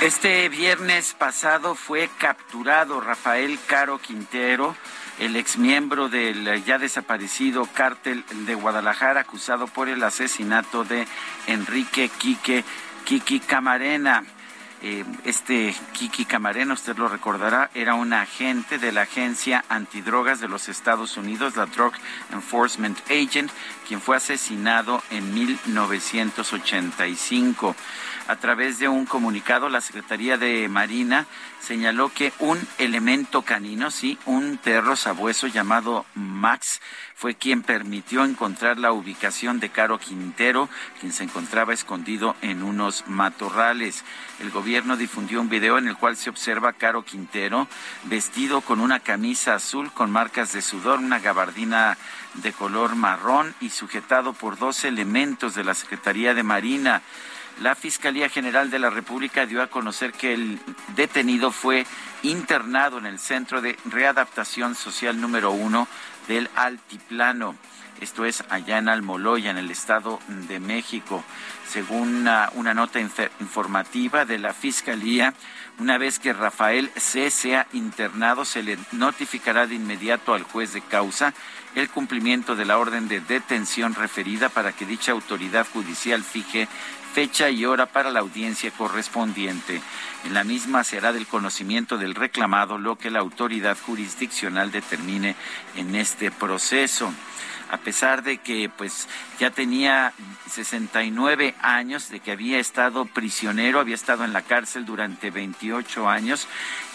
Este viernes pasado fue capturado Rafael Caro Quintero, el exmiembro del ya desaparecido cártel de Guadalajara, acusado por el asesinato de Enrique Quique Kiki Camarena. Eh, este Kiki Camarena, usted lo recordará, era un agente de la Agencia Antidrogas de los Estados Unidos, la Drug Enforcement Agent, quien fue asesinado en 1985. A través de un comunicado, la Secretaría de Marina señaló que un elemento canino, sí, un perro sabueso llamado Max, fue quien permitió encontrar la ubicación de Caro Quintero, quien se encontraba escondido en unos matorrales. El gobierno difundió un video en el cual se observa Caro Quintero vestido con una camisa azul con marcas de sudor, una gabardina de color marrón y sujetado por dos elementos de la Secretaría de Marina. La Fiscalía General de la República dio a conocer que el detenido fue internado en el Centro de Readaptación Social número uno del Altiplano. Esto es allá en Almoloya, en el Estado de México. Según una, una nota informativa de la Fiscalía, una vez que Rafael C. sea internado, se le notificará de inmediato al juez de causa el cumplimiento de la orden de detención referida para que dicha autoridad judicial fije fecha y hora para la audiencia correspondiente. En la misma será del conocimiento del reclamado lo que la autoridad jurisdiccional determine en este proceso a pesar de que pues ya tenía 69 años, de que había estado prisionero, había estado en la cárcel durante 28 años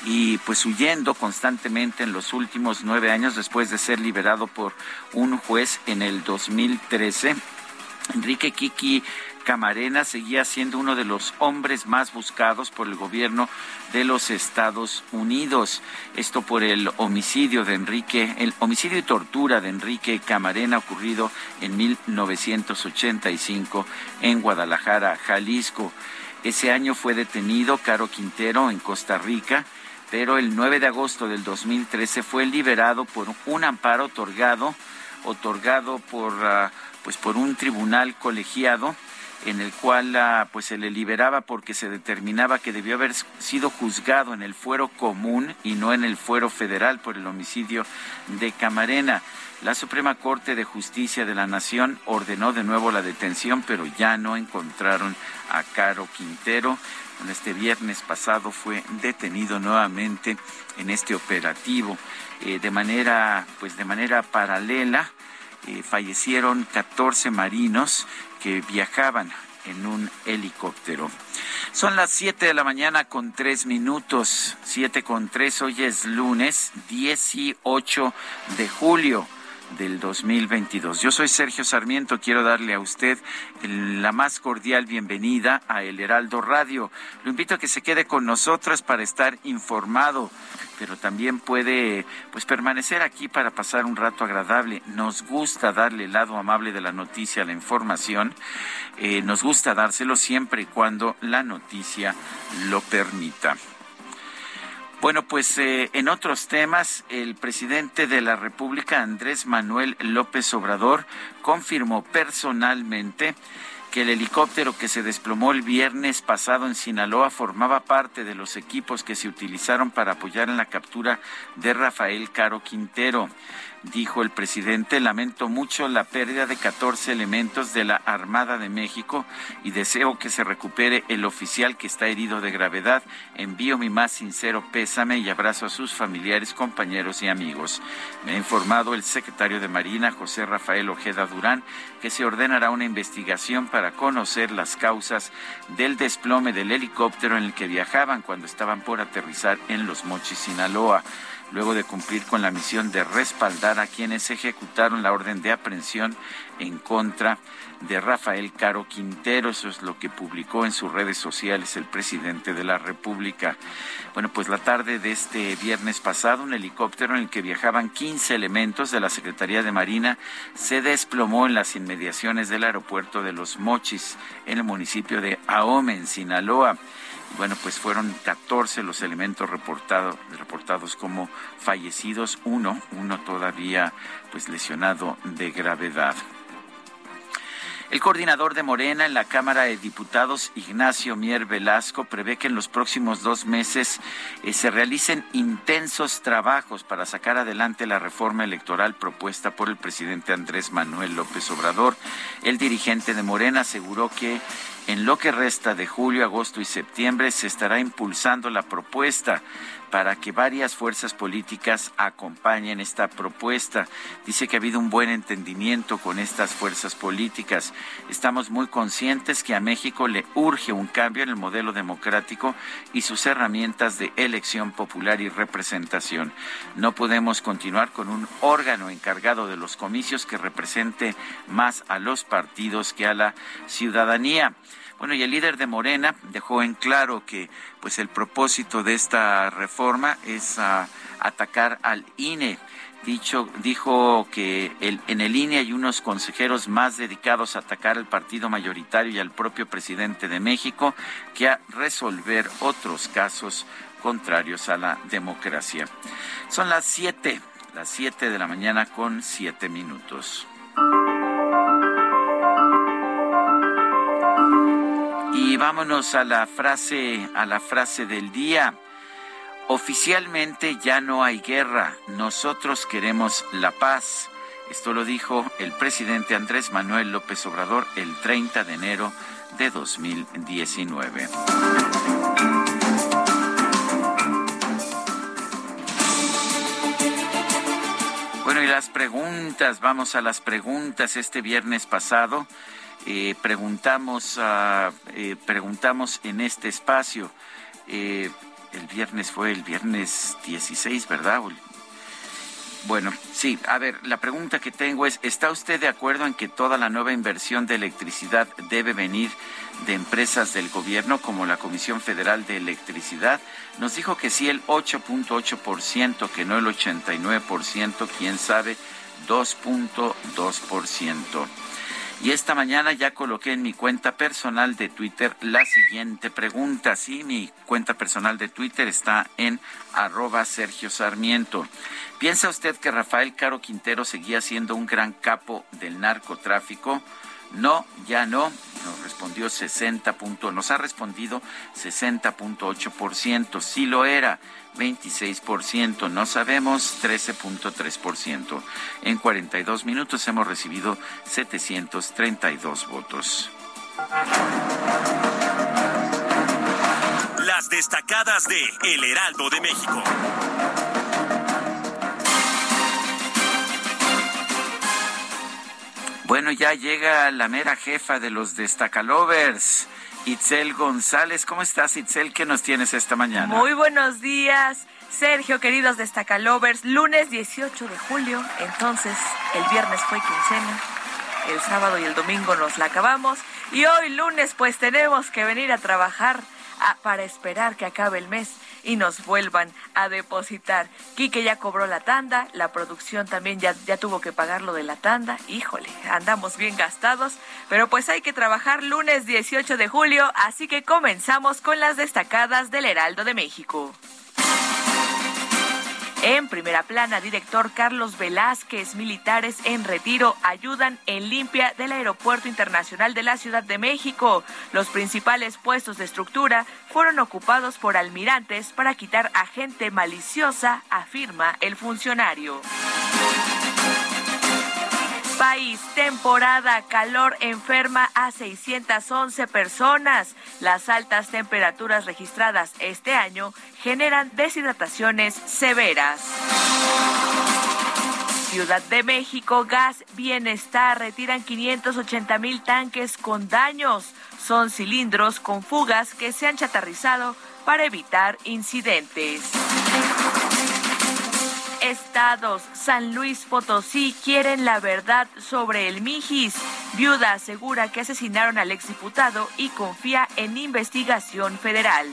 y pues huyendo constantemente en los últimos nueve años después de ser liberado por un juez en el 2013. Enrique Kiki Camarena seguía siendo uno de los hombres más buscados por el gobierno de los Estados Unidos. Esto por el homicidio de Enrique, el homicidio y tortura de Enrique Camarena ocurrido en 1985 en Guadalajara, Jalisco. Ese año fue detenido Caro Quintero en Costa Rica, pero el 9 de agosto del 2013 fue liberado por un amparo otorgado otorgado por ah, pues por un tribunal colegiado en el cual pues se le liberaba porque se determinaba que debió haber sido juzgado en el fuero común y no en el fuero federal por el homicidio de Camarena. La Suprema Corte de Justicia de la Nación ordenó de nuevo la detención, pero ya no encontraron a Caro Quintero. Este viernes pasado fue detenido nuevamente en este operativo eh, de manera, pues de manera paralela. Eh, fallecieron 14 marinos que viajaban en un helicóptero. Son las 7 de la mañana con 3 minutos, 7 con 3, hoy es lunes 18 de julio del 2022. Yo soy Sergio Sarmiento, quiero darle a usted la más cordial bienvenida a El Heraldo Radio. Lo invito a que se quede con nosotras para estar informado pero también puede pues permanecer aquí para pasar un rato agradable. Nos gusta darle el lado amable de la noticia la información, eh, nos gusta dárselo siempre y cuando la noticia lo permita. Bueno, pues eh, en otros temas, el presidente de la República, Andrés Manuel López Obrador, confirmó personalmente que el helicóptero que se desplomó el viernes pasado en Sinaloa formaba parte de los equipos que se utilizaron para apoyar en la captura de Rafael Caro Quintero dijo el presidente, lamento mucho la pérdida de 14 elementos de la Armada de México y deseo que se recupere el oficial que está herido de gravedad. Envío mi más sincero pésame y abrazo a sus familiares, compañeros y amigos. Me ha informado el secretario de Marina, José Rafael Ojeda Durán, que se ordenará una investigación para conocer las causas del desplome del helicóptero en el que viajaban cuando estaban por aterrizar en Los Mochis, Sinaloa luego de cumplir con la misión de respaldar a quienes ejecutaron la orden de aprehensión en contra de Rafael Caro Quintero. Eso es lo que publicó en sus redes sociales el presidente de la República. Bueno, pues la tarde de este viernes pasado, un helicóptero en el que viajaban 15 elementos de la Secretaría de Marina se desplomó en las inmediaciones del aeropuerto de Los Mochis, en el municipio de Ahome, en Sinaloa bueno, pues fueron 14 los elementos reportados reportados como fallecidos, uno, uno todavía pues lesionado de gravedad. El coordinador de Morena en la Cámara de Diputados, Ignacio Mier Velasco, prevé que en los próximos dos meses eh, se realicen intensos trabajos para sacar adelante la reforma electoral propuesta por el presidente Andrés Manuel López Obrador. El dirigente de Morena aseguró que en lo que resta de julio, agosto y septiembre se estará impulsando la propuesta para que varias fuerzas políticas acompañen esta propuesta. Dice que ha habido un buen entendimiento con estas fuerzas políticas. Estamos muy conscientes que a México le urge un cambio en el modelo democrático y sus herramientas de elección popular y representación. No podemos continuar con un órgano encargado de los comicios que represente más a los partidos que a la ciudadanía. Bueno, y el líder de Morena dejó en claro que pues el propósito de esta reforma es ah, atacar al INE. Dicho, dijo que en el INE hay unos consejeros más dedicados a atacar al partido mayoritario y al propio presidente de México que a resolver otros casos contrarios a la democracia. Son las siete, las siete de la mañana con siete minutos. Y vámonos a la frase, a la frase del día. Oficialmente ya no hay guerra, nosotros queremos la paz. Esto lo dijo el presidente Andrés Manuel López Obrador el 30 de enero de 2019. Bueno, y las preguntas, vamos a las preguntas. Este viernes pasado eh, preguntamos, eh, preguntamos en este espacio, eh, el viernes fue el viernes 16, ¿verdad? Bueno, sí, a ver, la pregunta que tengo es, ¿está usted de acuerdo en que toda la nueva inversión de electricidad debe venir de empresas del gobierno como la Comisión Federal de Electricidad? Nos dijo que sí el 8.8%, que no el 89%, quién sabe, 2.2%. Y esta mañana ya coloqué en mi cuenta personal de Twitter la siguiente pregunta. Sí, mi cuenta personal de Twitter está en arroba Sergio Sarmiento. ¿Piensa usted que Rafael Caro Quintero seguía siendo un gran capo del narcotráfico? No, ya no. Nos respondió 60 punto, nos ha respondido 60.8%. Sí lo era, 26%. No sabemos, 13.3%. En 42 minutos hemos recibido 732 votos. Las destacadas de El Heraldo de México. Bueno, ya llega la mera jefa de los Destacalovers, Itzel González. ¿Cómo estás, Itzel? ¿Qué nos tienes esta mañana? Muy buenos días, Sergio, queridos Destacalovers. Lunes 18 de julio, entonces el viernes fue quincena, el sábado y el domingo nos la acabamos y hoy lunes pues tenemos que venir a trabajar para esperar que acabe el mes y nos vuelvan a depositar. Quique ya cobró la tanda, la producción también ya, ya tuvo que pagar lo de la tanda. Híjole, andamos bien gastados, pero pues hay que trabajar lunes 18 de julio, así que comenzamos con las destacadas del Heraldo de México. En primera plana, director Carlos Velázquez, militares en retiro ayudan en limpia del Aeropuerto Internacional de la Ciudad de México. Los principales puestos de estructura fueron ocupados por almirantes para quitar a gente maliciosa, afirma el funcionario. País, temporada, calor enferma a 611 personas. Las altas temperaturas registradas este año generan deshidrataciones severas. Ciudad de México, Gas Bienestar retiran 580 mil tanques con daños. Son cilindros con fugas que se han chatarrizado para evitar incidentes estados. San Luis Potosí quieren la verdad sobre el Mijis. Viuda asegura que asesinaron al exdiputado y confía en investigación federal.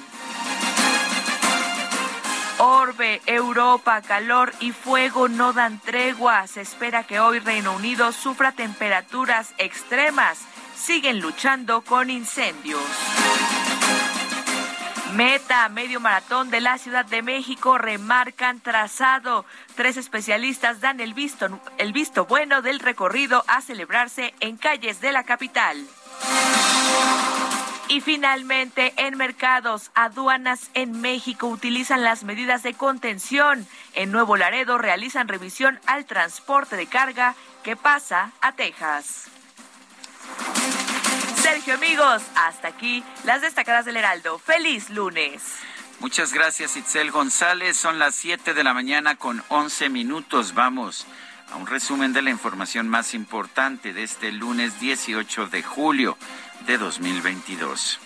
Orbe, Europa, calor y fuego no dan tregua. Se espera que hoy Reino Unido sufra temperaturas extremas. Siguen luchando con incendios. Meta, medio maratón de la Ciudad de México, remarcan trazado. Tres especialistas dan el visto, el visto bueno del recorrido a celebrarse en calles de la capital. Y finalmente, en mercados, aduanas en México utilizan las medidas de contención. En Nuevo Laredo realizan revisión al transporte de carga que pasa a Texas. Sergio, amigos, hasta aquí las destacadas del Heraldo. Feliz lunes. Muchas gracias, Itzel González. Son las 7 de la mañana con 11 minutos. Vamos a un resumen de la información más importante de este lunes 18 de julio de 2022.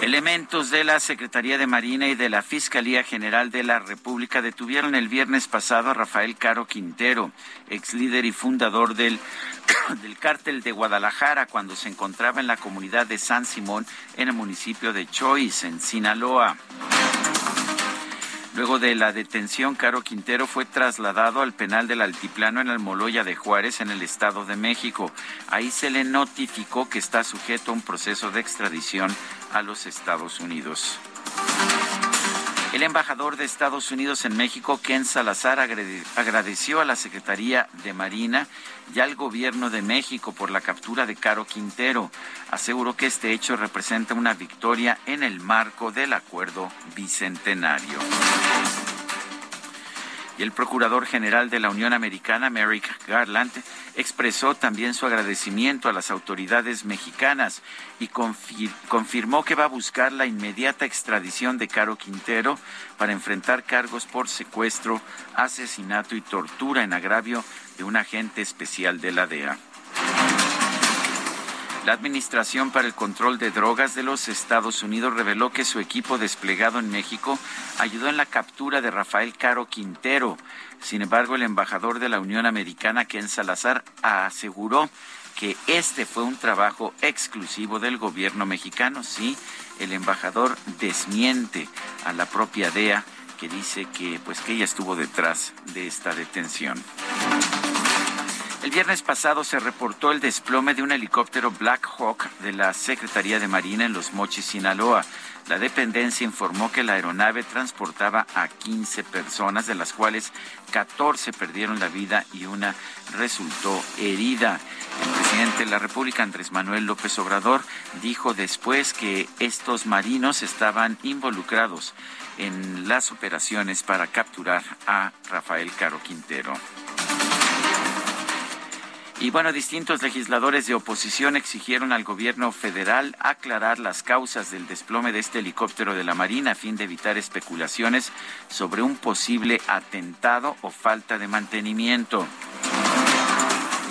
Elementos de la Secretaría de Marina y de la Fiscalía General de la República detuvieron el viernes pasado a Rafael Caro Quintero, ex líder y fundador del, del cártel de Guadalajara, cuando se encontraba en la comunidad de San Simón, en el municipio de Choice, en Sinaloa. Luego de la detención, Caro Quintero fue trasladado al penal del Altiplano en Almoloya de Juárez, en el Estado de México. Ahí se le notificó que está sujeto a un proceso de extradición a los Estados Unidos. El embajador de Estados Unidos en México, Ken Salazar, agradeció a la Secretaría de Marina y al Gobierno de México por la captura de Caro Quintero. Aseguró que este hecho representa una victoria en el marco del acuerdo bicentenario. Y el Procurador General de la Unión Americana, Merrick Garland, expresó también su agradecimiento a las autoridades mexicanas y confirmó que va a buscar la inmediata extradición de Caro Quintero para enfrentar cargos por secuestro, asesinato y tortura en agravio de un agente especial de la DEA. La Administración para el Control de Drogas de los Estados Unidos reveló que su equipo desplegado en México ayudó en la captura de Rafael Caro Quintero. Sin embargo, el embajador de la Unión Americana, Ken Salazar, aseguró que este fue un trabajo exclusivo del gobierno mexicano. Sí, el embajador desmiente a la propia DEA que dice que pues que ella estuvo detrás de esta detención. El viernes pasado se reportó el desplome de un helicóptero Black Hawk de la Secretaría de Marina en Los Mochis, Sinaloa. La dependencia informó que la aeronave transportaba a 15 personas, de las cuales 14 perdieron la vida y una resultó herida. El presidente de la República, Andrés Manuel López Obrador, dijo después que estos marinos estaban involucrados en las operaciones para capturar a Rafael Caro Quintero. Y bueno, distintos legisladores de oposición exigieron al gobierno federal aclarar las causas del desplome de este helicóptero de la Marina a fin de evitar especulaciones sobre un posible atentado o falta de mantenimiento.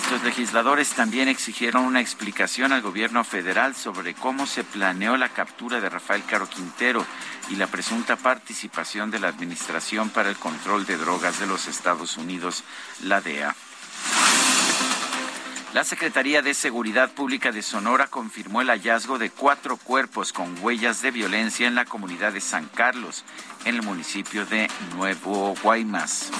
Estos legisladores también exigieron una explicación al gobierno federal sobre cómo se planeó la captura de Rafael Caro Quintero y la presunta participación de la Administración para el Control de Drogas de los Estados Unidos, la DEA. La Secretaría de Seguridad Pública de Sonora confirmó el hallazgo de cuatro cuerpos con huellas de violencia en la comunidad de San Carlos, en el municipio de Nuevo Guaymas.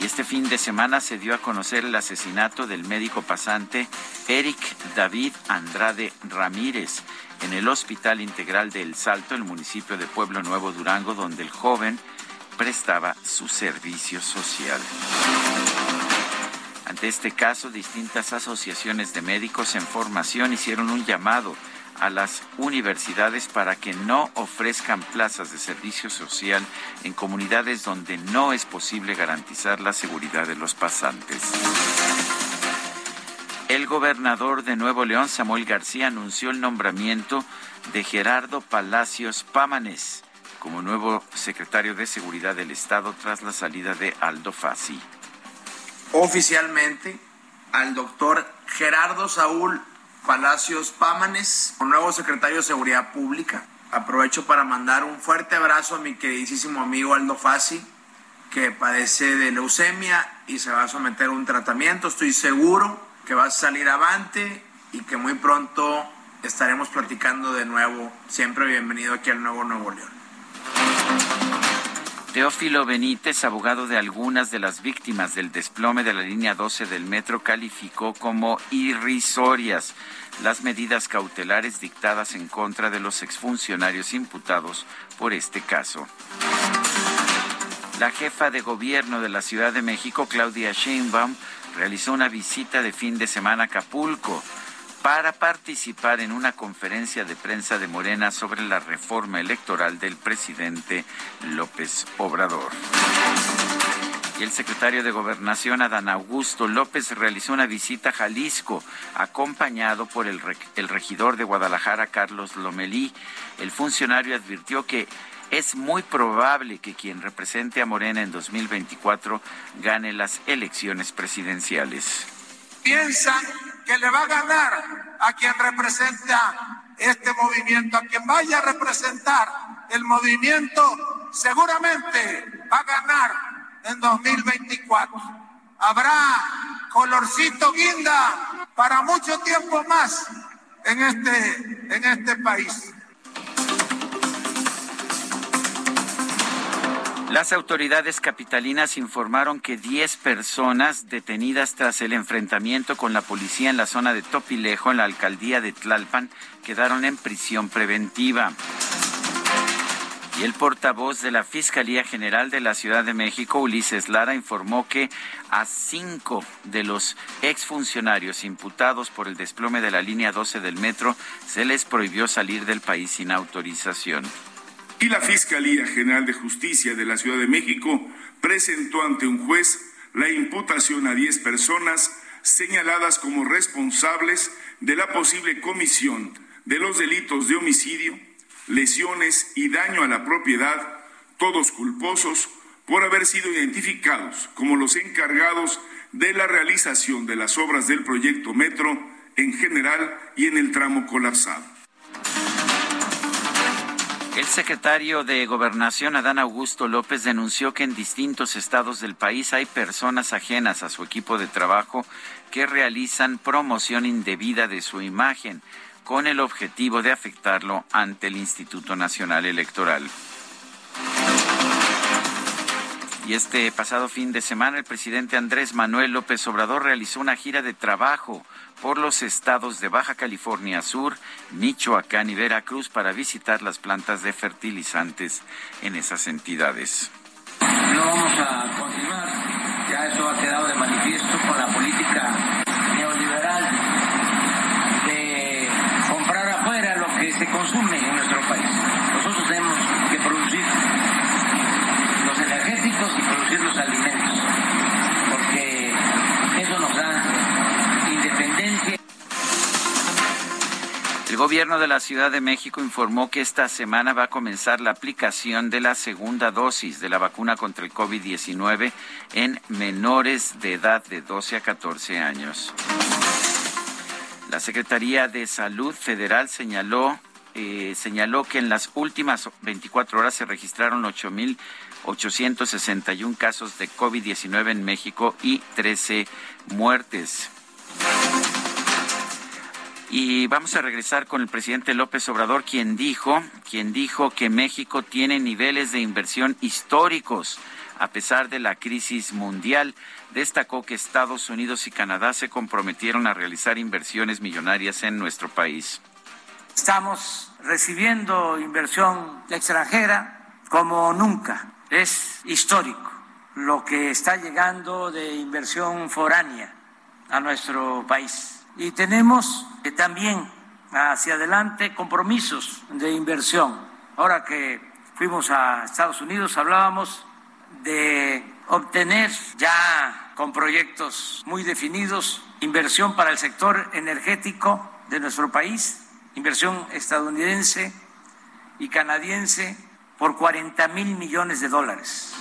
Y este fin de semana se dio a conocer el asesinato del médico pasante Eric David Andrade Ramírez. en el Hospital Integral de El Salto, el municipio de Pueblo Nuevo Durango, donde el joven prestaba su servicio social. Ante este caso, distintas asociaciones de médicos en formación hicieron un llamado a las universidades para que no ofrezcan plazas de servicio social en comunidades donde no es posible garantizar la seguridad de los pasantes. El gobernador de Nuevo León, Samuel García, anunció el nombramiento de Gerardo Palacios Pámanes como nuevo secretario de Seguridad del Estado tras la salida de Aldo Fassi. Oficialmente al doctor Gerardo Saúl Palacios Pámanes, nuevo secretario de Seguridad Pública. Aprovecho para mandar un fuerte abrazo a mi queridísimo amigo Aldo Fassi, que padece de leucemia y se va a someter a un tratamiento. Estoy seguro que va a salir avante y que muy pronto estaremos platicando de nuevo. Siempre bienvenido aquí al Nuevo Nuevo León. Teófilo Benítez, abogado de algunas de las víctimas del desplome de la línea 12 del metro, calificó como irrisorias las medidas cautelares dictadas en contra de los exfuncionarios imputados por este caso. La jefa de gobierno de la Ciudad de México, Claudia Sheinbaum, realizó una visita de fin de semana a Acapulco para participar en una conferencia de prensa de Morena sobre la reforma electoral del presidente López Obrador. Y el secretario de Gobernación, Adán Augusto López, realizó una visita a Jalisco, acompañado por el, regidor de Guadalajara, Carlos Lomelí. El funcionario advirtió que es muy probable que quien represente a Morena en 2024 gane las elecciones presidenciales. Piensan que le va a ganar a quien representa este movimiento, a quien vaya a representar el movimiento, seguramente va a ganar en 2024. Habrá colorcito guinda para mucho tiempo más en este, en este país. Las autoridades capitalinas informaron que 10 personas detenidas tras el enfrentamiento con la policía en la zona de Topilejo, en la alcaldía de Tlalpan, quedaron en prisión preventiva. Y el portavoz de la Fiscalía General de la Ciudad de México, Ulises Lara, informó que a cinco de los exfuncionarios imputados por el desplome de la línea 12 del metro se les prohibió salir del país sin autorización y la Fiscalía General de Justicia de la Ciudad de México presentó ante un juez la imputación a 10 personas señaladas como responsables de la posible comisión de los delitos de homicidio, lesiones y daño a la propiedad, todos culposos por haber sido identificados como los encargados de la realización de las obras del proyecto Metro en general y en el tramo colapsado. El secretario de Gobernación, Adán Augusto López, denunció que en distintos estados del país hay personas ajenas a su equipo de trabajo que realizan promoción indebida de su imagen con el objetivo de afectarlo ante el Instituto Nacional Electoral. Y este pasado fin de semana el presidente Andrés Manuel López Obrador realizó una gira de trabajo por los estados de Baja California Sur, Michoacán y Veracruz para visitar las plantas de fertilizantes en esas entidades ya eso ha quedado de manifiesto con la política neoliberal de comprar afuera lo que se consume en nuestro país. Nosotros tenemos que producir los energéticos y producir los alimentos, porque eso nos da independencia. El gobierno de la Ciudad de México informó que esta semana va a comenzar la aplicación de la segunda dosis de la vacuna contra el COVID-19 en menores de edad de 12 a 14 años. La Secretaría de Salud Federal señaló eh, señaló que en las últimas 24 horas se registraron 8.861 casos de COVID-19 en México y 13 muertes. Y vamos a regresar con el presidente López Obrador, quien dijo, quien dijo que México tiene niveles de inversión históricos a pesar de la crisis mundial. Destacó que Estados Unidos y Canadá se comprometieron a realizar inversiones millonarias en nuestro país Estamos recibiendo inversión extranjera como nunca. Es histórico lo que está llegando de inversión foránea a nuestro país. Y tenemos también hacia adelante compromisos de inversión. Ahora que fuimos a Estados Unidos hablábamos de obtener ya con proyectos muy definidos inversión para el sector energético de nuestro país, inversión estadounidense y canadiense por 40 mil millones de dólares.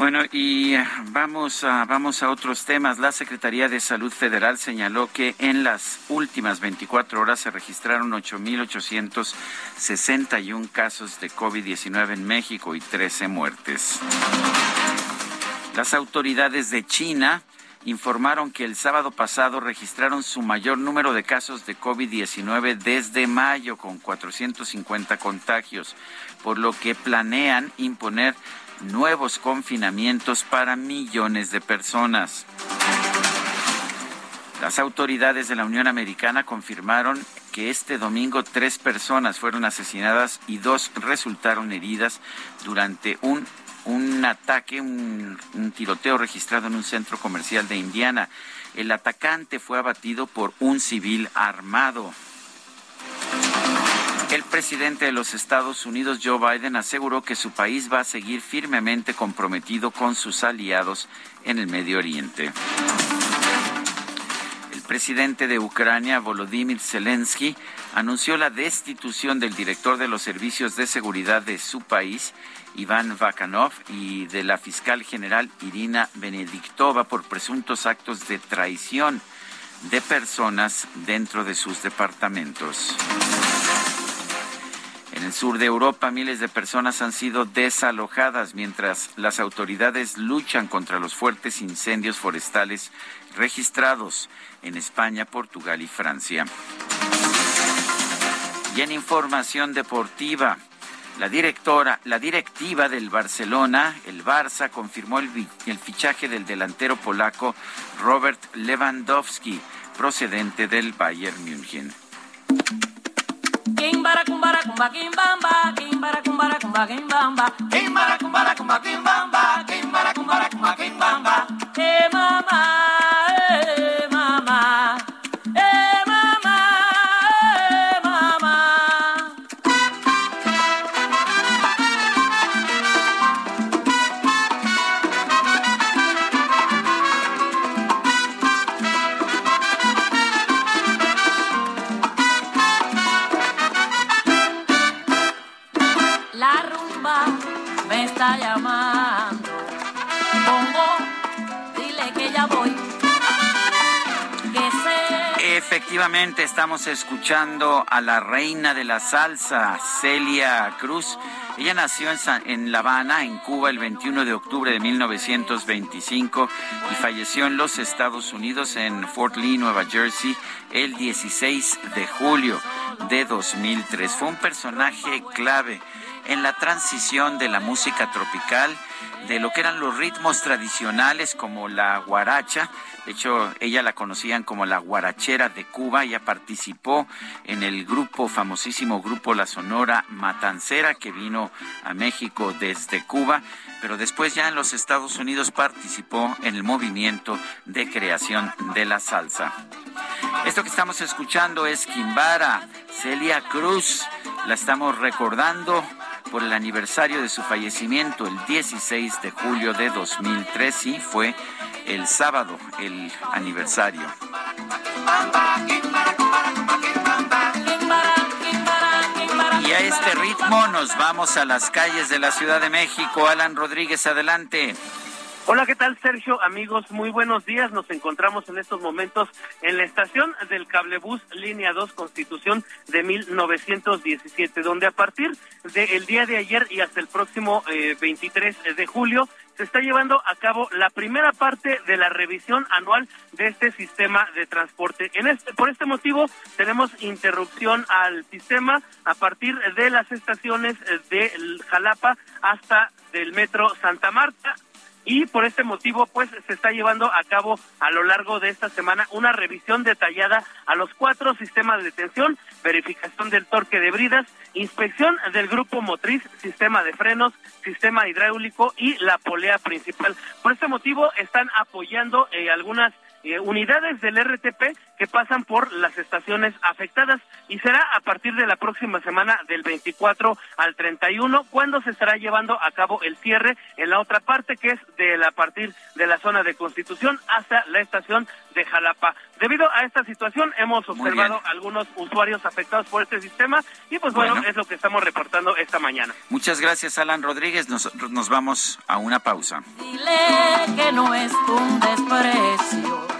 Bueno, y vamos a, vamos a otros temas. La Secretaría de Salud Federal señaló que en las últimas 24 horas se registraron 8.861 casos de COVID-19 en México y 13 muertes. Las autoridades de China informaron que el sábado pasado registraron su mayor número de casos de COVID-19 desde mayo, con 450 contagios, por lo que planean imponer nuevos confinamientos para millones de personas. Las autoridades de la Unión Americana confirmaron que este domingo tres personas fueron asesinadas y dos resultaron heridas durante un, un ataque, un, un tiroteo registrado en un centro comercial de Indiana. El atacante fue abatido por un civil armado. El presidente de los Estados Unidos, Joe Biden, aseguró que su país va a seguir firmemente comprometido con sus aliados en el Medio Oriente. El presidente de Ucrania, Volodymyr Zelensky, anunció la destitución del director de los servicios de seguridad de su país, Iván Vakanov, y de la fiscal general Irina Benediktova por presuntos actos de traición de personas dentro de sus departamentos. En el sur de Europa, miles de personas han sido desalojadas mientras las autoridades luchan contra los fuertes incendios forestales registrados en España, Portugal y Francia. Y en información deportiva, la directora, la directiva del Barcelona, el Barça, confirmó el, el fichaje del delantero polaco Robert Lewandowski, procedente del Bayern München. Kimbara kumbara kumba kimbamba, kimbara kumbara kumba kimbamba, kimbara kumbara kumba kimbamba, Efectivamente, estamos escuchando a la reina de la salsa, Celia Cruz. Ella nació en, en, La Habana, en Cuba, el 21 de octubre de 1925 y falleció en los Estados Unidos, en Fort Lee, Nueva Jersey, el 16 de julio de 2003. Fue un personaje clave en la transición de la música tropical, de lo que eran los ritmos tradicionales como la guaracha de hecho, ella la conocían como la guarachera de Cuba. Ella participó en el grupo, famosísimo grupo La Sonora Matancera, que vino a México desde Cuba, pero después ya en los Estados Unidos participó en el movimiento de creación de la salsa. Esto que estamos escuchando es Kimbara, Celia Cruz. La estamos recordando por el aniversario de su fallecimiento el 16 de julio de 2003 y fue el sábado el aniversario. Y a este ritmo nos vamos a las calles de la Ciudad de México. Alan Rodríguez, adelante. Hola, ¿qué tal Sergio? Amigos, muy buenos días. Nos encontramos en estos momentos en la estación del cablebús Línea 2 Constitución de 1917, donde a partir del día de ayer y hasta el próximo 23 eh, de julio se está llevando a cabo la primera parte de la revisión anual de este sistema de transporte. En este, por este motivo tenemos interrupción al sistema a partir de las estaciones de Jalapa hasta del metro Santa Marta y por este motivo pues se está llevando a cabo a lo largo de esta semana una revisión detallada a los cuatro sistemas de detención, verificación del torque de bridas, inspección del grupo motriz, sistema de frenos, sistema hidráulico y la polea principal. Por este motivo están apoyando eh, algunas eh, unidades del RTP que pasan por las estaciones afectadas y será a partir de la próxima semana del 24 al 31 cuando se estará llevando a cabo el cierre en la otra parte que es de la partir de la zona de Constitución hasta la estación de Jalapa. Debido a esta situación hemos observado algunos usuarios afectados por este sistema y pues bueno, es lo que estamos reportando esta mañana. Muchas gracias Alan Rodríguez, nosotros nos vamos a una pausa. Dile que no es un desprecio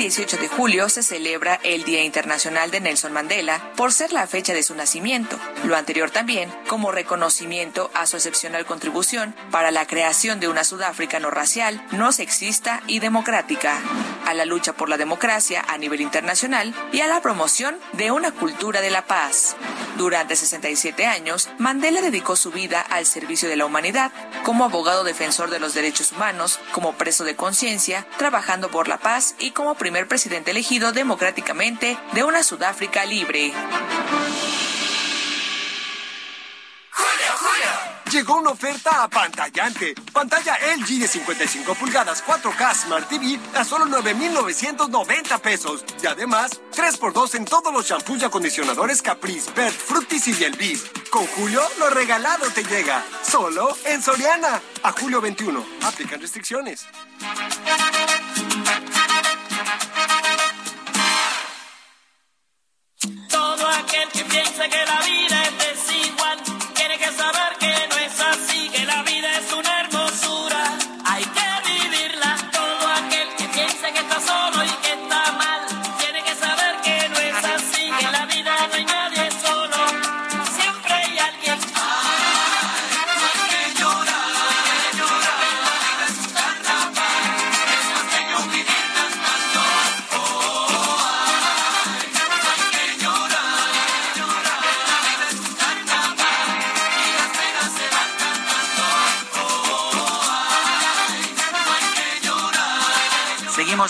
18 de julio se celebra el Día Internacional de Nelson Mandela por ser la fecha de su nacimiento. Lo anterior también como reconocimiento a su excepcional contribución para la creación de una Sudáfrica no racial, no sexista y democrática, a la lucha por la democracia a nivel internacional y a la promoción de una cultura de la paz. Durante 67 años, Mandela dedicó su vida al servicio de la humanidad, como abogado defensor de los derechos humanos, como preso de conciencia, trabajando por la paz y como primer primer presidente elegido democráticamente de una Sudáfrica libre. Llegó una oferta apantallante. Pantalla LG de 55 pulgadas 4K Smart TV a solo 9,990 pesos. Y además, 3x2 en todos los shampoos y acondicionadores Caprice, Bert, Fructis y Bielvis. Con Julio, lo regalado te llega. Solo en Soriana. A julio 21. Aplican restricciones. Todo aquel que piense que la vida es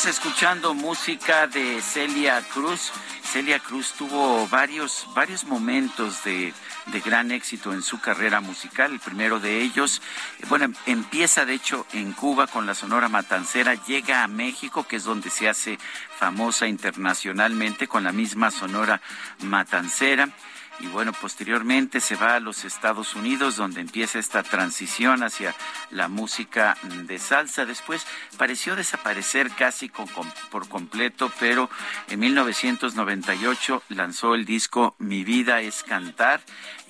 Seguimos escuchando música de Celia Cruz. Celia Cruz tuvo varios, varios momentos de, de gran éxito en su carrera musical. El primero de ellos, bueno, empieza de hecho en Cuba con la Sonora Matancera, llega a México, que es donde se hace famosa internacionalmente con la misma Sonora Matancera y bueno, posteriormente se va a los Estados Unidos donde empieza esta transición hacia la música de salsa. Después pareció desaparecer casi con- con- por completo, pero en 1998 lanzó el disco Mi vida es cantar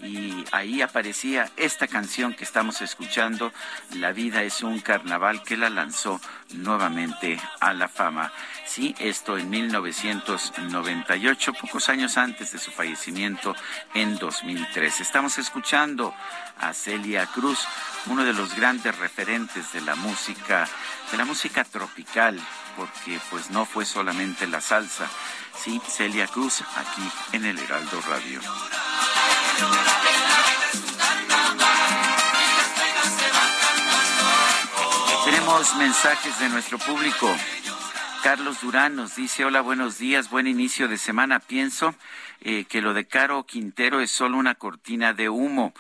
y ahí aparecía esta canción que estamos escuchando, La vida es un carnaval, que la lanzó nuevamente a la fama. Sí, esto en 1998, pocos años antes de su fallecimiento en 2003. Estamos escuchando a Celia Cruz, uno de los grandes referentes de la música, de la música tropical, porque pues no fue solamente la salsa. Sí, Celia Cruz aquí en el Heraldo Radio. Tenemos mensajes de nuestro público. Carlos Durán nos dice, hola, buenos días, buen inicio de semana. Pienso eh, que lo de Caro Quintero es solo una cortina de humo.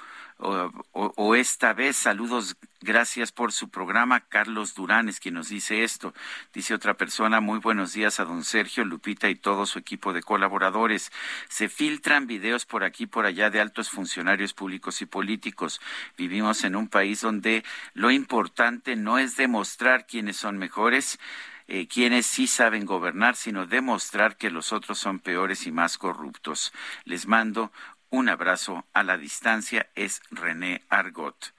O, esta vez, saludos, gracias por su programa. Carlos Durán es quien nos dice esto. Dice otra persona, muy buenos días a don Sergio, Lupita y todo su equipo de colaboradores. Se filtran videos por aquí por allá de altos funcionarios públicos y políticos. Vivimos en un país donde lo importante no es demostrar quiénes son mejores, eh, quienes sí saben gobernar, sino demostrar que los otros son peores y más corruptos. Les mando un abrazo a la distancia. Es René Argot.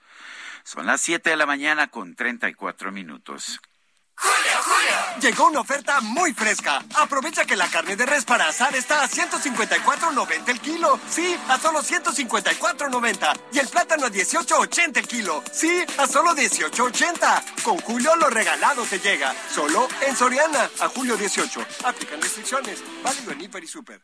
Son las 7 de la mañana con 34 minutos. ¡Julio, Julio! Llegó una oferta muy fresca. Aprovecha que la carne de res para asar está a 154.90 el kilo. Sí, a solo 154.90. Y el plátano a 18.80 el kilo. Sí, a solo 18.80. Con Julio lo regalado te llega. Solo en Soriana. A julio 18. Aplican restricciones. Válido en Hiper y Super.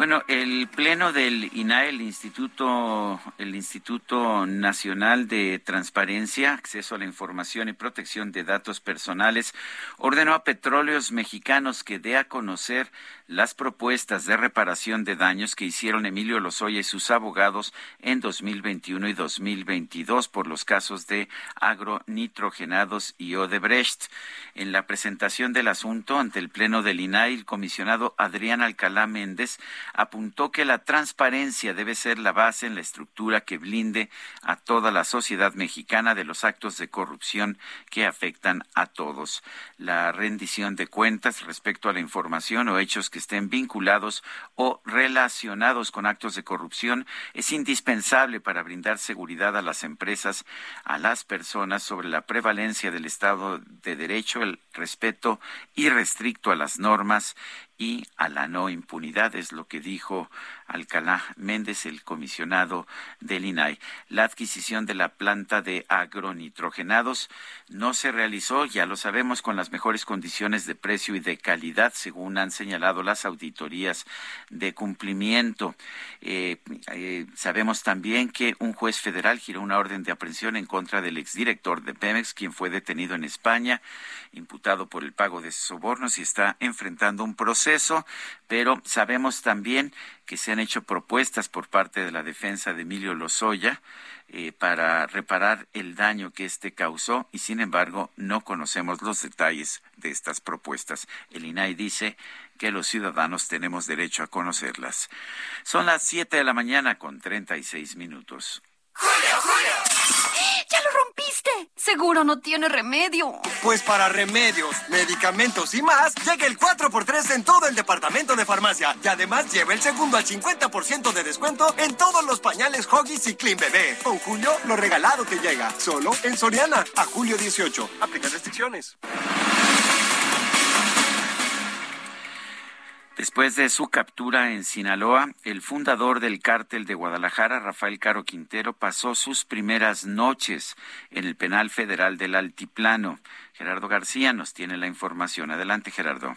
Bueno, el pleno del INAE, el Instituto, el Instituto Nacional de Transparencia, Acceso a la Información y Protección de Datos Personales, ordenó a Petróleos Mexicanos que dé a conocer las propuestas de reparación de daños que hicieron Emilio Lozoya y sus abogados en 2021 y 2022 por los casos de agronitrogenados y Odebrecht. En la presentación del asunto ante el Pleno del INAI, el comisionado Adrián Alcalá Méndez apuntó que la transparencia debe ser la base en la estructura que blinde a toda la sociedad mexicana de los actos de corrupción que afectan a todos. La rendición de cuentas respecto a la información o hechos que estén vinculados o relacionados con actos de corrupción es indispensable para brindar seguridad a las empresas, a las personas sobre la prevalencia del Estado de Derecho, el respeto irrestricto a las normas y a la no impunidad, es lo que dijo Alcalá Méndez, el comisionado del INAI. La adquisición de la planta de agronitrogenados no se realizó, ya lo sabemos, con las mejores condiciones de precio y de calidad, según han señalado las auditorías de cumplimiento. Eh, eh, sabemos también que un juez federal giró una orden de aprehensión en contra del exdirector de Pemex, quien fue detenido en España, imputado por el pago de sobornos y está enfrentando un proceso, pero sabemos también que se han hecho propuestas por parte de la defensa de Emilio Lozoya eh, para reparar el daño que éste causó y sin embargo no conocemos los detalles de estas propuestas. El INAI dice que los ciudadanos tenemos derecho a conocerlas. Son las 7 de la mañana con 36 minutos. ¡Julio, Julio! ¡Ya lo rompiste! Seguro no tiene remedio. Pues para remedios, medicamentos y más, llega el 4x3 en todo el departamento de farmacia. Y además lleva el segundo al 50% de descuento en todos los pañales Hoggies y Clean Bebé. Con Julio, lo regalado te llega. Solo en Soriana, a julio 18. Aplica restricciones. Después de su captura en Sinaloa, el fundador del cártel de Guadalajara, Rafael Caro Quintero, pasó sus primeras noches en el penal federal del Altiplano. Gerardo García nos tiene la información. Adelante, Gerardo.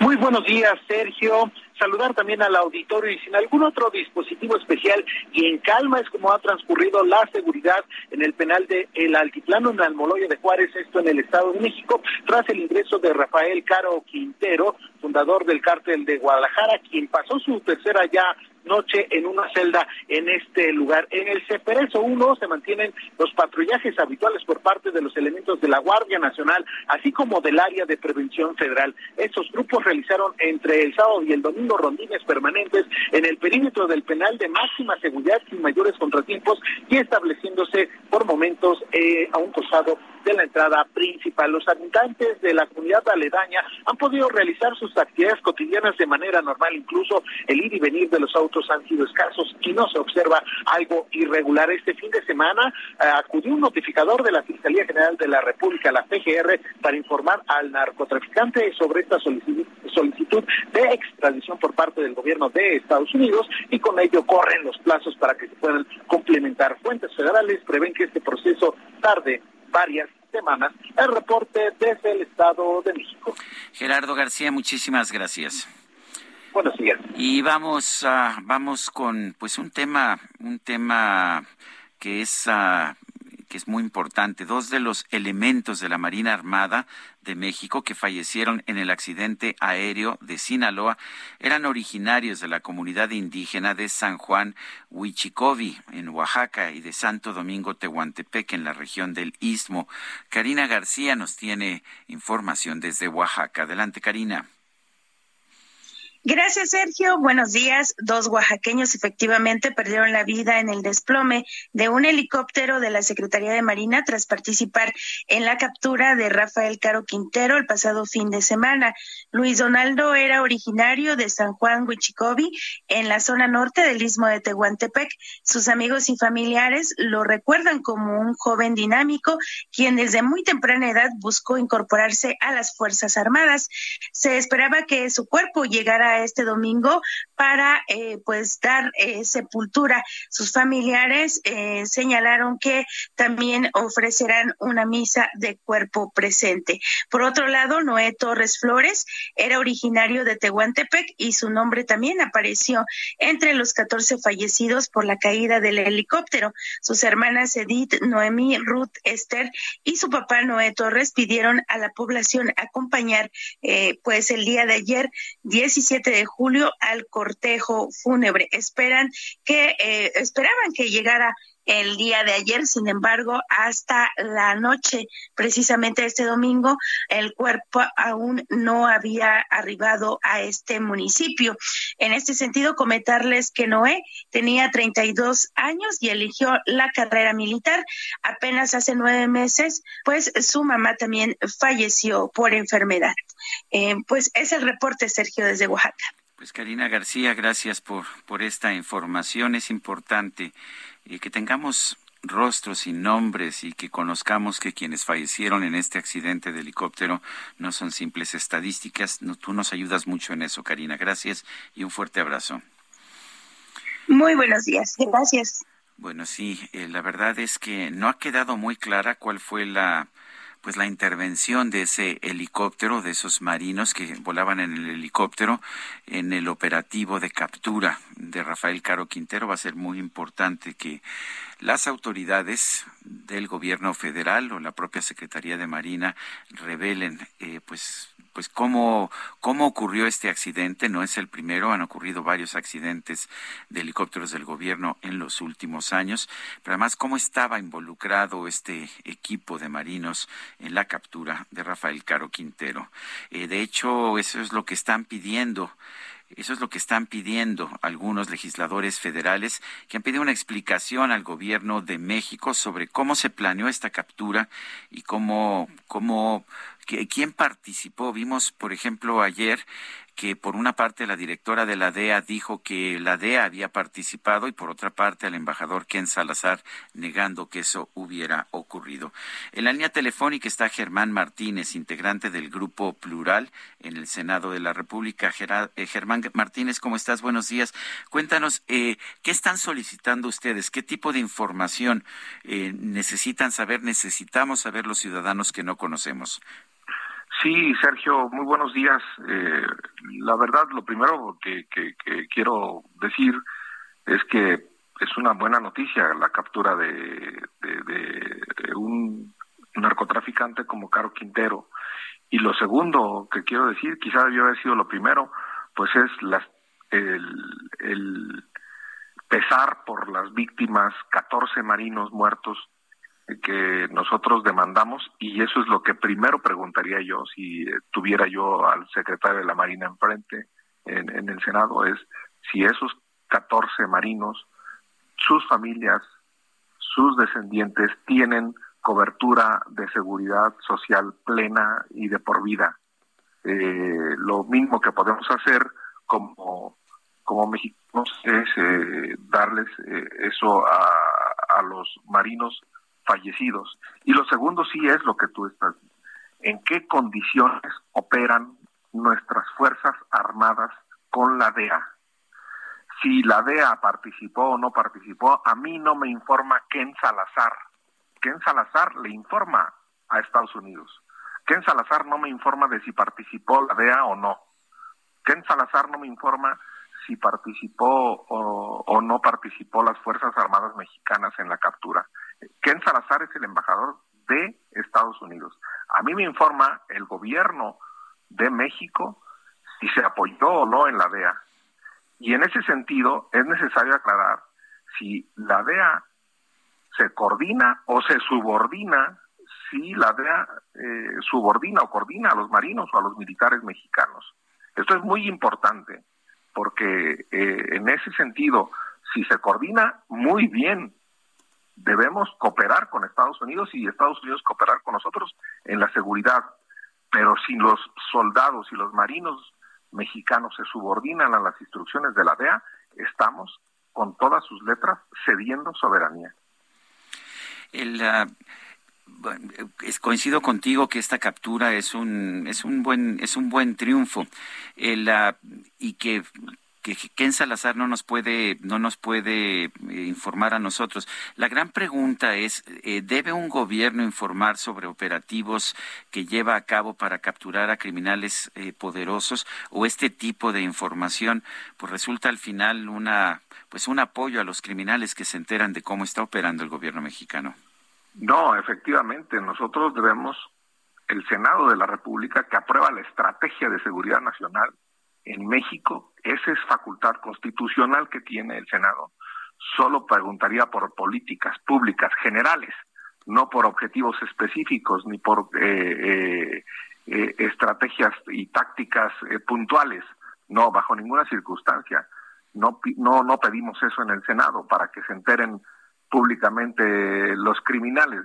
Muy buenos días, Sergio. Saludar también al auditorio y sin algún otro dispositivo especial y en calma es como ha transcurrido la seguridad en el penal de El Altiplano en Almoloya de Juárez, esto en el Estado de México, tras el ingreso de Rafael Caro Quintero, fundador del cártel de Guadalajara, quien pasó su tercera ya noche en una celda en este lugar. En el Ceperezo 1 se mantienen los patrullajes habituales por parte de los elementos de la Guardia Nacional, así como del área de prevención federal. Estos grupos realizaron entre el sábado y el domingo rondines permanentes en el perímetro del penal de máxima seguridad sin mayores contratiempos y estableciéndose por momentos eh, a un costado de la entrada principal. Los habitantes de la comunidad aledaña han podido realizar sus actividades cotidianas de manera normal, incluso el ir y venir de los autos han sido escasos y no se observa algo irregular. Este fin de semana eh, acudió un notificador de la Fiscalía General de la República, la PGR, para informar al narcotraficante sobre esta solicitud de extradición por parte del gobierno de Estados Unidos y con ello corren los plazos para que se puedan complementar. Fuentes federales prevén que este proceso tarde varias semanas. El reporte desde el Estado de México. Gerardo García, muchísimas gracias. Buenos días. Y vamos, a vamos con pues un tema, un tema que es es muy importante. Dos de los elementos de la Marina Armada de México que fallecieron en el accidente aéreo de Sinaloa eran originarios de la comunidad indígena de San Juan Huichicovi, en Oaxaca, y de Santo Domingo Tehuantepec, en la región del Istmo. Karina García nos tiene información desde Oaxaca. Adelante, Karina. Gracias, Sergio. Buenos días. Dos oaxaqueños efectivamente perdieron la vida en el desplome de un helicóptero de la Secretaría de Marina tras participar en la captura de Rafael Caro Quintero el pasado fin de semana. Luis Donaldo era originario de San Juan Huichicobi, en la zona norte del istmo de Tehuantepec. Sus amigos y familiares lo recuerdan como un joven dinámico, quien desde muy temprana edad buscó incorporarse a las Fuerzas Armadas. Se esperaba que su cuerpo llegara este domingo para eh, pues dar eh, sepultura. Sus familiares eh, señalaron que también ofrecerán una misa de cuerpo presente. Por otro lado, Noé Torres Flores era originario de Tehuantepec y su nombre también apareció entre los 14 fallecidos por la caída del helicóptero. Sus hermanas Edith, Noemí, Ruth, Esther y su papá Noé Torres pidieron a la población acompañar pues el día de ayer 17 de julio al cortejo fúnebre. Esperan que, eh, esperaban que llegara el día de ayer, sin embargo, hasta la noche, precisamente este domingo, el cuerpo aún no había arribado a este municipio. En este sentido, comentarles que Noé tenía 32 años y eligió la carrera militar apenas hace nueve meses, pues su mamá también falleció por enfermedad. Eh, pues es el reporte, Sergio, desde Oaxaca. Pues Karina García, gracias por, por esta información. Es importante eh, que tengamos rostros y nombres y que conozcamos que quienes fallecieron en este accidente de helicóptero no son simples estadísticas. tú nos ayudas mucho en eso, Karina. Gracias y un fuerte abrazo. Muy buenos días. Gracias. Bueno, sí, eh, la verdad es que no ha quedado muy clara cuál fue la pues la intervención de ese helicóptero, de esos marinos que volaban en el helicóptero en el operativo de captura de Rafael Caro Quintero. Va a ser muy importante que las autoridades del gobierno federal o la propia Secretaría de Marina revelen eh, pues pues cómo, cómo ocurrió este accidente. No es el primero, han ocurrido varios accidentes de helicópteros del gobierno en los últimos años, pero además cómo estaba involucrado este equipo de marinos en la captura de Rafael Caro Quintero. Eh, de hecho, eso es lo que están pidiendo eso es lo que están pidiendo algunos legisladores federales que han pedido una explicación al gobierno de México sobre cómo se planeó esta captura y cómo, cómo quién participó. Vimos, por ejemplo, ayer que por una parte la directora de la DEA dijo que la DEA había participado y por otra parte al embajador Ken Salazar negando que eso hubiera ocurrido. En la línea telefónica está Germán Martínez, integrante del Grupo Plural en el Senado de la República. Eh, Germán Martínez, ¿cómo estás? Buenos días. Cuéntanos, eh, ¿qué están solicitando ustedes? ¿Qué tipo de información eh, necesitan saber, necesitamos saber los ciudadanos que no conocemos? Sí, Sergio, muy buenos días. Eh, la verdad, lo primero que, quiero decir es que es una buena noticia la captura de, un narcotraficante como Caro Quintero. Y lo segundo que quiero decir, quizá debió haber sido lo primero, pues es el, el pesar por las víctimas, 14 marinos muertos que nosotros demandamos y eso es lo que primero preguntaría yo si eh, tuviera yo al secretario de la Marina enfrente en, en el Senado es si esos 14 marinos, sus familias, sus descendientes tienen cobertura de seguridad social plena y de por vida. Eh, lo mismo que podemos hacer como, como mexicanos es eh, darles eso a, a los marinos fallecidos. Y lo segundo sí es lo que tú estás. ¿En qué condiciones operan nuestras Fuerzas Armadas con la DEA? Si la DEA participó o no participó, a mí no me informa Ken Salazar. Ken Salazar le informa a Estados Unidos. Ken Salazar no me informa de si participó la DEA o no. Ken Salazar no me informa si participó o, o, no participó las Fuerzas Armadas Mexicanas en la captura. Ken Salazar es el embajador de Estados Unidos. A mí me informa el gobierno de México si se apoyó o no en la DEA. Y en ese sentido es necesario aclarar si la DEA se coordina o se subordina, si la DEA eh, subordina o coordina a los marinos o a los militares mexicanos. Esto es muy importante porque eh, en ese sentido, si se coordina muy bien, debemos cooperar con Estados Unidos y Estados Unidos cooperar con nosotros en la seguridad. Pero si los soldados y los marinos mexicanos se subordinan a las instrucciones de la DEA, estamos con todas sus letras cediendo soberanía. El, ah, coincido contigo que esta captura es un es un buen es un buen triunfo el, ah, y que que Ken Salazar no nos puede no nos puede eh, informar a nosotros. La gran pregunta es eh, debe un gobierno informar sobre operativos que lleva a cabo para capturar a criminales eh, poderosos o este tipo de información pues resulta al final una pues un apoyo a los criminales que se enteran de cómo está operando el gobierno mexicano. No, efectivamente, nosotros debemos el Senado de la República que aprueba la estrategia de seguridad nacional en México, esa es facultad constitucional que tiene el Senado. Solo preguntaría por políticas públicas generales, no por objetivos específicos ni por eh, eh, eh, estrategias y tácticas puntuales. No, bajo ninguna circunstancia. No, no, no pedimos eso en el Senado para que se enteren públicamente los criminales.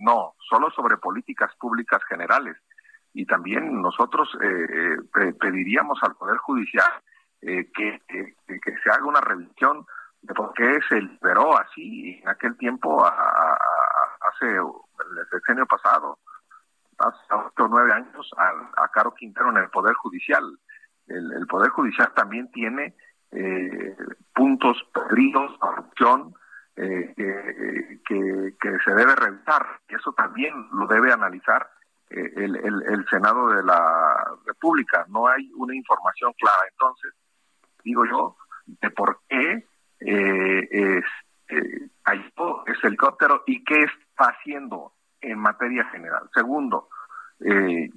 No, solo sobre políticas públicas generales y también nosotros eh, eh pediríamos al Poder Judicial eh, que, que, se haga una revisión de por qué se liberó así en aquel tiempo, hace el sexenio pasado, hace ocho o nueve años, a, a, Caro Quintero en el Poder Judicial. El, Poder Judicial también tiene eh, puntos perdidos, corrupción, eh, que, que se debe revisar. Y eso también lo debe analizar eh, el, el, Senado de la República. No hay una información clara. Entonces, digo yo, de por qué eh, es, eh, ese helicóptero y qué está haciendo en materia general. Segundo, eh,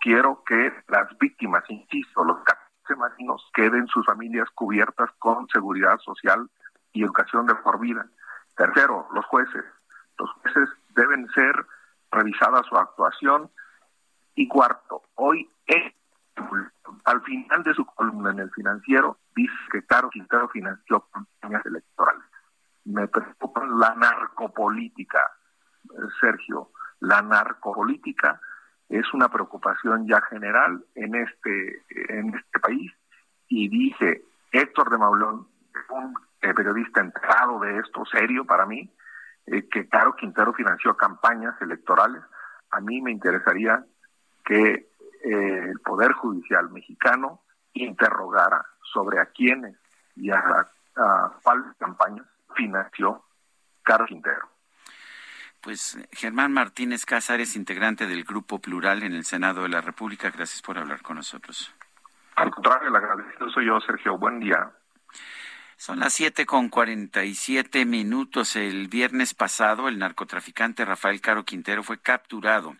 quiero que las víctimas, insisto, los marinos queden sus familias cubiertas con seguridad social y educación de por vida. Tercero, los jueces. Los jueces deben ser revisada su actuación. Y cuarto, hoy al final de su columna en el financiero dice que Caro Quintero financió campañas electorales. Me preocupa la narcopolítica, Sergio. La narcopolítica es una preocupación ya general en este, en este país y dice Héctor de Maulón, un eh, periodista enterado de esto, serio para mí, eh, que Caro Quintero financió campañas electorales, a mí me interesaría que eh, el Poder Judicial mexicano interrogara sobre a quiénes y a, cuáles campañas financió Caro Quintero. Pues Germán Martínez Cázares, integrante del Grupo Plural en el Senado de la República, gracias por hablar con nosotros. Al contrario, el agradecido soy yo, Sergio. Buen día. Son las siete con cuarenta y siete minutos. El viernes pasado, el narcotraficante Rafael Caro Quintero fue capturado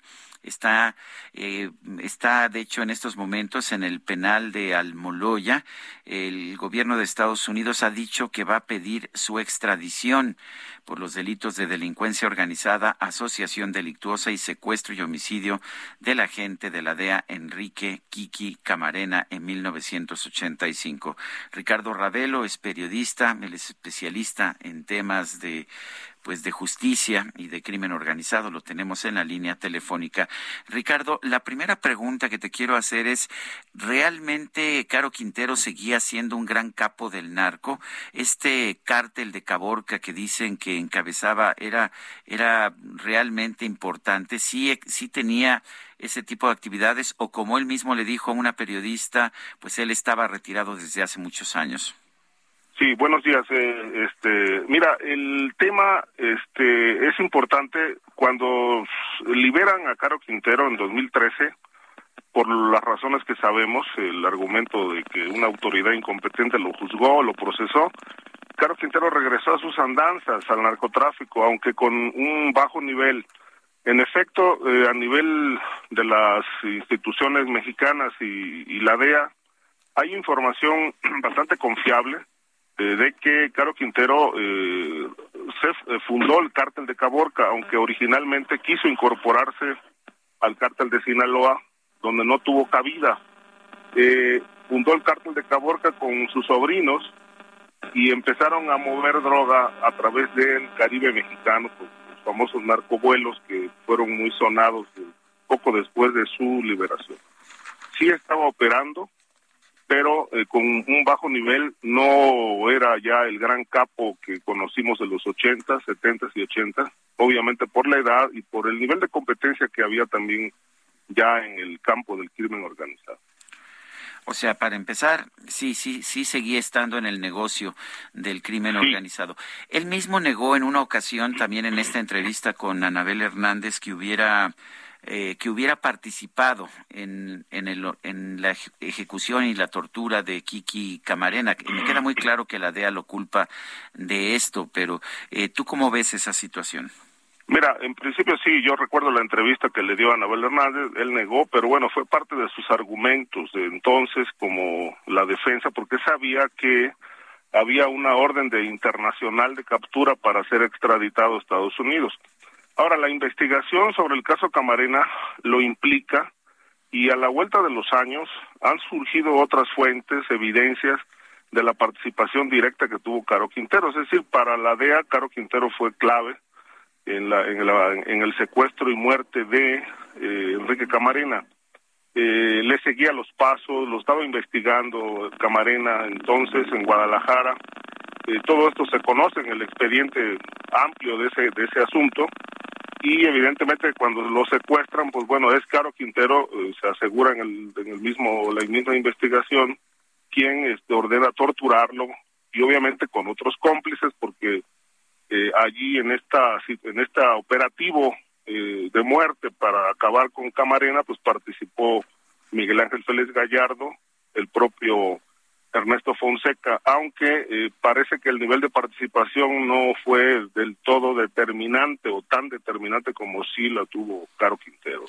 está, eh, está de hecho en estos momentos en el penal de Almoloya. El gobierno de Estados Unidos ha dicho que va a pedir su extradición por los delitos de delincuencia organizada, asociación delictuosa y secuestro y homicidio del agente de la DEA Enrique Kiki Camarena en 1985. Ricardo Ravelo es periodista, es especialista en temas de pues de justicia y de crimen organizado. Lo tenemos en la línea telefónica. Ricardo, la primera pregunta que te quiero hacer es, ¿realmente Caro Quintero seguía siendo un gran capo del narco? Este cártel de Caborca que dicen que encabezaba era, era realmente importante, sí, sí tenía ese tipo de actividades o como él mismo le dijo a una periodista, pues él estaba retirado desde hace muchos años. Sí, buenos días. Eh, este, mira, el tema este, es importante. Cuando liberan a Caro Quintero en 2013, por las razones que sabemos, el argumento de que una autoridad incompetente lo juzgó, lo procesó, Caro Quintero regresó a sus andanzas al narcotráfico, aunque con un bajo nivel. En efecto, eh, a nivel de las instituciones mexicanas y, la DEA, hay información bastante confiable de que Caro Quintero eh, se fundó el cártel de Caborca, aunque originalmente quiso incorporarse al cártel de Sinaloa, donde no tuvo cabida. fundó el cártel de Caborca con sus sobrinos y empezaron a mover droga a través del Caribe mexicano, pues, los famosos narcovuelos que fueron muy sonados poco después de su liberación. Sí estaba operando, pero eh, con un bajo nivel no era ya el gran capo que conocimos en los 80, 70 y 80, obviamente por la edad y por el nivel de competencia que había también ya en el campo del crimen organizado. O sea, para empezar, sí, sí, sí seguía estando en el negocio del crimen organizado. Él mismo negó en una ocasión, también en esta entrevista con Anabel Hernández, que hubiera eh, que hubiera participado en, en, el, en, la ejecución y la tortura de Kiki Camarena. Y me queda muy claro que la DEA lo culpa de esto, pero eh, ¿tú cómo ves esa situación? Mira, en principio sí, yo recuerdo la entrevista que le dio a Anabel Hernández, él negó, pero bueno, fue parte de sus argumentos de entonces como la defensa, porque sabía que había una orden de internacional de captura para ser extraditado a Estados Unidos. Ahora, la investigación sobre el caso Camarena lo implica y a la vuelta de los años han surgido otras fuentes, evidencias de la participación directa que tuvo Caro Quintero. Es decir, para la DEA, Caro Quintero fue clave en, la, en, el secuestro y muerte de eh, Enrique Camarena. Eh, le seguía los pasos, lo estaba investigando Camarena entonces en Guadalajara. Eh, todo esto se conoce en el expediente amplio de ese, de ese asunto. Y evidentemente cuando lo secuestran, pues bueno, es Caro Quintero, se asegura en el, en el mismo, la misma investigación, quien este, ordena torturarlo y obviamente con otros cómplices porque eh, allí en esta en este operativo eh, de muerte para acabar con Camarena, pues participó Miguel Ángel Félix Gallardo, el propio Ernesto Fonseca, aunque eh, parece que el nivel de participación no fue del todo determinante o tan determinante como sí la tuvo Caro Quintero.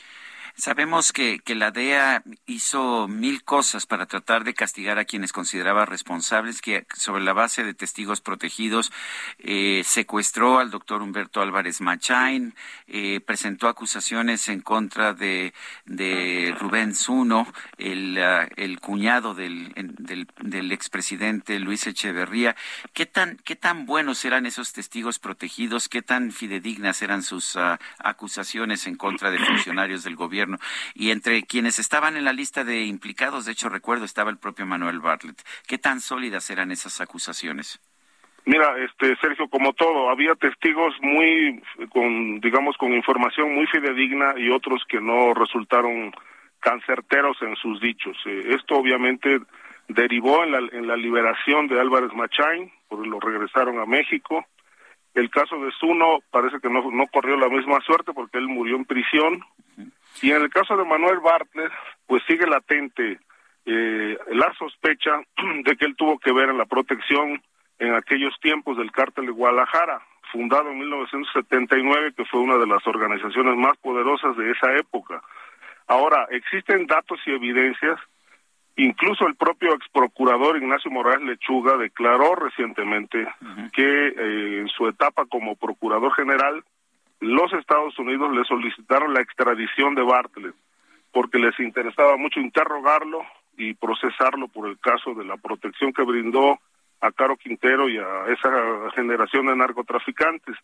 Sabemos que, que, la DEA hizo mil cosas para tratar de castigar a quienes consideraba responsables, que sobre la base de testigos protegidos eh, secuestró al doctor Humberto Álvarez Machain, eh, presentó acusaciones en contra de, de Rubén Zuno, el, uh, el cuñado del, del, del, expresidente Luis Echeverría. ¿Qué tan, ¿Qué tan buenos eran esos testigos protegidos? ¿Qué tan fidedignas eran sus uh, acusaciones en contra de funcionarios del gobierno? Y entre quienes estaban en la lista de implicados, de hecho recuerdo, estaba el propio Manuel Bartlett. ¿Qué tan sólidas eran esas acusaciones? Mira, este Sergio, como todo, había testigos muy, con, digamos, con información muy fidedigna y otros que no resultaron tan certeros en sus dichos. Eh, esto obviamente derivó en la, en la liberación de Álvarez Machain, porque lo regresaron a México. El caso de Zuno parece que no, no corrió la misma suerte porque él murió en prisión. Y en el caso de Manuel Bartlett, pues sigue latente eh, la sospecha de que él tuvo que ver en la protección en aquellos tiempos del cártel de Guadalajara, fundado en 1979, que fue una de las organizaciones más poderosas de esa época. Ahora, existen datos y evidencias, incluso el propio ex procurador Ignacio Morales Lechuga declaró recientemente que eh, en su etapa como procurador general los Estados Unidos le solicitaron la extradición de Bartlett porque les interesaba mucho interrogarlo y procesarlo por el caso de la protección que brindó a Caro Quintero y a esa generación de narcotraficantes.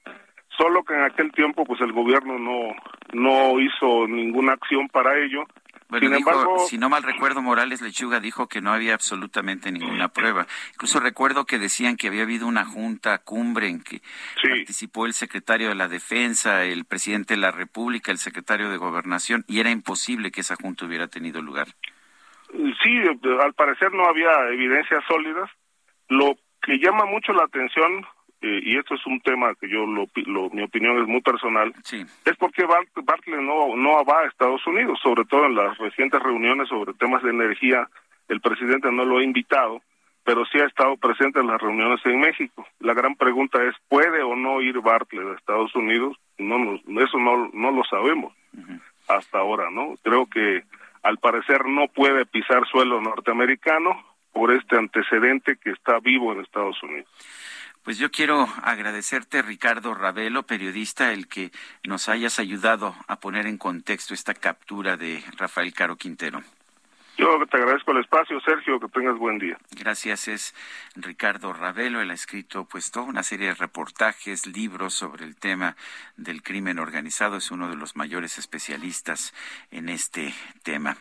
Solo que en aquel tiempo pues el gobierno no no hizo ninguna acción para ello bueno, dijo, si no mal recuerdo, Morales Lechuga dijo que no había absolutamente ninguna prueba. Incluso recuerdo que decían que había habido una junta cumbre en que participó el secretario de la Defensa, el presidente de la República, el secretario de Gobernación, y era imposible que esa junta hubiera tenido lugar. Sí, al parecer no había evidencias sólidas. Lo que llama mucho la atención eh, y esto es un tema que yo, lo, mi opinión es muy personal, es porque Bartlett no, no va a Estados Unidos, sobre todo en las recientes reuniones sobre temas de energía, el presidente no lo ha invitado, pero sí ha estado presente en las reuniones en México. La gran pregunta es, ¿puede o no ir Bartlett a Estados Unidos? No, eso no, no lo sabemos hasta ahora, ¿no? Creo que al parecer no puede pisar suelo norteamericano por este antecedente que está vivo en Estados Unidos. Pues yo quiero agradecerte, Ricardo Ravelo, periodista, el que nos hayas ayudado a poner en contexto esta captura de Rafael Caro Quintero. Yo te agradezco el espacio, Sergio, que tengas buen día. Gracias, es Ricardo Ravelo, él ha escrito pues toda una serie de reportajes, libros sobre el tema del crimen organizado, es uno de los mayores especialistas en este tema.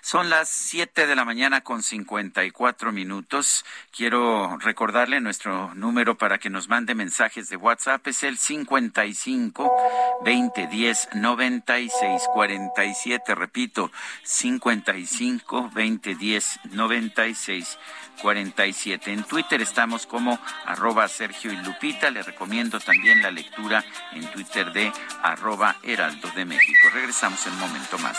Son las 7 de la mañana con 54 minutos. Quiero recordarle nuestro número para que nos mande mensajes de WhatsApp, es el 55 2010 9647, repito, 55 20 10 96 47. En Twitter estamos como arroba Sergio y Lupita. Le recomiendo también la lectura en Twitter de arroba Heraldo de México. Regresamos en un momento más.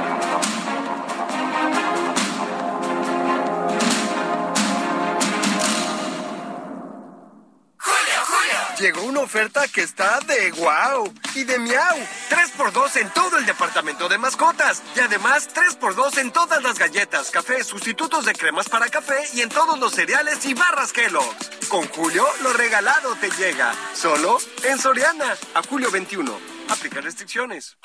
Llegó una oferta que está de wow y de miau. 3x2 en todo el departamento de mascotas. Y además 3x2 en todas las galletas, café, sustitutos de cremas para café y en todos los cereales y barras Kellogg's. Con Julio, lo regalado te llega. Solo en Soriana. A julio 21. Aplica restricciones.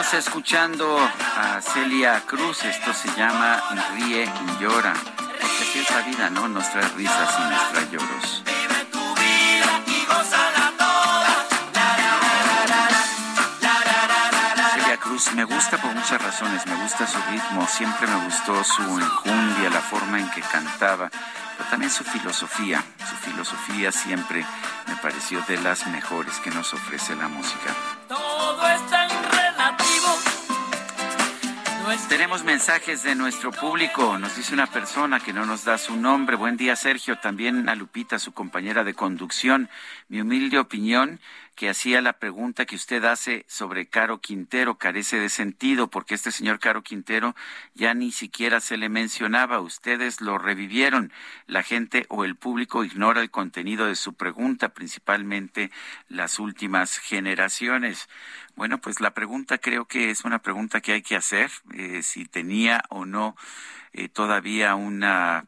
Seguimos escuchando a Celia Cruz. Esto se llama Ríe y Llora. Porque así es la vida, ¿no? Nos trae risas y nos trae lloros. Celia Cruz me gusta por muchas razones. Me gusta su ritmo, siempre me gustó su enjundia, la forma en que cantaba, pero también su filosofía. Su filosofía siempre me pareció de las mejores que nos ofrece la música. Tenemos mensajes de nuestro público. Nos dice una persona que no nos da su nombre. Buen día, Sergio. También a Lupita, su compañera de conducción. Mi humilde opinión que hacía la pregunta que usted hace sobre Caro Quintero carece de sentido porque este señor Caro Quintero ya ni siquiera se le mencionaba. Ustedes lo revivieron. La gente o el público ignora el contenido de su pregunta, principalmente las últimas generaciones. Bueno, pues la pregunta creo que es una pregunta que hay que hacer, eh, si tenía o no eh, todavía una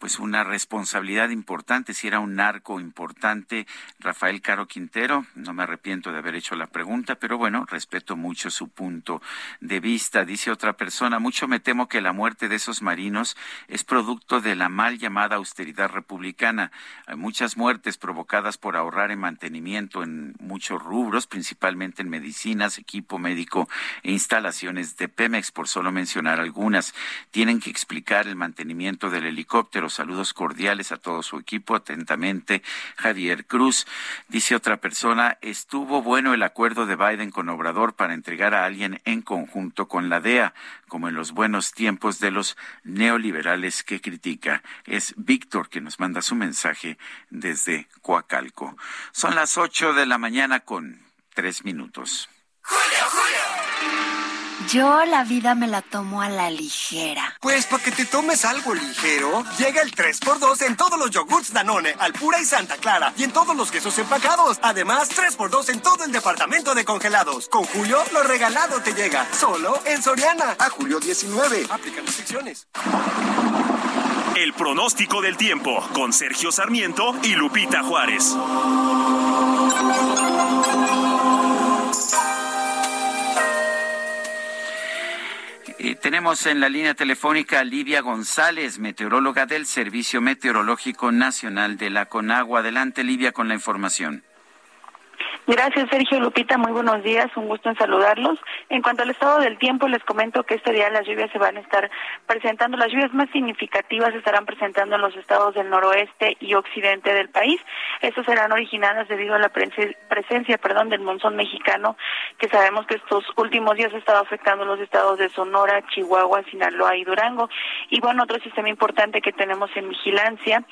pues una responsabilidad importante, si era un narco importante, Rafael Caro Quintero, no me arrepiento de haber hecho la pregunta, pero bueno, respeto mucho su punto de vista. Dice otra persona, mucho me temo que la muerte de esos marinos es producto de la mal llamada austeridad republicana. Hay muchas muertes provocadas por ahorrar en mantenimiento en muchos rubros, principalmente en medicinas, equipo médico e instalaciones de Pemex, por solo mencionar algunas. Tienen que explicar el mantenimiento del helicóptero saludos cordiales a todo su equipo. Atentamente, Javier Cruz. Dice otra persona, estuvo bueno el acuerdo de Biden con Obrador para entregar a alguien en conjunto con la DEA, como en los buenos tiempos de los neoliberales que critica. Es Víctor que nos manda su mensaje desde Coacalco. Son las ocho de la mañana con tres minutos. Julio, Yo la vida me la tomo a la ligera. Pues para que te tomes algo ligero, llega el 3x2 en todos los yogurts Danone, Alpura y Santa Clara, y en todos los quesos empacados. Además, 3x2 en todo el departamento de congelados. Con Julio, lo regalado te llega. Solo en Soriana. A julio 19. Aplican restricciones. El pronóstico del tiempo con Sergio Sarmiento y Lupita Juárez. Tenemos en la línea telefónica a Livia González, meteoróloga del Servicio Meteorológico Nacional de la Conagua. Adelante, Livia, con la información. Gracias, Sergio Lupita. Muy buenos días. Un gusto en saludarlos. En cuanto al estado del tiempo, les comento que este día las lluvias se van a estar presentando. Las lluvias más significativas se estarán presentando en los estados del noroeste y occidente del país. Estas serán originadas debido a la presencia, perdón, del monzón mexicano, que sabemos que estos últimos días ha estado afectando los estados de Sonora, Chihuahua, Sinaloa y Durango. Y bueno, otro sistema importante que tenemos en vigilancia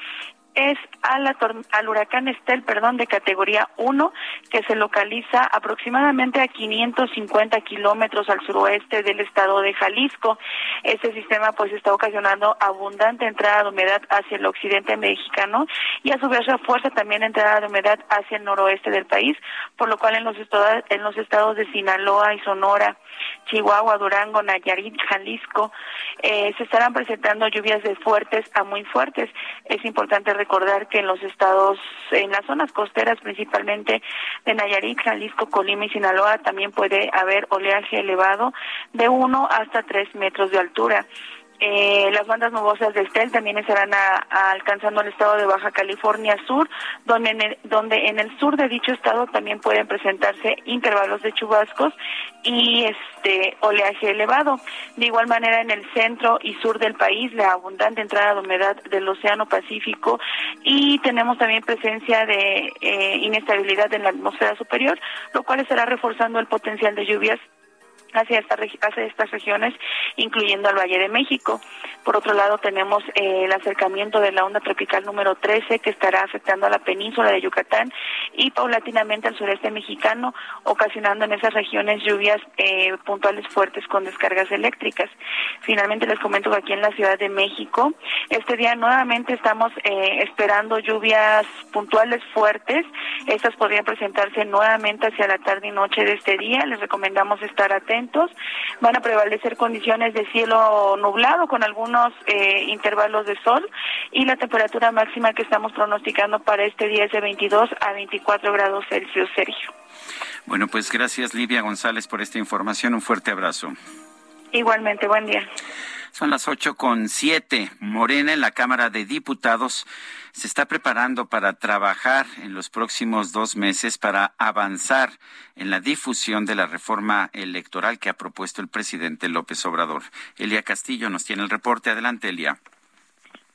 es al huracán Estel, perdón, de categoría 1, que se localiza aproximadamente a 550 kilómetros al suroeste del estado de Jalisco. Este sistema pues está ocasionando abundante entrada de humedad hacia el occidente mexicano y a su vez refuerza también entrada de humedad hacia el noroeste del país, por lo cual en los en los estados de Sinaloa y Sonora, Chihuahua, Durango, Nayarit, Jalisco, eh, se estarán presentando lluvias de fuertes a muy fuertes. Es importante recordar que en los estados, en las zonas costeras principalmente de Nayarit, Jalisco, Colima y Sinaloa también puede haber oleaje elevado de 1 hasta 3 metros de altura. Eh, las bandas nubosas de Estel también estarán alcanzando el estado de Baja California Sur, donde en, el, donde en el sur de dicho estado también pueden presentarse intervalos de chubascos y este oleaje elevado. De igual manera en el centro y sur del país la abundante entrada de humedad del Océano Pacífico y tenemos también presencia de eh, inestabilidad en la atmósfera superior, lo cual estará reforzando el potencial de lluvias hacia, esta, hacia estas regiones, incluyendo al Valle de México. Por otro lado, tenemos eh, el acercamiento de la onda tropical número 13 que estará afectando a la península de Yucatán y paulatinamente al sureste mexicano, ocasionando en esas regiones lluvias eh, puntuales fuertes con descargas eléctricas. Finalmente, les comento que aquí en la Ciudad de México, este día nuevamente estamos eh, esperando lluvias puntuales fuertes. Estas podrían presentarse nuevamente hacia la tarde y noche de este día. Les recomendamos estar atentos Van a prevalecer condiciones de cielo nublado con algunos eh, intervalos de sol y la temperatura máxima que estamos pronosticando para este día es de 22 a 24 grados Celsius, Sergio. Bueno, pues gracias Livia González por esta información. Un fuerte abrazo. Igualmente, buen día. Son las ocho con siete. Morena en la Cámara de Diputados se está preparando para trabajar en los próximos dos meses para avanzar en la difusión de la reforma electoral que ha propuesto el presidente López Obrador. Elia Castillo nos tiene el reporte. Adelante, Elia.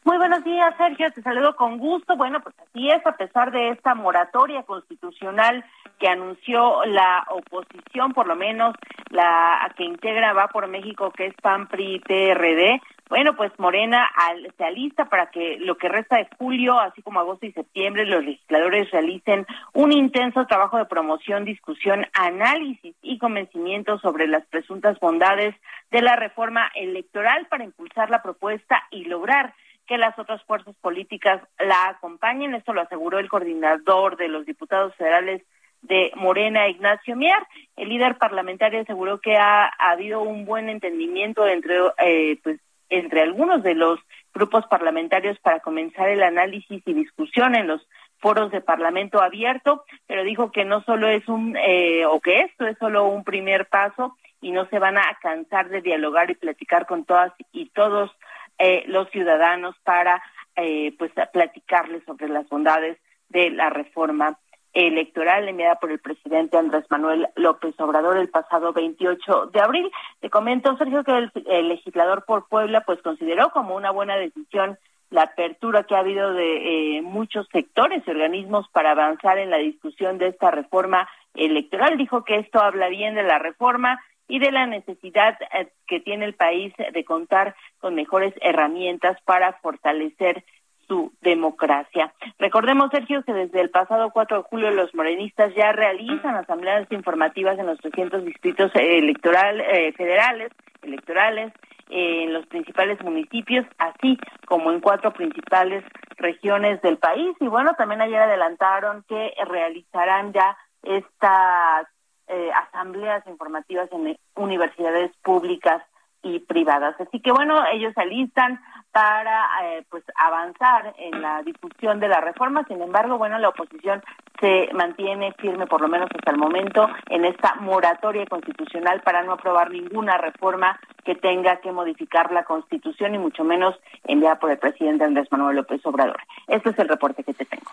Muy buenos días, Sergio. Te saludo con gusto. Bueno, pues así es, a pesar de esta moratoria constitucional que anunció la oposición, por lo menos la que integra Va por México, que es PAN, PRI, PRD, bueno, pues Morena se alista para que lo que resta de julio, así como agosto y septiembre, los legisladores realicen un intenso trabajo de promoción, discusión, análisis y convencimiento sobre las presuntas bondades de la reforma electoral para impulsar la propuesta y lograr que las otras fuerzas políticas la acompañen. Esto lo aseguró el coordinador de los diputados federales de Morena, Ignacio Mier. El líder parlamentario aseguró que ha, habido un buen entendimiento entre eh, pues, entre algunos de los grupos parlamentarios para comenzar el análisis y discusión en los foros de Parlamento abierto, pero dijo que no solo es un, eh, o que esto es solo un primer paso y no se van a cansar de dialogar y platicar con todas y todos eh, los ciudadanos para eh, pues platicarles sobre las bondades de la reforma electoral enviada por el presidente Andrés Manuel López Obrador el pasado 28 de abril. Te comento, Sergio, que el, legislador por Puebla pues consideró como una buena decisión la apertura que ha habido de eh, muchos sectores y organismos para avanzar en la discusión de esta reforma electoral. Dijo que esto habla bien de la reforma y de la necesidad eh, que tiene el país de contar con mejores herramientas para fortalecer su democracia. Recordemos, Sergio, que desde el pasado 4 de julio los morenistas ya realizan asambleas informativas en los 300 distritos electoral, eh, federales, electorales, en los principales municipios, así como en cuatro principales regiones del país. Y bueno, también ayer adelantaron que realizarán ya estas eh, asambleas informativas en universidades públicas y privadas. Así que bueno, ellos se alistan para eh, pues avanzar en la difusión de la reforma. Sin embargo, bueno, la oposición se mantiene firme, por lo menos hasta el momento, en esta moratoria constitucional para no aprobar ninguna reforma que tenga que modificar la Constitución y mucho menos enviada por el presidente Andrés Manuel López Obrador. Este es el reporte que te tengo.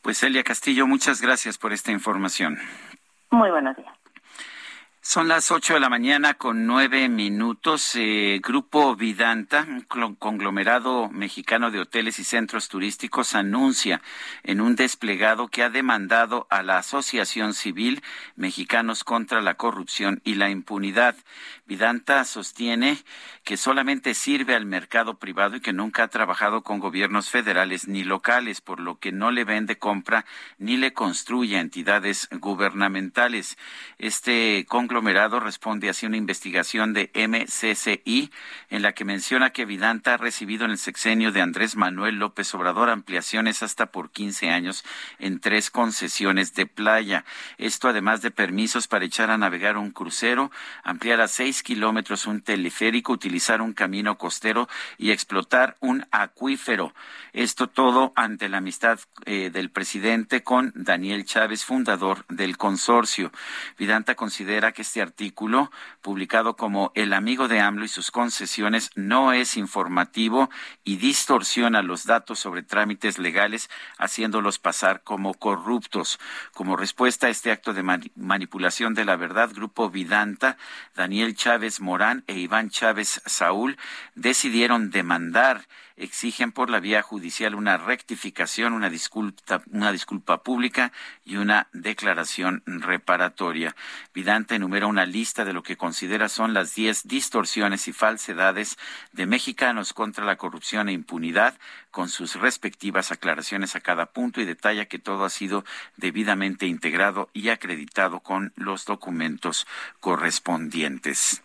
Pues Elia Castillo, muchas gracias por esta información. Muy buenos días. Son las ocho de la mañana con nueve minutos. Eh, Grupo Vidanta, un conglomerado mexicano de hoteles y centros turísticos, anuncia en un desplegado que ha demandado a la Asociación Civil Mexicanos contra la Corrupción y la Impunidad. Vidanta sostiene que solamente sirve al mercado privado y que nunca ha trabajado con gobiernos federales ni locales, por lo que no le vende compra ni le construye entidades gubernamentales. Este conglomerado responde así una investigación de MCCI en la que menciona que Vidanta ha recibido en el sexenio de Andrés Manuel López Obrador ampliaciones hasta por 15 años en tres concesiones de playa. Esto además de permisos para echar a navegar un crucero, ampliar a seis kilómetros un teleférico, utilizar un camino costero y explotar un acuífero. Esto todo ante la amistad eh, del presidente con Daniel Chávez, fundador del consorcio. Vidanta considera que este artículo, publicado como El amigo de AMLO y sus concesiones, no es informativo y distorsiona los datos sobre trámites legales, haciéndolos pasar como corruptos. Como respuesta a este acto de manipulación de la verdad, Grupo Vidanta, Daniel Chávez Morán e Iván Chávez Saúl decidieron demandar exigen por la vía judicial una rectificación, una disculpa, una disculpa pública y una declaración reparatoria. Vidante enumera una lista de lo que considera son las diez distorsiones y falsedades de mexicanos contra la corrupción e impunidad, con sus respectivas aclaraciones a cada punto y detalla que todo ha sido debidamente integrado y acreditado con los documentos correspondientes.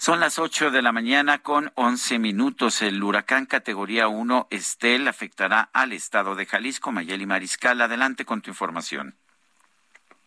Son las ocho de la mañana con once minutos. El huracán categoría 1 Estel afectará al estado de Jalisco. Mayeli Mariscal, adelante con tu información.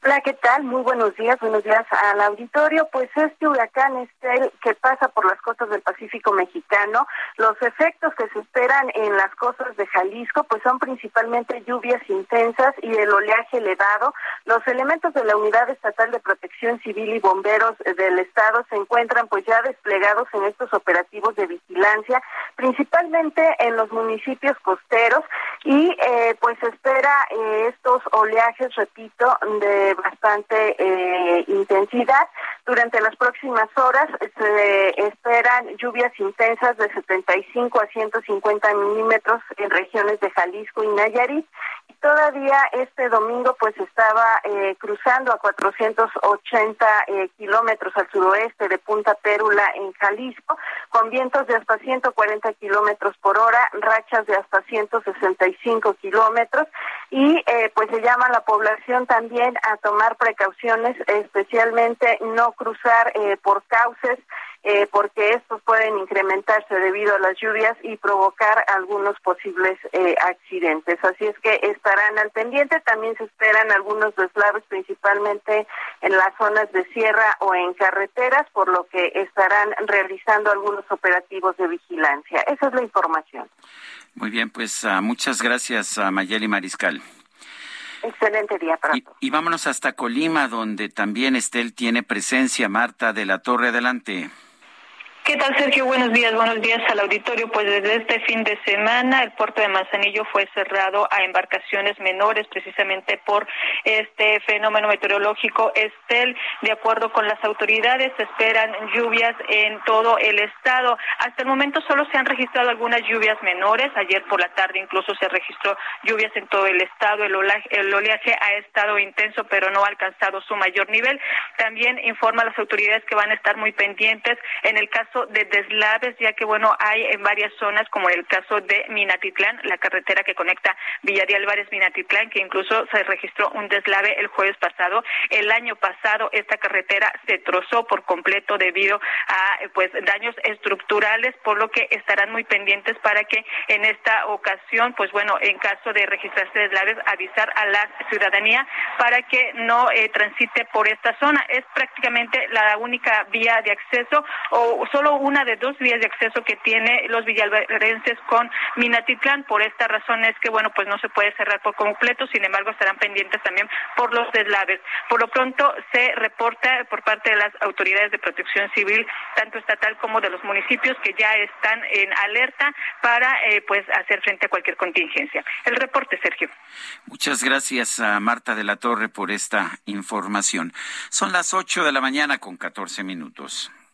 Hola, ¿qué tal? Muy buenos días, buenos días al auditorio. Pues este huracán Estel que pasa por las costas del Pacífico mexicano, los efectos que se esperan en las costas de Jalisco pues son principalmente lluvias intensas y el oleaje elevado. Los elementos de la Unidad Estatal de Protección Civil y Bomberos del Estado se encuentran pues ya desplegados en estos operativos de vigilancia, principalmente en los municipios costeros y eh, pues espera eh, estos oleajes, repito, de bastante eh, intensidad. Durante las próximas horas se esperan lluvias intensas de 75 a 150 milímetros en regiones de Jalisco y Nayarit. Todavía este domingo pues estaba eh, cruzando a 480 eh, kilómetros al suroeste de Punta Pérula en Jalisco, con vientos de hasta 140 kilómetros por hora, rachas de hasta 165 kilómetros y eh, pues se llama la población también a tomar precauciones, especialmente no cruzar eh, por cauces, eh, porque estos pueden incrementarse debido a las lluvias y provocar algunos posibles eh, accidentes. Así es que estarán al pendiente. También se esperan algunos deslaves, principalmente en las zonas de sierra o en carreteras, por lo que estarán realizando algunos operativos de vigilancia. Esa es la información. Muy bien, pues uh, muchas gracias a Mayeli Mariscal. Excelente día para y, y, vámonos hasta Colima, donde también Estel tiene presencia. Marta de la Torre, adelante. ¿Qué tal, Sergio? Buenos días, buenos días al auditorio. Pues desde este fin de semana el puerto de Manzanillo fue cerrado a embarcaciones menores precisamente por este fenómeno meteorológico Estel. De acuerdo con las autoridades, esperan lluvias en todo el estado. Hasta el momento solo se han registrado algunas lluvias menores. Ayer por la tarde incluso se registró lluvias en todo el estado. El el oleaje ha estado intenso, pero no ha alcanzado su mayor nivel. También informa a las autoridades que van a estar muy pendientes en el caso de deslaves, ya que bueno, hay en varias zonas, como en el caso de Minatitlán, la carretera que conecta Villa de Álvarez Minatitlán, que incluso se registró un deslave el jueves pasado. El año pasado esta carretera se trozó por completo debido a pues daños estructurales, por lo que estarán muy pendientes para que en esta ocasión, pues bueno, en caso de registrarse deslaves, avisar a la ciudadanía para que no eh, transite por esta zona. Es prácticamente la única vía de acceso o una de dos vías de acceso que tiene los villalvarenses con Minatitlán. Por esta razón es que, bueno, pues no se puede cerrar por completo, sin embargo, estarán pendientes también por los deslaves. Por lo pronto, se reporta por parte de las autoridades de protección civil, tanto estatal como de los municipios, que ya están en alerta para, eh, pues, hacer frente a cualquier contingencia. El reporte, Sergio. Muchas gracias a Marta de la Torre por esta información. Son las 8 de la mañana con 14 minutos.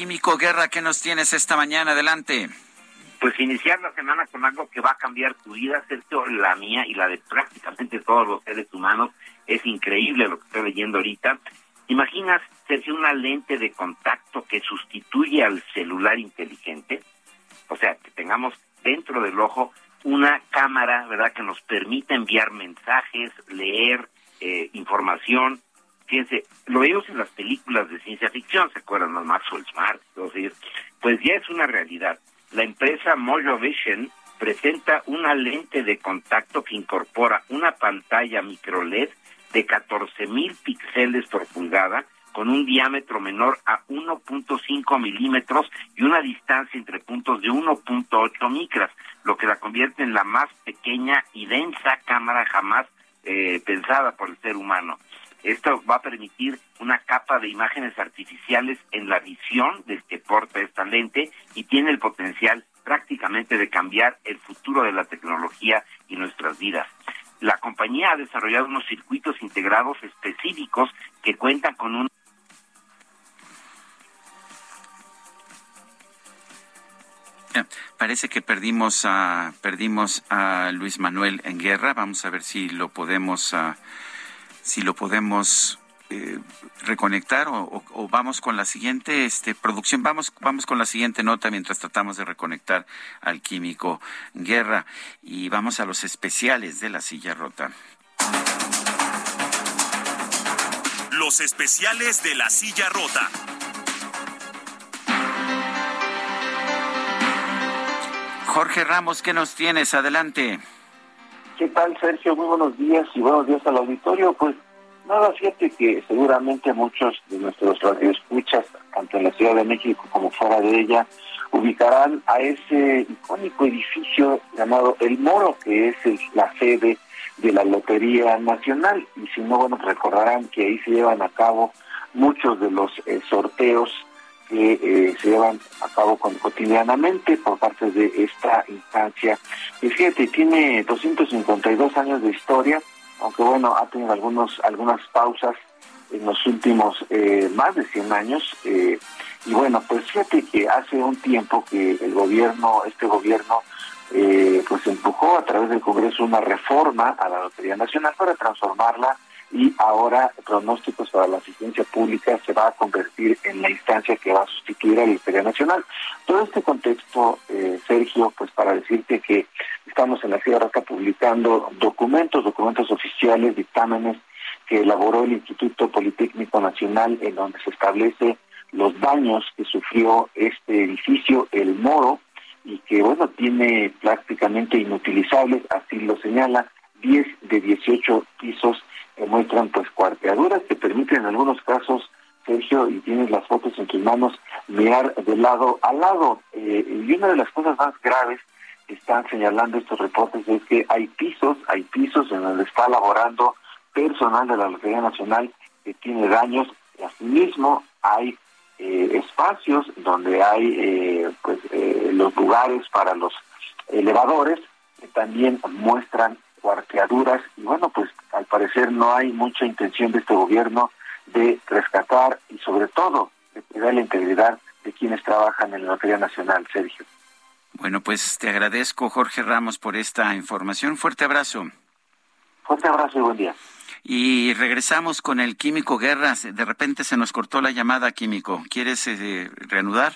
Químico Guerra, ¿qué nos tienes esta mañana? Adelante. Pues iniciar la semana con algo que va a cambiar tu vida, Sergio, la mía y la de prácticamente todos los seres humanos. Es increíble lo que estoy leyendo ahorita. ¿Imaginas, Sergio, una lente de contacto que sustituye al celular inteligente? O sea, que tengamos dentro del ojo una cámara, ¿verdad?, que nos permita enviar mensajes, leer eh, información fíjense, lo vimos en las películas de ciencia ficción, ¿se acuerdan? de Maxwell Smart, todos ellos. Pues ya es una realidad. La empresa Mojo Vision presenta una lente de contacto que incorpora una pantalla micro LED de 14 mil píxeles por pulgada con un diámetro menor a 1.5 milímetros y una distancia entre puntos de 1.8 micras, lo que la convierte en la más pequeña y densa cámara jamás eh, pensada por el ser humano. Esto va a permitir una capa de imágenes artificiales en la visión del que porta esta lente y tiene el potencial prácticamente de cambiar el futuro de la tecnología y nuestras vidas. La compañía ha desarrollado unos circuitos integrados específicos que cuentan con un Parece que perdimos a perdimos a Luis Manuel en guerra. Vamos a ver si lo podemos uh, si lo podemos eh, reconectar o, vamos con la siguiente este, producción. Vamos, vamos con la siguiente nota mientras tratamos de reconectar al químico Guerra y vamos a los especiales de la silla rota. Los especiales de la silla rota. Jorge Ramos, ¿qué nos tienes? Adelante. ¿Qué tal, Sergio? Muy buenos días y buenos días al auditorio. Pues nada, fíjate que seguramente muchos de nuestros radioescuchas, tanto en la Ciudad de México como fuera de ella, ubicarán a ese icónico edificio llamado El Moro, que es la sede de la Lotería Nacional. Y si no, bueno, recordarán que ahí se llevan a cabo muchos de los eh, sorteos que eh, se llevan a cabo cotidianamente por parte de esta instancia. Y fíjate, tiene 252 años de historia, aunque bueno, ha tenido algunos algunas pausas en los últimos eh, más de 100 años. Eh, y bueno, pues fíjate que hace un tiempo que el gobierno, este gobierno, pues empujó a través del Congreso una reforma a la Lotería Nacional para transformarla y ahora pronósticos para la asistencia pública se va a convertir en la instancia que va a sustituir a la Lotería Nacional. Todo este contexto, eh, Sergio, pues para decirte que estamos en la Sierra publicando documentos, documentos oficiales, dictámenes que elaboró el Instituto Politécnico Nacional en donde se establece los daños que sufrió este edificio, el Moro, y que, bueno, tiene prácticamente inutilizables, así lo señala, 10 de 18 pisos que muestran pues cuarteaduras que permiten en algunos casos, Sergio, y tienes las fotos en tus manos, mirar de lado a lado. Eh, y una de las cosas más graves que están señalando estos reportes es que hay pisos, hay pisos en donde está laborando personal de la Lotería Nacional que tiene daños. Y asimismo hay eh, espacios donde hay eh, pues eh, los lugares para los elevadores que también muestran cuarteaduras y bueno pues al parecer no hay mucha intención de este gobierno de rescatar y sobre todo de cuidar la integridad de quienes trabajan en la Lotería Nacional, Sergio. Bueno, pues te agradezco, Jorge Ramos, por esta información. Fuerte abrazo. Fuerte abrazo y buen día. Y regresamos con el Químico Guerras. De repente se nos cortó la llamada, Químico. ¿Quieres eh, reanudar?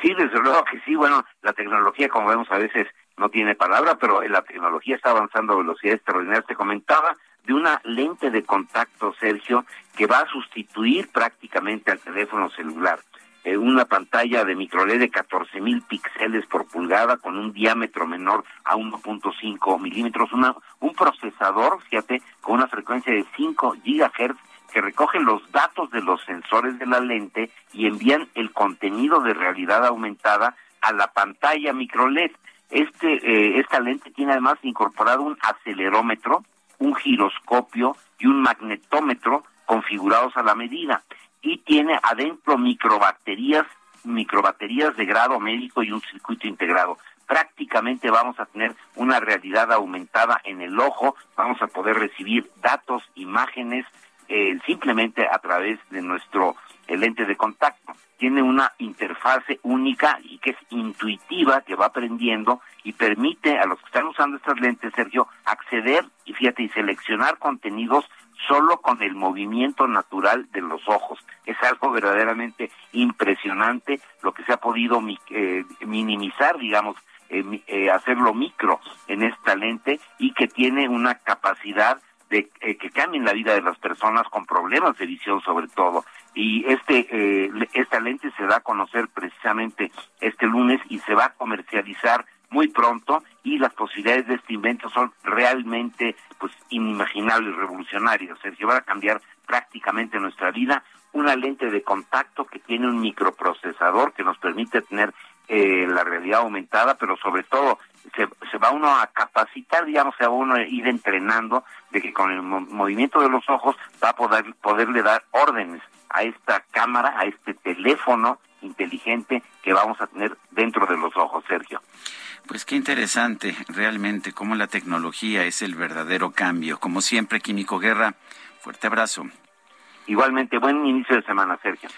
Sí, desde luego que sí. Bueno, la tecnología, como vemos a veces, no tiene palabra, pero la tecnología está avanzando a velocidades extraordinarias. Te comentaba de una lente de contacto, Sergio, que va a sustituir prácticamente al teléfono celular. Eh, una pantalla de microLED de 14 mil píxeles por pulgada con un diámetro menor a 1.5 milímetros, una, un procesador, fíjate, con una frecuencia de 5 gigahertz que recoge los datos de los sensores de la lente y envían el contenido de realidad aumentada a la pantalla microLED. Este, eh, esta lente tiene además incorporado un acelerómetro, un giroscopio y un magnetómetro configurados a la medida y tiene adentro microbaterías, microbaterías de grado médico y un circuito integrado. Prácticamente vamos a tener una realidad aumentada en el ojo, vamos a poder recibir datos, imágenes, eh, simplemente a través de nuestro lente de contacto. Tiene una interfase única y que es intuitiva, que va aprendiendo y permite a los que están usando estas lentes, Sergio, acceder y fíjate, y seleccionar contenidos solo con el movimiento natural de los ojos. Es algo verdaderamente impresionante lo que se ha podido eh, minimizar, digamos, eh, eh, hacerlo micro en esta lente y que tiene una capacidad de que cambien la vida de las personas con problemas de visión sobre todo. Y este esta lente se da a conocer precisamente este lunes y se va a comercializar muy pronto y las posibilidades de este invento son realmente pues inimaginables, revolucionarias. Sergio, va a cambiar prácticamente nuestra vida. Una lente de contacto que tiene un microprocesador que nos permite tener eh, la realidad aumentada, pero sobre todo se, se, va uno a capacitar, digamos, se va uno a ir entrenando de que con el movimiento de los ojos va a poder poderle dar órdenes a esta cámara, a este teléfono inteligente que vamos a tener dentro de los ojos, Sergio. Pues qué interesante, realmente, cómo la tecnología es el verdadero cambio. Como siempre, Químico Guerra, fuerte abrazo. Igualmente, buen inicio de semana, Sergio.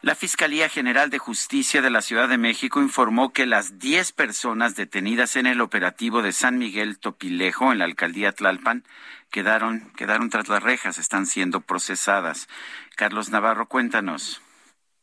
La Fiscalía General de Justicia de la Ciudad de México informó que las 10 personas detenidas en el operativo de San Miguel Topilejo en la alcaldía Tlalpan quedaron, quedaron tras las rejas, están siendo procesadas. Carlos Navarro, cuéntanos.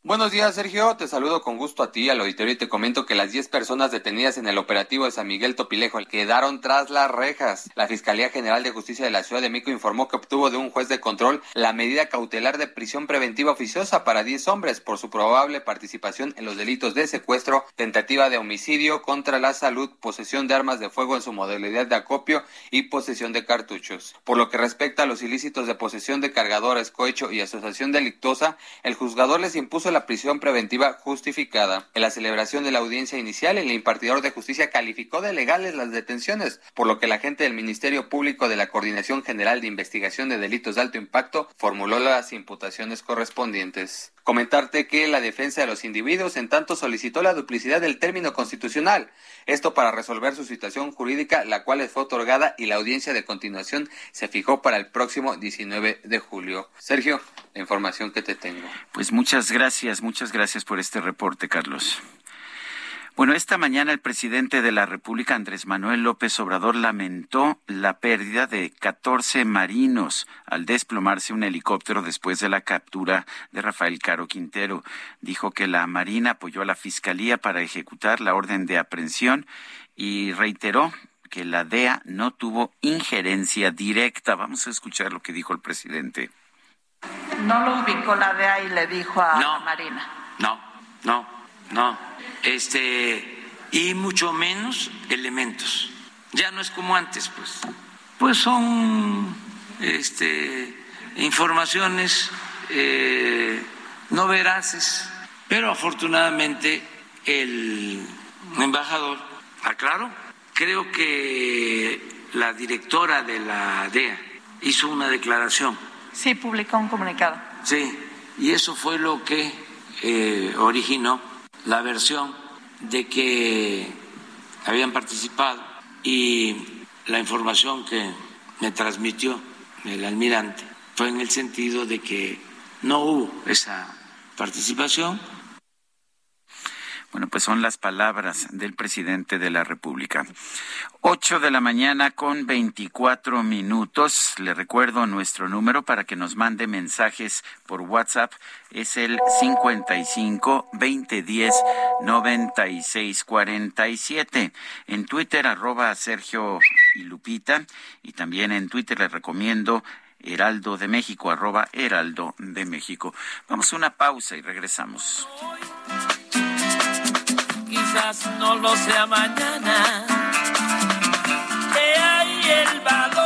Buenos días, Sergio. Te saludo con gusto a ti, al auditorio, y te comento que las 10 personas detenidas en el operativo de San Miguel Topilejo quedaron tras las rejas. La Fiscalía General de Justicia de la Ciudad de México informó que obtuvo de un juez de control la medida cautelar de prisión preventiva oficiosa para 10 hombres por su probable participación en los delitos de secuestro, tentativa de homicidio contra la salud, posesión de armas de fuego en su modalidad de acopio y posesión de cartuchos. Por lo que respecta a los ilícitos de posesión de cargadores, cohecho y asociación delictuosa, el juzgador les impuso la prisión preventiva justificada. En la celebración de la audiencia inicial, el impartidor de justicia calificó de legales las detenciones, por lo que la gente del Ministerio Público de la Coordinación General de Investigación de Delitos de Alto Impacto formuló las imputaciones correspondientes. Comentarte que la defensa de los individuos en tanto solicitó la duplicidad del término constitucional, esto para resolver su situación jurídica, la cual fue otorgada y la audiencia de continuación se fijó para el próximo 19 de julio. Sergio, la información que te tengo. Pues muchas gracias, muchas gracias por este reporte, Carlos. Bueno, esta mañana el presidente de la República, Andrés Manuel López Obrador, lamentó la pérdida de 14 marinos al desplomarse un helicóptero después de la captura de Rafael Caro Quintero. Dijo que la Marina apoyó a la Fiscalía para ejecutar la orden de aprehensión y reiteró que la DEA no tuvo injerencia directa. Vamos a escuchar lo que dijo el presidente. No lo ubicó la DEA y le dijo a la Marina. No, no, no. Este, y mucho menos elementos. Ya no es como antes, pues. Pues son este, informaciones eh, no veraces, pero afortunadamente el embajador aclaró. Creo que la directora de la DEA hizo una declaración. Sí, publicó un comunicado. Sí, y eso fue lo que eh, originó la versión de que habían participado y la información que me transmitió el almirante fue en el sentido de que no hubo esa participación bueno, pues son las palabras del presidente de la República. Ocho de la mañana con veinticuatro minutos. Le recuerdo nuestro número para que nos mande mensajes por WhatsApp. Es el 55 2010 96 47. En Twitter, arroba Sergio y Lupita. Y también en Twitter le recomiendo Heraldo de México, arroba Heraldo de México. Vamos a una pausa y regresamos quizás no lo sea mañana. Que hay el valor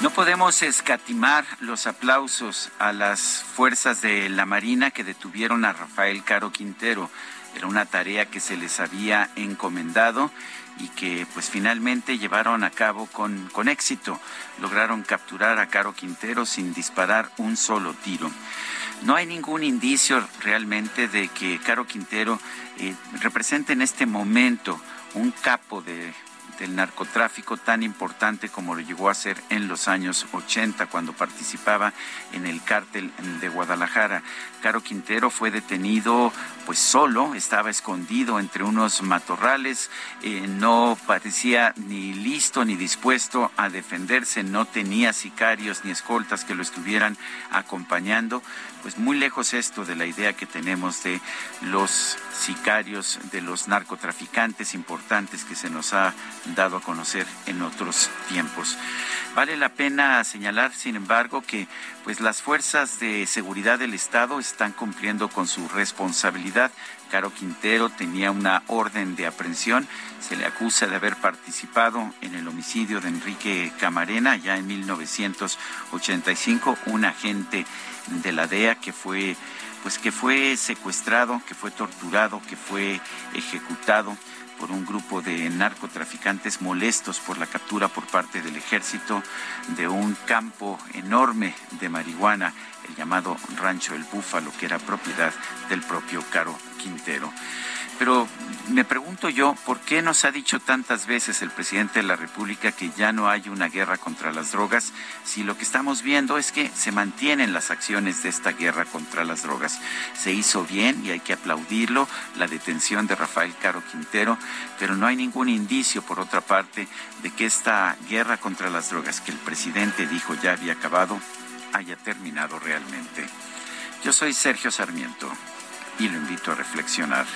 No podemos escatimar los aplausos a las fuerzas de la Marina que detuvieron a Rafael Caro Quintero. Era una tarea que se les había encomendado y que pues finalmente llevaron a cabo con, con éxito. Lograron capturar a Caro Quintero sin disparar un solo tiro. No hay ningún indicio realmente de que Caro Quintero eh, represente en este momento un capo de del narcotráfico tan importante como lo llegó a ser en los años 80 cuando participaba en el cártel de Guadalajara. Caro Quintero fue detenido pues solo, estaba escondido entre unos matorrales, eh, no parecía ni listo ni dispuesto a defenderse, no tenía sicarios ni escoltas que lo estuvieran acompañando, pues muy lejos esto de la idea que tenemos de los sicarios, de los narcotraficantes importantes que se nos ha dado a conocer en otros tiempos. Vale la pena señalar, sin embargo, que pues las fuerzas de seguridad del Estado están cumpliendo con su responsabilidad. Caro Quintero tenía una orden de aprehensión, se le acusa de haber participado en el homicidio de Enrique Camarena ya en 1985, un agente de la DEA que fue pues que fue secuestrado, que fue torturado, que fue ejecutado por un grupo de narcotraficantes molestos por la captura por parte del ejército de un campo enorme de marihuana, el llamado Rancho El Búfalo, que era propiedad del propio Caro Quintero. Pero me pregunto yo, ¿por qué nos ha dicho tantas veces el presidente de la República que ya no hay una guerra contra las drogas si lo que estamos viendo es que se mantienen las acciones de esta guerra contra las drogas? Se hizo bien y hay que aplaudirlo, la detención de Rafael Caro Quintero, pero no hay ningún indicio, por otra parte, de que esta guerra contra las drogas que el presidente dijo ya había acabado haya terminado realmente. Yo soy Sergio Sarmiento y lo invito a reflexionar.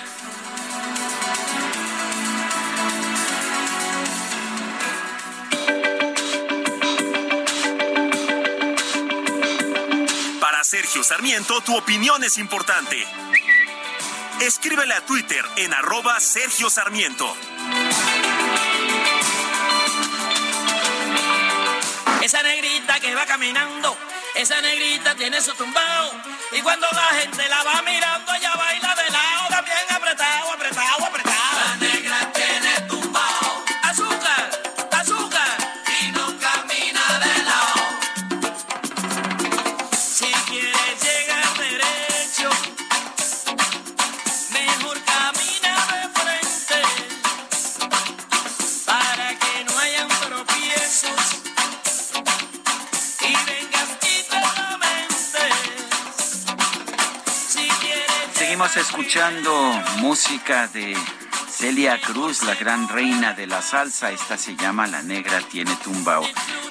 Para Sergio Sarmiento, tu opinión es importante. Escríbele a Twitter en arroba Sergio Sarmiento. Esa negrita que va caminando, esa negrita tiene su tumbao. Y cuando la gente la va mirando, ella baila de lado también. Escuchando música de Celia Cruz, la gran reina de la salsa. Esta se llama La Negra Tiene Tumbao.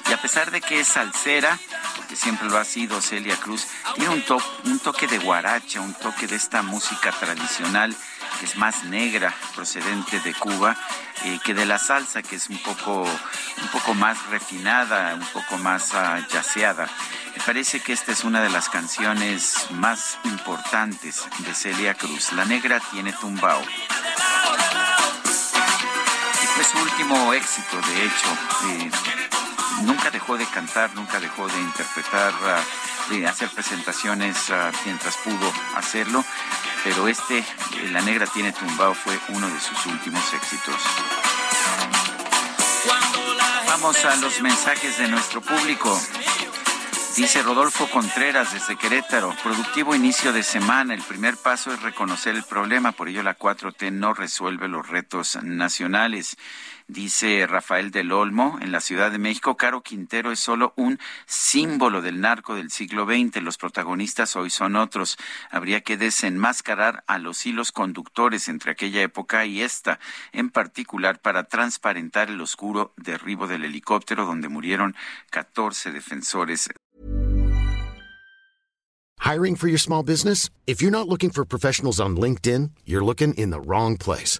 Y a pesar de que es salsera, porque siempre lo ha sido Celia Cruz, tiene un, un toque de guaracha, un toque de esta música tradicional que es más negra, procedente de Cuba, eh, que de la salsa, que es un poco, un poco más refinada, un poco más ah, yaceada. Me parece que esta es una de las canciones más importantes de Celia Cruz. La negra tiene tumbao. Y fue su último éxito, de hecho. Eh, nunca dejó de cantar, nunca dejó de interpretar, ah, de hacer presentaciones ah, mientras pudo hacerlo. Pero este, eh, La negra tiene tumbao, fue uno de sus últimos éxitos. Vamos a los mensajes de nuestro público. Dice Rodolfo Contreras desde Querétaro, productivo inicio de semana. El primer paso es reconocer el problema, por ello la 4T no resuelve los retos nacionales. Dice Rafael del Olmo, en la Ciudad de México, Caro Quintero es solo un símbolo del narco del siglo XX. Los protagonistas hoy son otros. Habría que desenmascarar a los hilos conductores entre aquella época y esta, en particular para transparentar el oscuro derribo del helicóptero donde murieron 14 defensores Hiring for your small business? If you're not looking for professionals on LinkedIn, you're looking in the wrong place.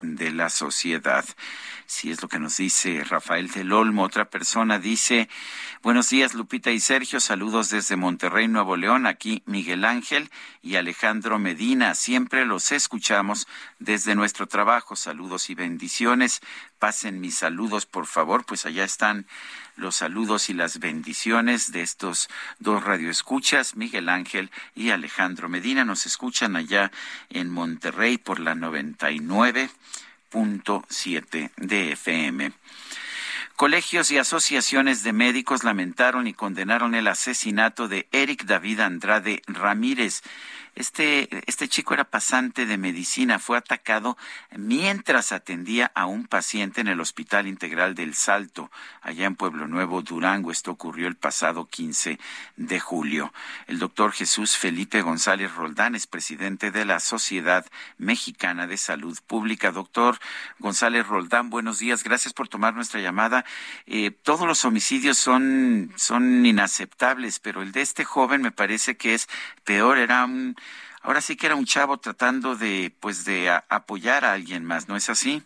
De la sociedad. Si es lo que nos dice Rafael del Olmo. Otra persona dice, buenos días Lupita y Sergio, saludos desde Monterrey, Nuevo León. Aquí Miguel Ángel y Alejandro Medina. Siempre los escuchamos desde nuestro trabajo. Saludos y bendiciones. Pasen mis saludos, por favor. Pues allá están los saludos y las bendiciones de estos dos radioescuchas, Miguel Ángel y Alejandro Medina. Nos escuchan allá en Monterrey por la 99.7 de FM. Colegios y asociaciones de médicos lamentaron y condenaron el asesinato de Eric David Andrade Ramírez. Este, este chico era pasante de medicina, fue atacado mientras atendía a un paciente en el Hospital Integral del Salto, allá en Pueblo Nuevo, Durango. Esto ocurrió el pasado 15 de julio. El doctor Jesús Felipe González Roldán es presidente de la Sociedad Mexicana de Salud Pública. Doctor González Roldán, buenos días. Gracias por tomar nuestra llamada. Eh, todos los homicidios son, son inaceptables, pero el de este joven me parece que es peor. Era un, ahora sí que era un chavo tratando de, pues, de apoyar a alguien más, ¿no es así?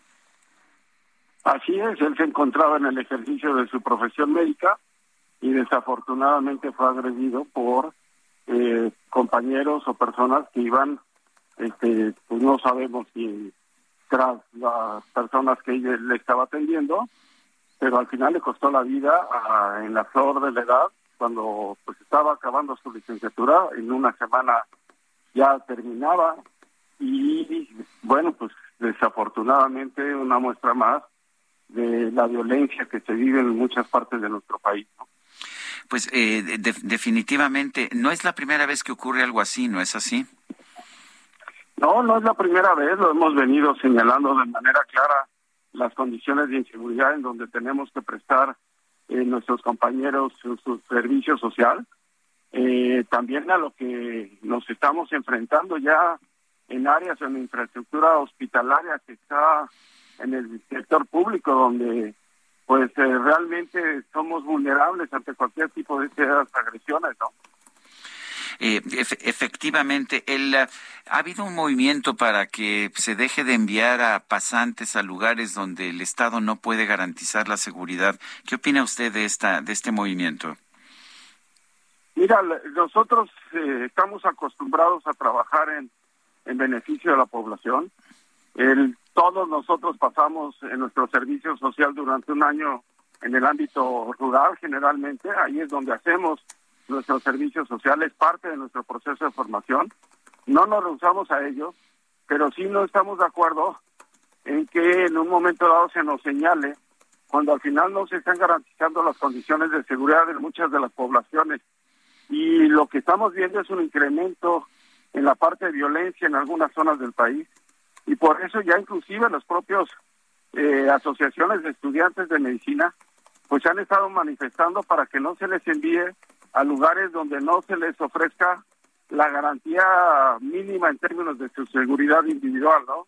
Así es, él se encontraba en el ejercicio de su profesión médica y desafortunadamente fue agredido por eh, compañeros o personas que iban, este, pues no sabemos si tras las personas que ella le estaba atendiendo, pero al final le costó la vida a- en la flor de la edad, cuando pues estaba acabando su licenciatura, en una semana ya terminaba y bueno, pues desafortunadamente una muestra más de la violencia que se vive en muchas partes de nuestro país. ¿no? Pues eh, de- de- definitivamente no es la primera vez que ocurre algo así, ¿no es así? No, no es la primera vez, lo hemos venido señalando de manera clara las condiciones de inseguridad en donde tenemos que prestar eh, nuestros compañeros su, su servicio social, eh, también a lo que nos estamos enfrentando ya en áreas en infraestructura hospitalaria que está en el sector público, donde pues eh, realmente somos vulnerables ante cualquier tipo de estas agresiones, ¿no? Eh, efectivamente, el, ha habido un movimiento para que se deje de enviar a pasantes a lugares donde el Estado no puede garantizar la seguridad. ¿Qué opina usted de esta de este movimiento? Mira, nosotros eh, estamos acostumbrados a trabajar en, en beneficio de la población. El, todos nosotros pasamos en nuestro servicio social durante un año en el ámbito rural generalmente, ahí es donde hacemos nuestros servicios sociales, parte de nuestro proceso de formación. No nos rehusamos a ello, pero sí no estamos de acuerdo en que en un momento dado se nos señale cuando al final no se están garantizando las condiciones de seguridad de muchas de las poblaciones. Y lo que estamos viendo es un incremento en la parte de violencia en algunas zonas del país. Y por eso ya inclusive los propios eh, asociaciones de estudiantes de medicina pues han estado manifestando para que no se les envíe a lugares donde no se les ofrezca la garantía mínima en términos de su seguridad individual, ¿no?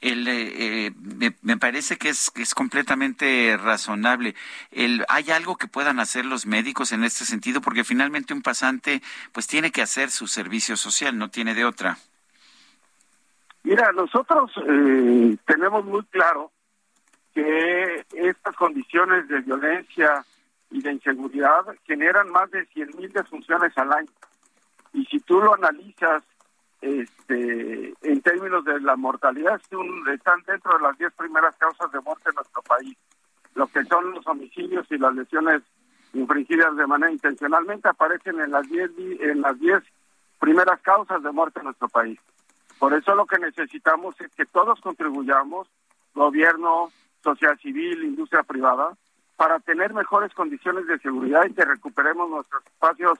El, eh, me, me, parece que es, es completamente razonable. El, ¿Hay algo que puedan hacer los médicos en este sentido? Porque finalmente un pasante pues tiene que hacer su servicio social, no tiene de otra. Mira, nosotros eh, tenemos muy claro que estas condiciones de violencia, y de inseguridad generan más de 100 mil defunciones al año. Y si tú lo analizas este, en términos de la mortalidad, están dentro de las 10 primeras causas de muerte en nuestro país. Lo que son los homicidios y las lesiones infringidas de manera intencionalmente aparecen en las 10 en las 10 primeras causas de muerte en nuestro país. Por eso lo que necesitamos es que todos contribuyamos, gobierno, sociedad civil, industria privada, para tener mejores condiciones de seguridad y que recuperemos nuestros espacios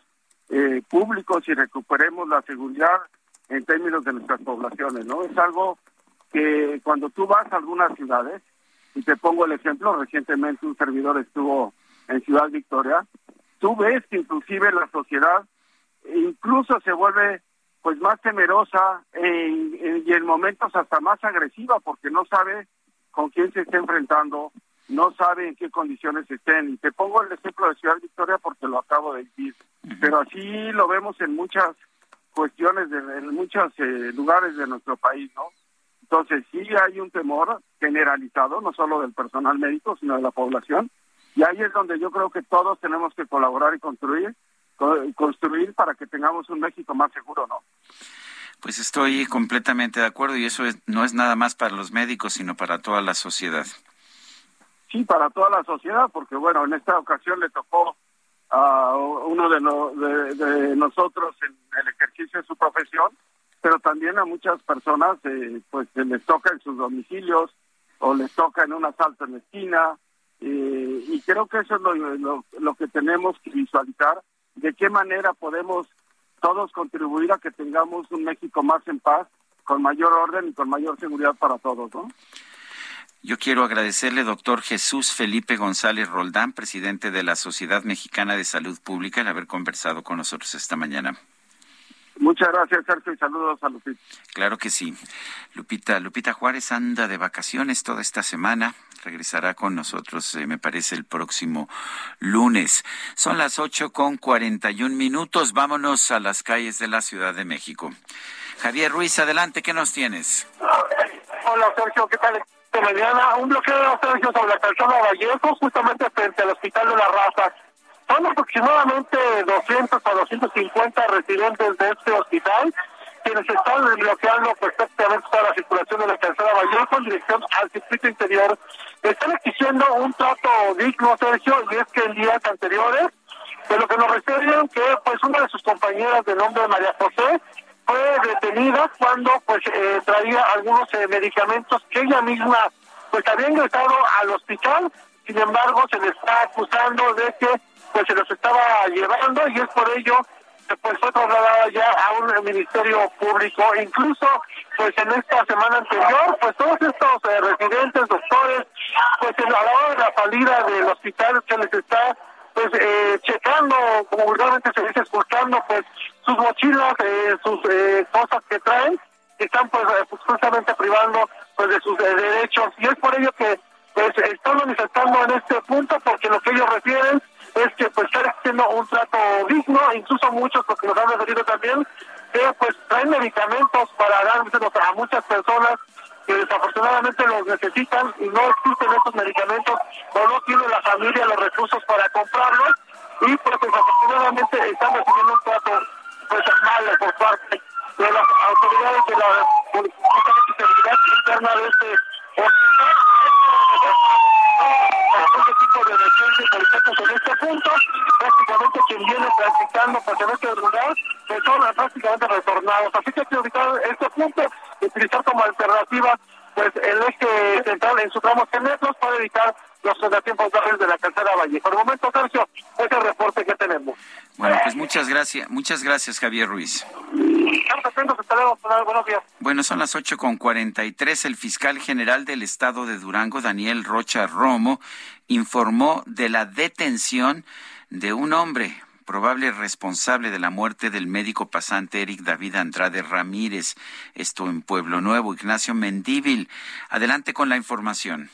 eh, públicos y recuperemos la seguridad en términos de nuestras poblaciones, ¿no? Es algo que cuando tú vas a algunas ciudades, y te pongo el ejemplo, recientemente un servidor estuvo en Ciudad Victoria, tú ves que inclusive la sociedad incluso se vuelve pues más temerosa y en momentos hasta más agresiva porque no sabe con quién se está enfrentando, no sabe en qué condiciones estén. Y te pongo el ejemplo de Ciudad Victoria porque lo acabo de decir, pero así lo vemos en muchas cuestiones, de, en muchos eh, lugares de nuestro país, ¿no? Entonces sí hay un temor generalizado, no solo del personal médico, sino de la población, y ahí es donde yo creo que todos tenemos que colaborar y construir, construir para que tengamos un México más seguro, ¿no? Pues estoy completamente de acuerdo y eso no es nada más para los médicos, sino para toda la sociedad sí para toda la sociedad, porque bueno, en esta ocasión le tocó a uno de, de, nosotros en el ejercicio de su profesión, pero también a muchas personas eh, pues les toca en sus domicilios o les toca en un asalto en esquina, eh, y creo que eso es lo, lo que tenemos que visualizar, de qué manera podemos todos contribuir a que tengamos un México más en paz, con mayor orden y con mayor seguridad para todos, ¿no? Yo quiero agradecerle, doctor Jesús Felipe González Roldán, presidente de la Sociedad Mexicana de Salud Pública, el haber conversado con nosotros esta mañana. Muchas gracias, Sergio, y saludos a Lupita. Claro que sí. Lupita, Lupita Juárez anda de vacaciones toda esta semana. Regresará con nosotros, eh, me parece, el próximo lunes. Son las ocho con cuarenta y un minutos. Vámonos a las calles de la Ciudad de México. Javier Ruiz, adelante, ¿qué nos tienes? Hola, Sergio, ¿qué tal? Mañana un bloqueo de servicios sobre la persona Vallejo, justamente frente al Hospital de la Raza. Son aproximadamente 200 a 250 residentes de este hospital quienes están bloqueando perfectamente toda la circulación de la tercera Vallejo en dirección al circuito interior. Están exigiendo un trato digno, Sergio, y es que en días anteriores, de lo que nos refieren que pues una de sus compañeras de nombre María José fue detenida cuando pues eh, traía algunos eh, medicamentos que ella misma pues había ingresado al hospital, sin embargo se le está acusando de que pues se los estaba llevando y es por ello que pues fue trasladada ya a un ministerio público, incluso pues en esta semana anterior, pues todos estos eh, residentes, doctores, pues a la hora de la salida del hospital se les está pues eh, checando, como vulgarmente se dice, escuchando pues sus mochilas, eh, sus eh, cosas que traen, que están pues justamente privando pues de sus derechos. Y es por ello que pues están manifestando en este punto porque lo que ellos refieren es que pues están haciendo un trato digno, incluso muchos, porque nos han referido también, que pues traen medicamentos para dárselos a muchas personas que desafortunadamente los necesitan y no existen estos medicamentos o no tiene la familia los recursos para comprarlos y pues desafortunadamente están recibiendo un trato pues malo por parte de las autoridades de la seguridad interna de este hospital este tipo de emergencias en este punto, prácticamente quien viene practicando pues en este lugar, pues son prácticamente retornados. Así que hay que ubicar este punto y utilizar como alternativa pues el eje central en su tramo de metros para evitar los contratiempos de la tercera valle. Por el momento, Sergio, ese es el reporte que tenemos. Bueno, pues muchas gracias, muchas gracias Javier Ruiz. buenos días. Bueno, son las ocho con cuarenta y tres. El fiscal general del estado de Durango, Daniel Rocha Romo, informó de la detención de un hombre probable responsable de la muerte del médico pasante Eric David Andrade Ramírez, esto en Pueblo Nuevo, Ignacio Mendíbil. Adelante con la información.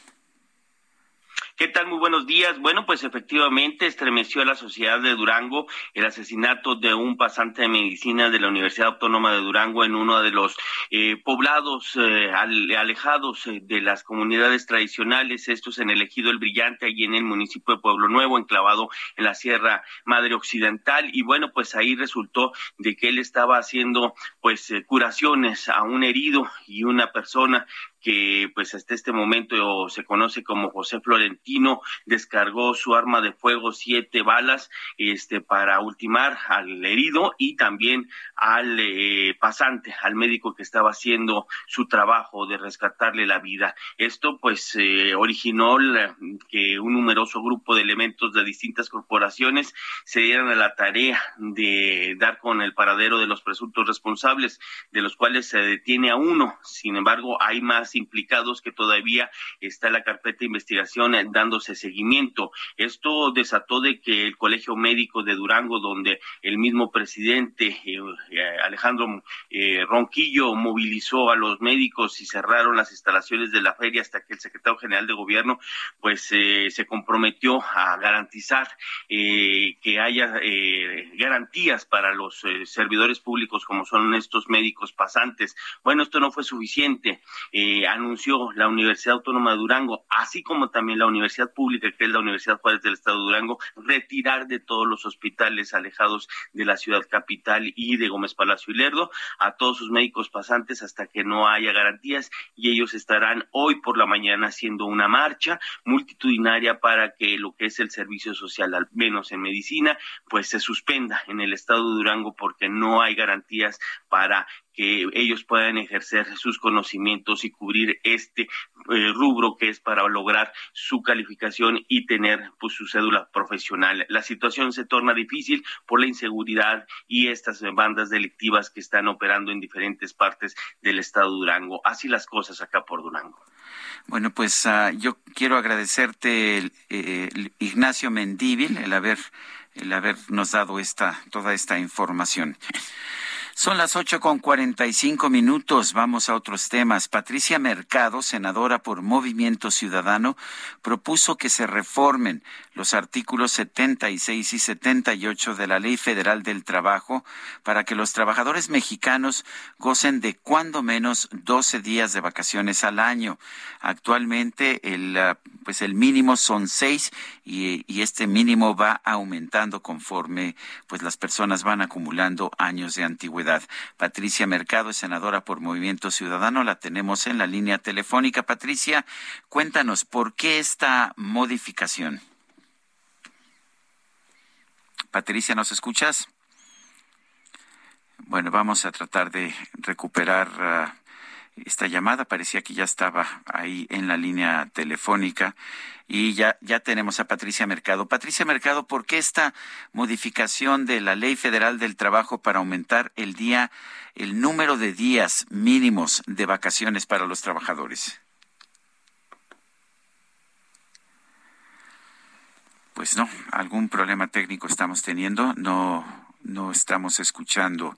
¿Qué tal? Muy buenos días. Bueno, pues efectivamente estremeció a la sociedad de Durango el asesinato de un pasante de medicina de la Universidad Autónoma de Durango en uno de los eh, poblados eh, alejados eh, de las comunidades tradicionales, estos en el Ejido El Brillante, allí en el municipio de Pueblo Nuevo, enclavado en la Sierra Madre Occidental. Y bueno, pues ahí resultó de que él estaba haciendo pues curaciones a un herido y una persona que pues hasta este momento se conoce como José Florentino, descargó su arma de fuego, siete balas, este, para ultimar al herido y también al eh, pasante, al médico que estaba haciendo su trabajo de rescatarle la vida. Esto pues eh, originó que un numeroso grupo de elementos de distintas corporaciones se dieran a la tarea de dar con el paradero de los presuntos responsables, de los cuales se detiene a uno. Sin embargo, hay más implicados que todavía está la carpeta de investigación eh, dándose seguimiento. Esto desató de que el Colegio Médico de Durango, donde el mismo presidente eh, eh, Alejandro Ronquillo movilizó a los médicos y cerraron las instalaciones de la feria hasta que el secretario general de gobierno pues se comprometió a garantizar que haya garantías para los servidores públicos como son estos médicos pasantes. Bueno, esto no fue suficiente anunció la Universidad Autónoma de Durango, así como también la Universidad Pública, que es la Universidad Juárez del Estado de Durango, retirar de todos los hospitales alejados de la ciudad capital y de Gómez Palacio y Lerdo a todos sus médicos pasantes hasta que no haya garantías y ellos estarán hoy por la mañana haciendo una marcha multitudinaria para que lo que es el servicio social, al menos en medicina, pues se suspenda en el estado de Durango porque no hay garantías para que ellos puedan ejercer sus conocimientos y cubrir este eh, rubro que es para lograr su calificación y tener pues su cédula profesional. La situación se torna difícil por la inseguridad y estas bandas delictivas que están operando en diferentes partes del estado de Durango. Así las cosas acá por Durango. Bueno, pues uh, yo quiero agradecerte, eh, Ignacio Mendíbil, el haber el habernos dado esta toda esta información. Son las ocho con cuarenta y cinco minutos. Vamos a otros temas. Patricia Mercado, senadora por Movimiento Ciudadano, propuso que se reformen los artículos 76 y 78 de la Ley Federal del Trabajo para que los trabajadores mexicanos gocen de cuando menos 12 días de vacaciones al año. Actualmente el, ah, pues el mínimo son seis y, y este mínimo va aumentando conforme pues las personas van acumulando años de antigüedad. Patricia Mercado es senadora por Movimiento Ciudadano. La tenemos en la línea telefónica. Patricia, cuéntanos, ¿por qué esta modificación? Patricia, ¿nos escuchas? Bueno, vamos a tratar de recuperar ah, esta llamada. Parecía que ya estaba ahí en la línea telefónica y ya, ya tenemos a Patricia Mercado. Patricia Mercado, ¿por qué esta modificación de la Ley Federal del Trabajo para aumentar el día, el número de días mínimos de vacaciones para los trabajadores? pues no, algún problema técnico estamos teniendo, no no estamos escuchando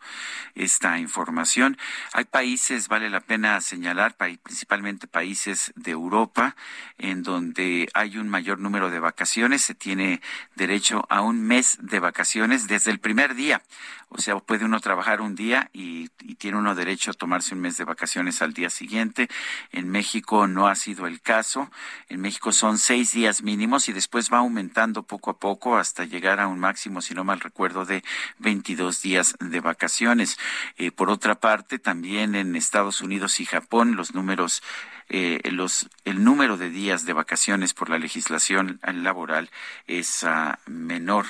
esta información. Hay países, vale la pena señalar, principalmente países de Europa, en donde hay un mayor número de vacaciones. Se tiene derecho a un mes de vacaciones desde el primer día. O sea, puede uno trabajar un día y, tiene uno derecho a tomarse un mes de vacaciones al día siguiente. En México no ha sido el caso. En México son seis días mínimos y después va aumentando poco a poco hasta llegar a un máximo, si no mal recuerdo, de 22 días de vacaciones. Eh, por otra parte, también en Estados Unidos y Japón los números eh, el número de días de vacaciones por la legislación laboral es ah, menor.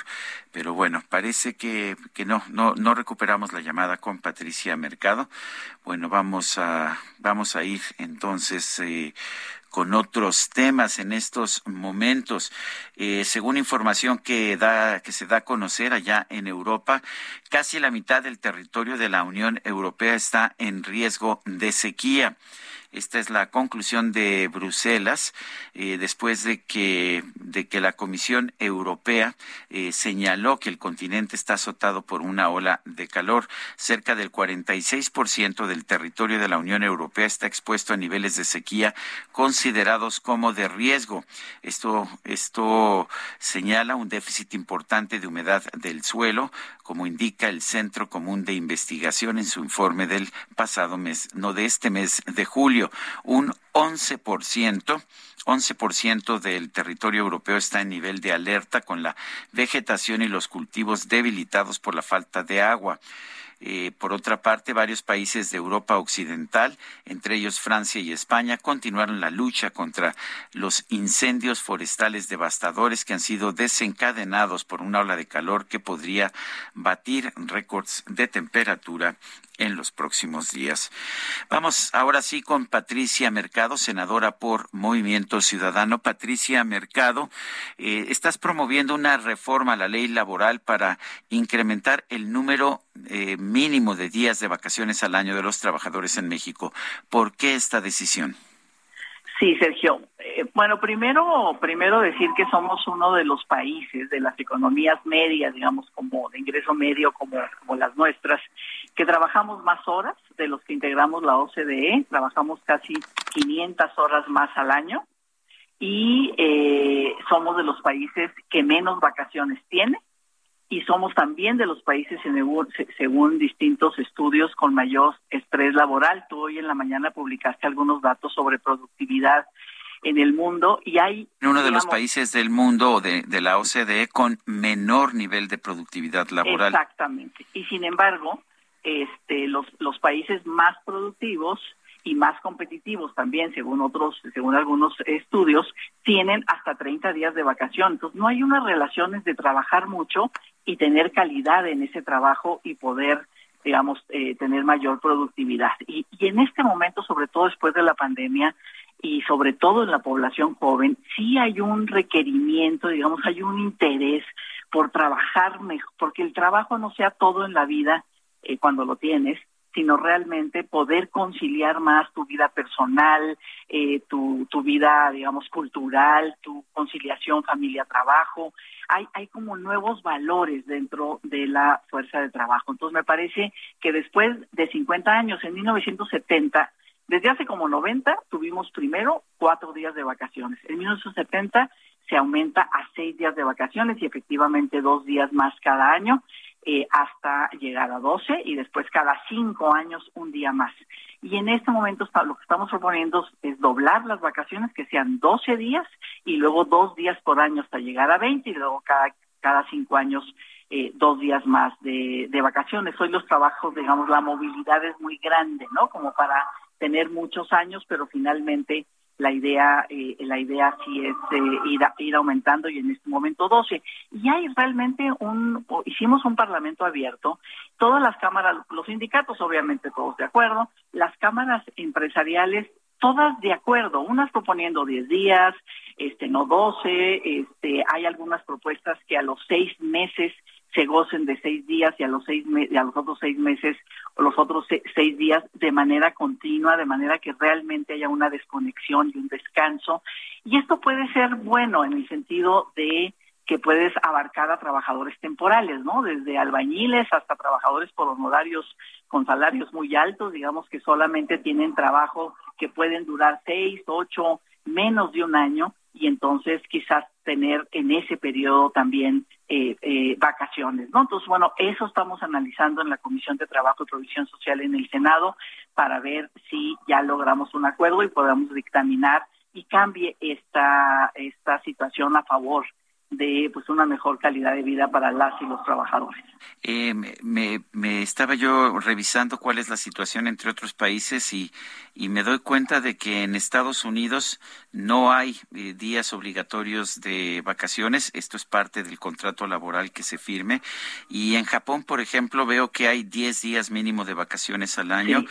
Pero bueno, parece que, que no, no, no recuperamos la llamada con Patricia Mercado. Bueno, vamos a, vamos a ir entonces eh, con otros temas en estos momentos. Eh, según información que da que se da a conocer allá en Europa, casi la mitad del territorio de la Unión Europea está en riesgo de sequía. Esta es la conclusión de Bruselas eh, después de que, de que la Comisión Europea eh, señaló que el continente está azotado por una ola de calor. Cerca del 46% del territorio de la Unión Europea está expuesto a niveles de sequía considerados como de riesgo. Esto, esto señala un déficit importante de humedad del suelo, como indica el Centro Común de Investigación en su informe del pasado mes, no de este mes de julio. Un 11%, 11% del territorio europeo está en nivel de alerta con la vegetación y los cultivos debilitados por la falta de agua. Eh, por otra parte, varios países de Europa Occidental, entre ellos Francia y España, continuaron la lucha contra los incendios forestales devastadores que han sido desencadenados por una ola de calor que podría batir récords de temperatura en los próximos días. Vamos ahora sí con Patricia Mercado, senadora por Movimiento Ciudadano. Patricia Mercado, eh, estás promoviendo una reforma a la ley laboral para incrementar el número eh, mínimo de días de vacaciones al año de los trabajadores en México. ¿Por qué esta decisión? Sí, Sergio. Bueno, primero, primero decir que somos uno de los países de las economías medias, digamos, como de ingreso medio, como, como las nuestras, que trabajamos más horas de los que integramos la OCDE, trabajamos casi 500 horas más al año. Y eh, somos de los países que menos vacaciones tiene. Y somos también de los países, según distintos estudios, con mayor estrés laboral. Tú hoy en la mañana publicaste algunos datos sobre productividad en el mundo y hay... Uno de los países del mundo de, de la OCDE con menor nivel de productividad laboral. Exactamente. Y sin embargo, este, los, los países más productivos y más competitivos también, según otros, según algunos estudios, tienen hasta 30 días de vacación. Entonces, no hay unas relaciones de trabajar mucho y tener calidad en ese trabajo y poder, digamos, eh, tener mayor productividad. Y, y en este momento, sobre todo después de la pandemia, y sobre todo en la población joven, sí hay un requerimiento, digamos, hay un interés por trabajar mejor, porque el trabajo no sea todo en la vida, eh, cuando lo tienes, sino realmente poder conciliar más tu vida personal, eh, tu, tu vida, digamos, cultural, tu conciliación familia-trabajo. Hay, hay como nuevos valores dentro de la fuerza de trabajo. Entonces me parece que después de 50 años, en 1970, desde hace como 90, tuvimos primero cuatro días de vacaciones. En 1970 se aumenta a seis días de vacaciones y efectivamente dos días más cada año. Eh, hasta llegar a 12 y después cada cinco años un día más. Y en este momento lo que estamos proponiendo es doblar las vacaciones, que sean 12 días y luego dos días por año hasta llegar a 20 y luego cada, cada cinco años eh, dos días más de, de vacaciones. Hoy los trabajos, digamos, la movilidad es muy grande, ¿no? Como para tener muchos años, pero finalmente la idea eh, la idea sí es eh, ir, ir aumentando y en este momento 12 y hay realmente un hicimos un parlamento abierto. Todas las cámaras los sindicatos obviamente todos de acuerdo las cámaras empresariales todas de acuerdo unas proponiendo 10 días este no 12 este hay algunas propuestas que a los seis meses se gocen de seis días y a los seis y a los otros seis meses o los otros seis días de manera continua, de manera que realmente haya una desconexión y un descanso. Y esto puede ser bueno en el sentido de que puedes abarcar a trabajadores temporales, ¿no? Desde albañiles hasta trabajadores por honorarios con salarios muy altos, digamos que solamente tienen trabajo que pueden durar seis, ocho, menos de un año y entonces quizás tener en ese periodo también eh, eh, vacaciones, ¿no? Entonces, bueno, eso estamos analizando en la Comisión de Trabajo y Provisión Social en el Senado para ver si ya logramos un acuerdo y podamos dictaminar y cambie esta esta situación a favor de pues una mejor calidad de vida para las y los trabajadores. Eh, me, me, estaba yo revisando cuál es la situación entre otros países y, y me doy cuenta de que en Estados Unidos no hay eh, días obligatorios de vacaciones. Esto es parte del contrato laboral que se firme. Y en Japón, por ejemplo, veo que hay 10 días mínimo de vacaciones al año,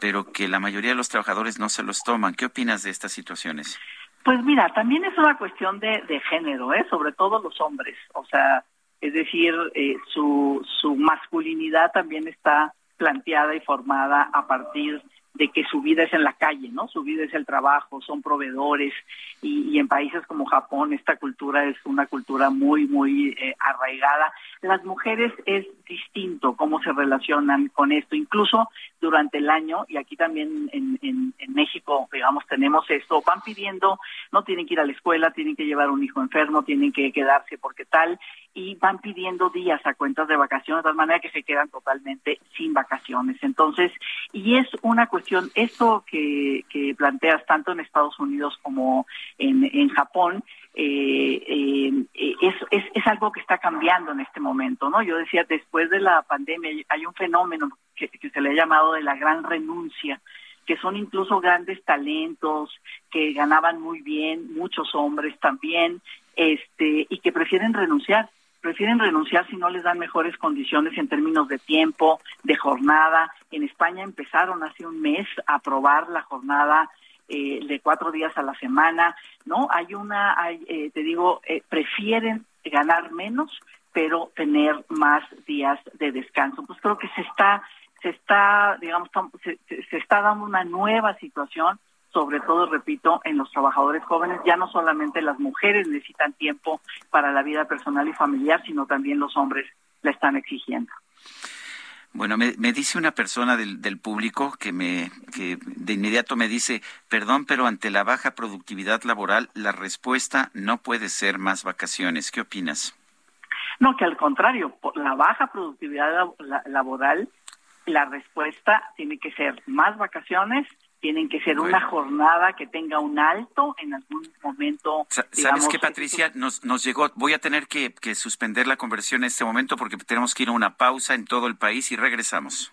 pero que la mayoría de los trabajadores no se los toman. ¿Qué opinas de estas situaciones? Pues mira, también es una cuestión de, de género, ¿eh? sobre todo los hombres. O sea, es decir, eh, su, su masculinidad también está planteada y formada a partir de que su vida es en la calle, ¿no? Su vida es el trabajo, son proveedores y, en países como Japón esta cultura es una cultura muy, muy eh, arraigada. Las mujeres es distinto cómo se relacionan con esto, incluso durante el año, y aquí también en, en, en México, digamos, tenemos esto, van pidiendo, no tienen que ir a la escuela, tienen que llevar un hijo enfermo, tienen que quedarse porque tal, y van pidiendo días a cuentas de vacaciones, de tal manera que se quedan totalmente sin vacaciones. Entonces, y es una cuestión, esto que, que planteas tanto en Estados Unidos como en, en Japón, eh, eh, es, es, es algo que está cambiando en este momento, ¿no? Yo decía, después de la pandemia hay un fenómeno que, que se le ha llamado de la gran renuncia, que son incluso grandes talentos, que ganaban muy bien, muchos hombres también, este, y que prefieren renunciar prefieren renunciar si no les dan mejores condiciones en términos de tiempo, de jornada. En España empezaron hace un mes a aprobar la jornada eh, de cuatro días a la semana, ¿no? Hay una, hay, eh, te digo, eh, prefieren ganar menos, pero tener más días de descanso. Pues creo que se está, se está, digamos, se, se está dando una nueva situación sobre todo, repito, en los trabajadores jóvenes. Ya no solamente las mujeres necesitan tiempo para la vida personal y familiar, sino también los hombres la están exigiendo. Bueno, me, me, dice una persona del, del público que me que de inmediato me dice, perdón, pero ante la baja productividad laboral, la respuesta no puede ser más vacaciones. ¿Qué opinas? No, que al contrario, por la baja productividad laboral, la respuesta tiene que ser más vacaciones tienen que ser una jornada que tenga un alto en algún momento. ¿Sabes qué, Patricia? Nos, nos llegó, voy a tener que, que suspender la conversión en este momento porque tenemos que ir a una pausa en todo el país y regresamos.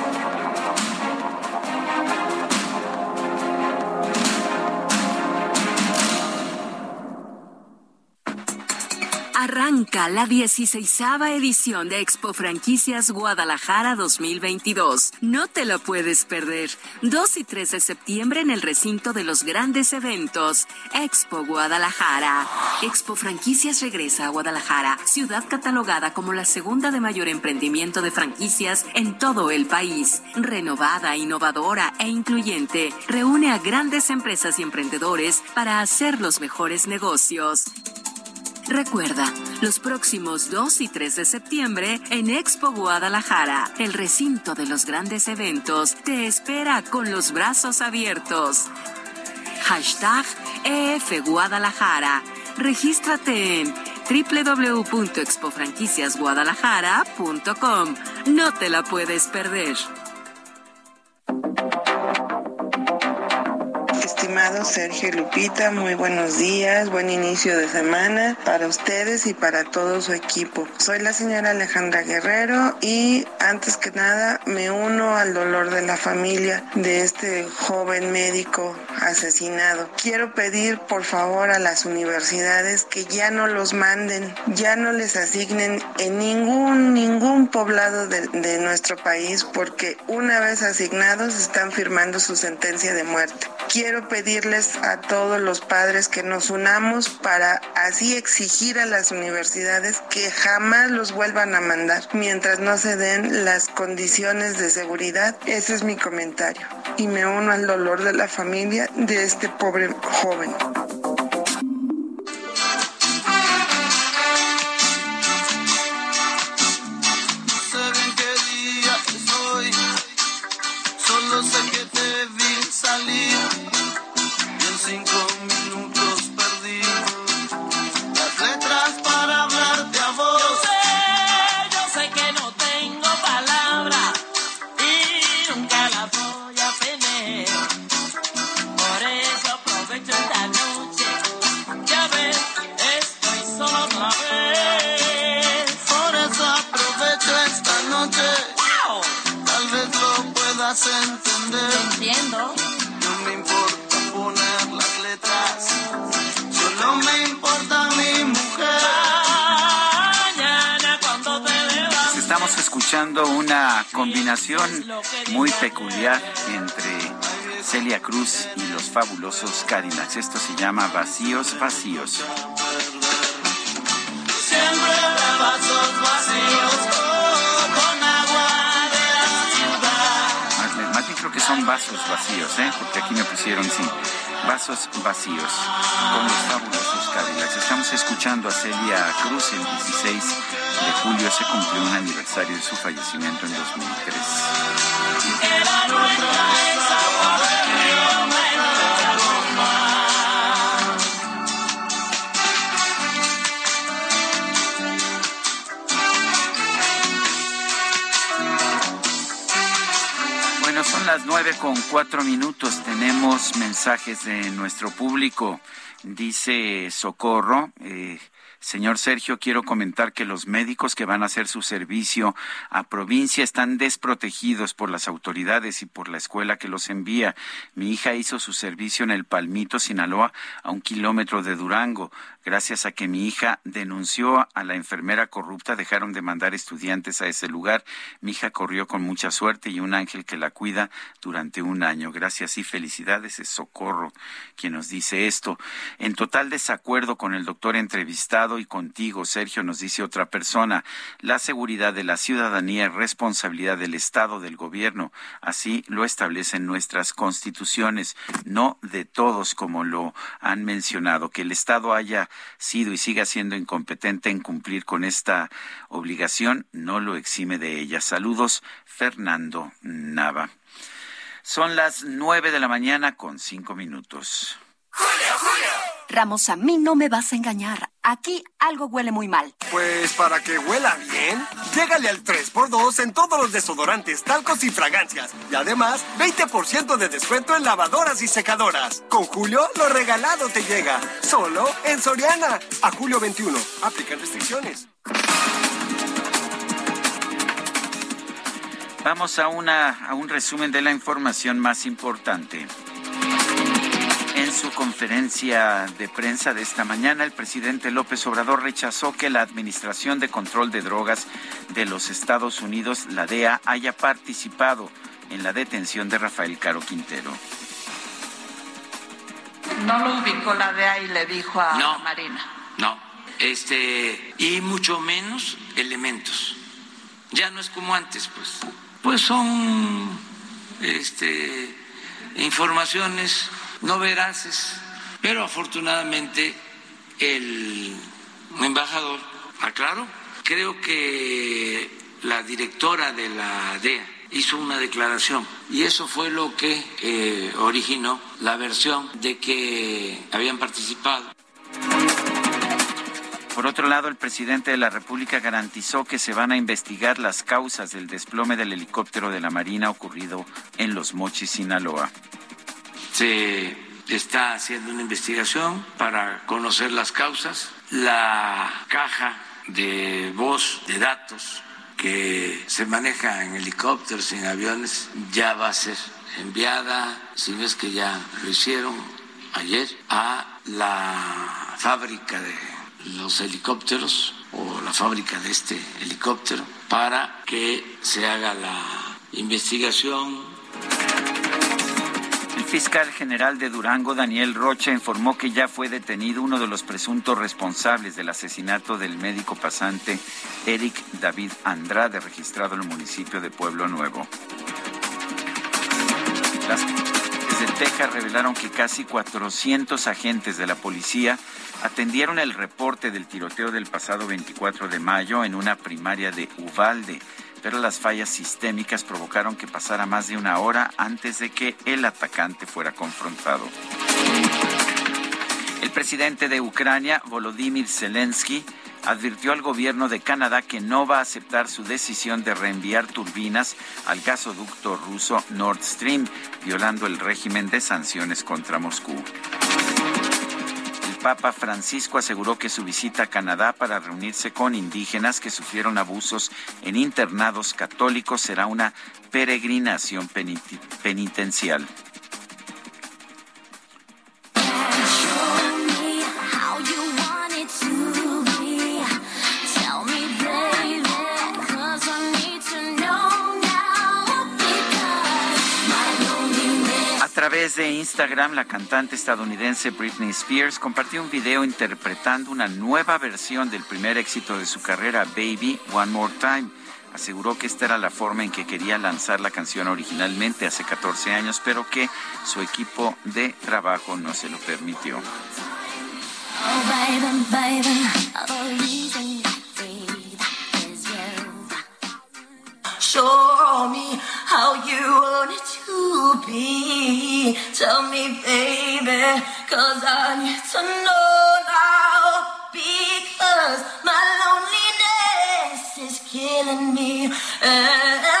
Arranca la 16 edición de Expo Franquicias Guadalajara 2022. No te lo puedes perder. 2 y 3 de septiembre en el recinto de los grandes eventos. Expo Guadalajara. Expo Franquicias regresa a Guadalajara, ciudad catalogada como la segunda de mayor emprendimiento de franquicias en todo el país. Renovada, innovadora e incluyente, reúne a grandes empresas y emprendedores para hacer los mejores negocios. Recuerda, los próximos 2 y 3 de septiembre en Expo Guadalajara, el recinto de los grandes eventos, te espera con los brazos abiertos. Hashtag EF Guadalajara. Regístrate en www.expofranquiciasguadalajara.com. No te la puedes perder. Estimado Sergio Lupita, muy buenos días, buen inicio de semana para ustedes y para todo su equipo. Soy la señora Alejandra Guerrero y antes que nada me uno al dolor de la familia de este joven médico asesinado. Quiero pedir por favor a las universidades que ya no los manden, ya no les asignen en ningún, ningún poblado de, de nuestro país porque una vez asignados están firmando su sentencia de muerte. Quiero pedirles a todos los padres que nos unamos para así exigir a las universidades que jamás los vuelvan a mandar mientras no se den las condiciones de seguridad. Ese es mi comentario. Y me uno al dolor de la familia de este pobre joven. Entender. Entiendo. No me importa poner las letras, solo me importa mi mujer. Mañana cuando te Estamos escuchando una combinación muy peculiar entre Celia Cruz y los fabulosos Cadillacs. Esto se llama Vacíos, Vacíos. Vasos vacíos, ¿eh? porque aquí me pusieron, sí, vasos vacíos, con los fabulosos Cadillacs. Estamos escuchando a Celia Cruz el 16 de julio, se cumplió un aniversario de su fallecimiento en 2003. son las nueve con cuatro minutos. Tenemos mensajes de nuestro público. Dice Socorro, eh, Señor Sergio, quiero comentar que los médicos que van a hacer su servicio a provincia están desprotegidos por las autoridades y por la escuela que los envía. Mi hija hizo su servicio en el Palmito, Sinaloa, a un kilómetro de Durango. Gracias a que mi hija denunció a la enfermera corrupta, dejaron de mandar estudiantes a ese lugar. Mi hija corrió con mucha suerte y un ángel que la cuida durante un año. Gracias y felicidades. Es Socorro quien nos dice esto. En total desacuerdo con el doctor entrevistado y contigo, Sergio, nos dice otra persona. La seguridad de la ciudadanía es responsabilidad del Estado, del gobierno. Así lo establecen nuestras constituciones, no de todos como lo han mencionado. Que el Estado haya sido y siga siendo incompetente en cumplir con esta obligación no lo exime de ella. Saludos, Fernando Nava. Son las nueve de la mañana con cinco minutos. Julio, Julio. Ramos, a mí no me vas a engañar. Aquí algo huele muy mal. Pues para que huela bien, llégale al 3x2 en todos los desodorantes, talcos y fragancias. Y además, 20% de descuento en lavadoras y secadoras. Con Julio, lo regalado te llega. Solo en Soriana. A julio 21. Aplican restricciones. Vamos a, una, a un resumen de la información más importante. En su conferencia de prensa de esta mañana, el presidente López Obrador rechazó que la Administración de Control de Drogas de los Estados Unidos, la DEA, haya participado en la detención de Rafael Caro Quintero. No lo ubicó la DEA y le dijo a no, Marina. No, este, y mucho menos elementos. Ya no es como antes, pues. Pues son este, informaciones no veraces, pero afortunadamente el embajador aclaró. Creo que la directora de la DEA hizo una declaración y eso fue lo que eh, originó la versión de que habían participado. Por otro lado, el presidente de la República garantizó que se van a investigar las causas del desplome del helicóptero de la Marina ocurrido en Los Mochis, Sinaloa se está haciendo una investigación para conocer las causas. La caja de voz, de datos que se maneja en helicópteros en aviones ya va a ser enviada, si no es que ya lo hicieron ayer, a la fábrica de los helicópteros o la fábrica de este helicóptero para que se haga la investigación. Fiscal general de Durango, Daniel Rocha, informó que ya fue detenido uno de los presuntos responsables del asesinato del médico pasante Eric David Andrade, registrado en el municipio de Pueblo Nuevo. Las desde Texas revelaron que casi 400 agentes de la policía atendieron el reporte del tiroteo del pasado 24 de mayo en una primaria de Uvalde, pero las fallas sistémicas provocaron que pasara más de una hora antes de que el atacante fuera confrontado. El presidente de Ucrania, Volodymyr Zelensky, advirtió al gobierno de Canadá que no va a aceptar su decisión de reenviar turbinas al gasoducto ruso Nord Stream, violando el régimen de sanciones contra Moscú. Papa Francisco aseguró que su visita a Canadá para reunirse con indígenas que sufrieron abusos en internados católicos será una peregrinación penitencial. Través de Instagram, la cantante estadounidense Britney Spears compartió un video interpretando una nueva versión del primer éxito de su carrera, Baby One More Time. Aseguró que esta era la forma en que quería lanzar la canción originalmente hace 14 años, pero que su equipo de trabajo no se lo permitió. Show me how you want it to be. Tell me, baby, cause I need to know now. Because my loneliness is killing me. And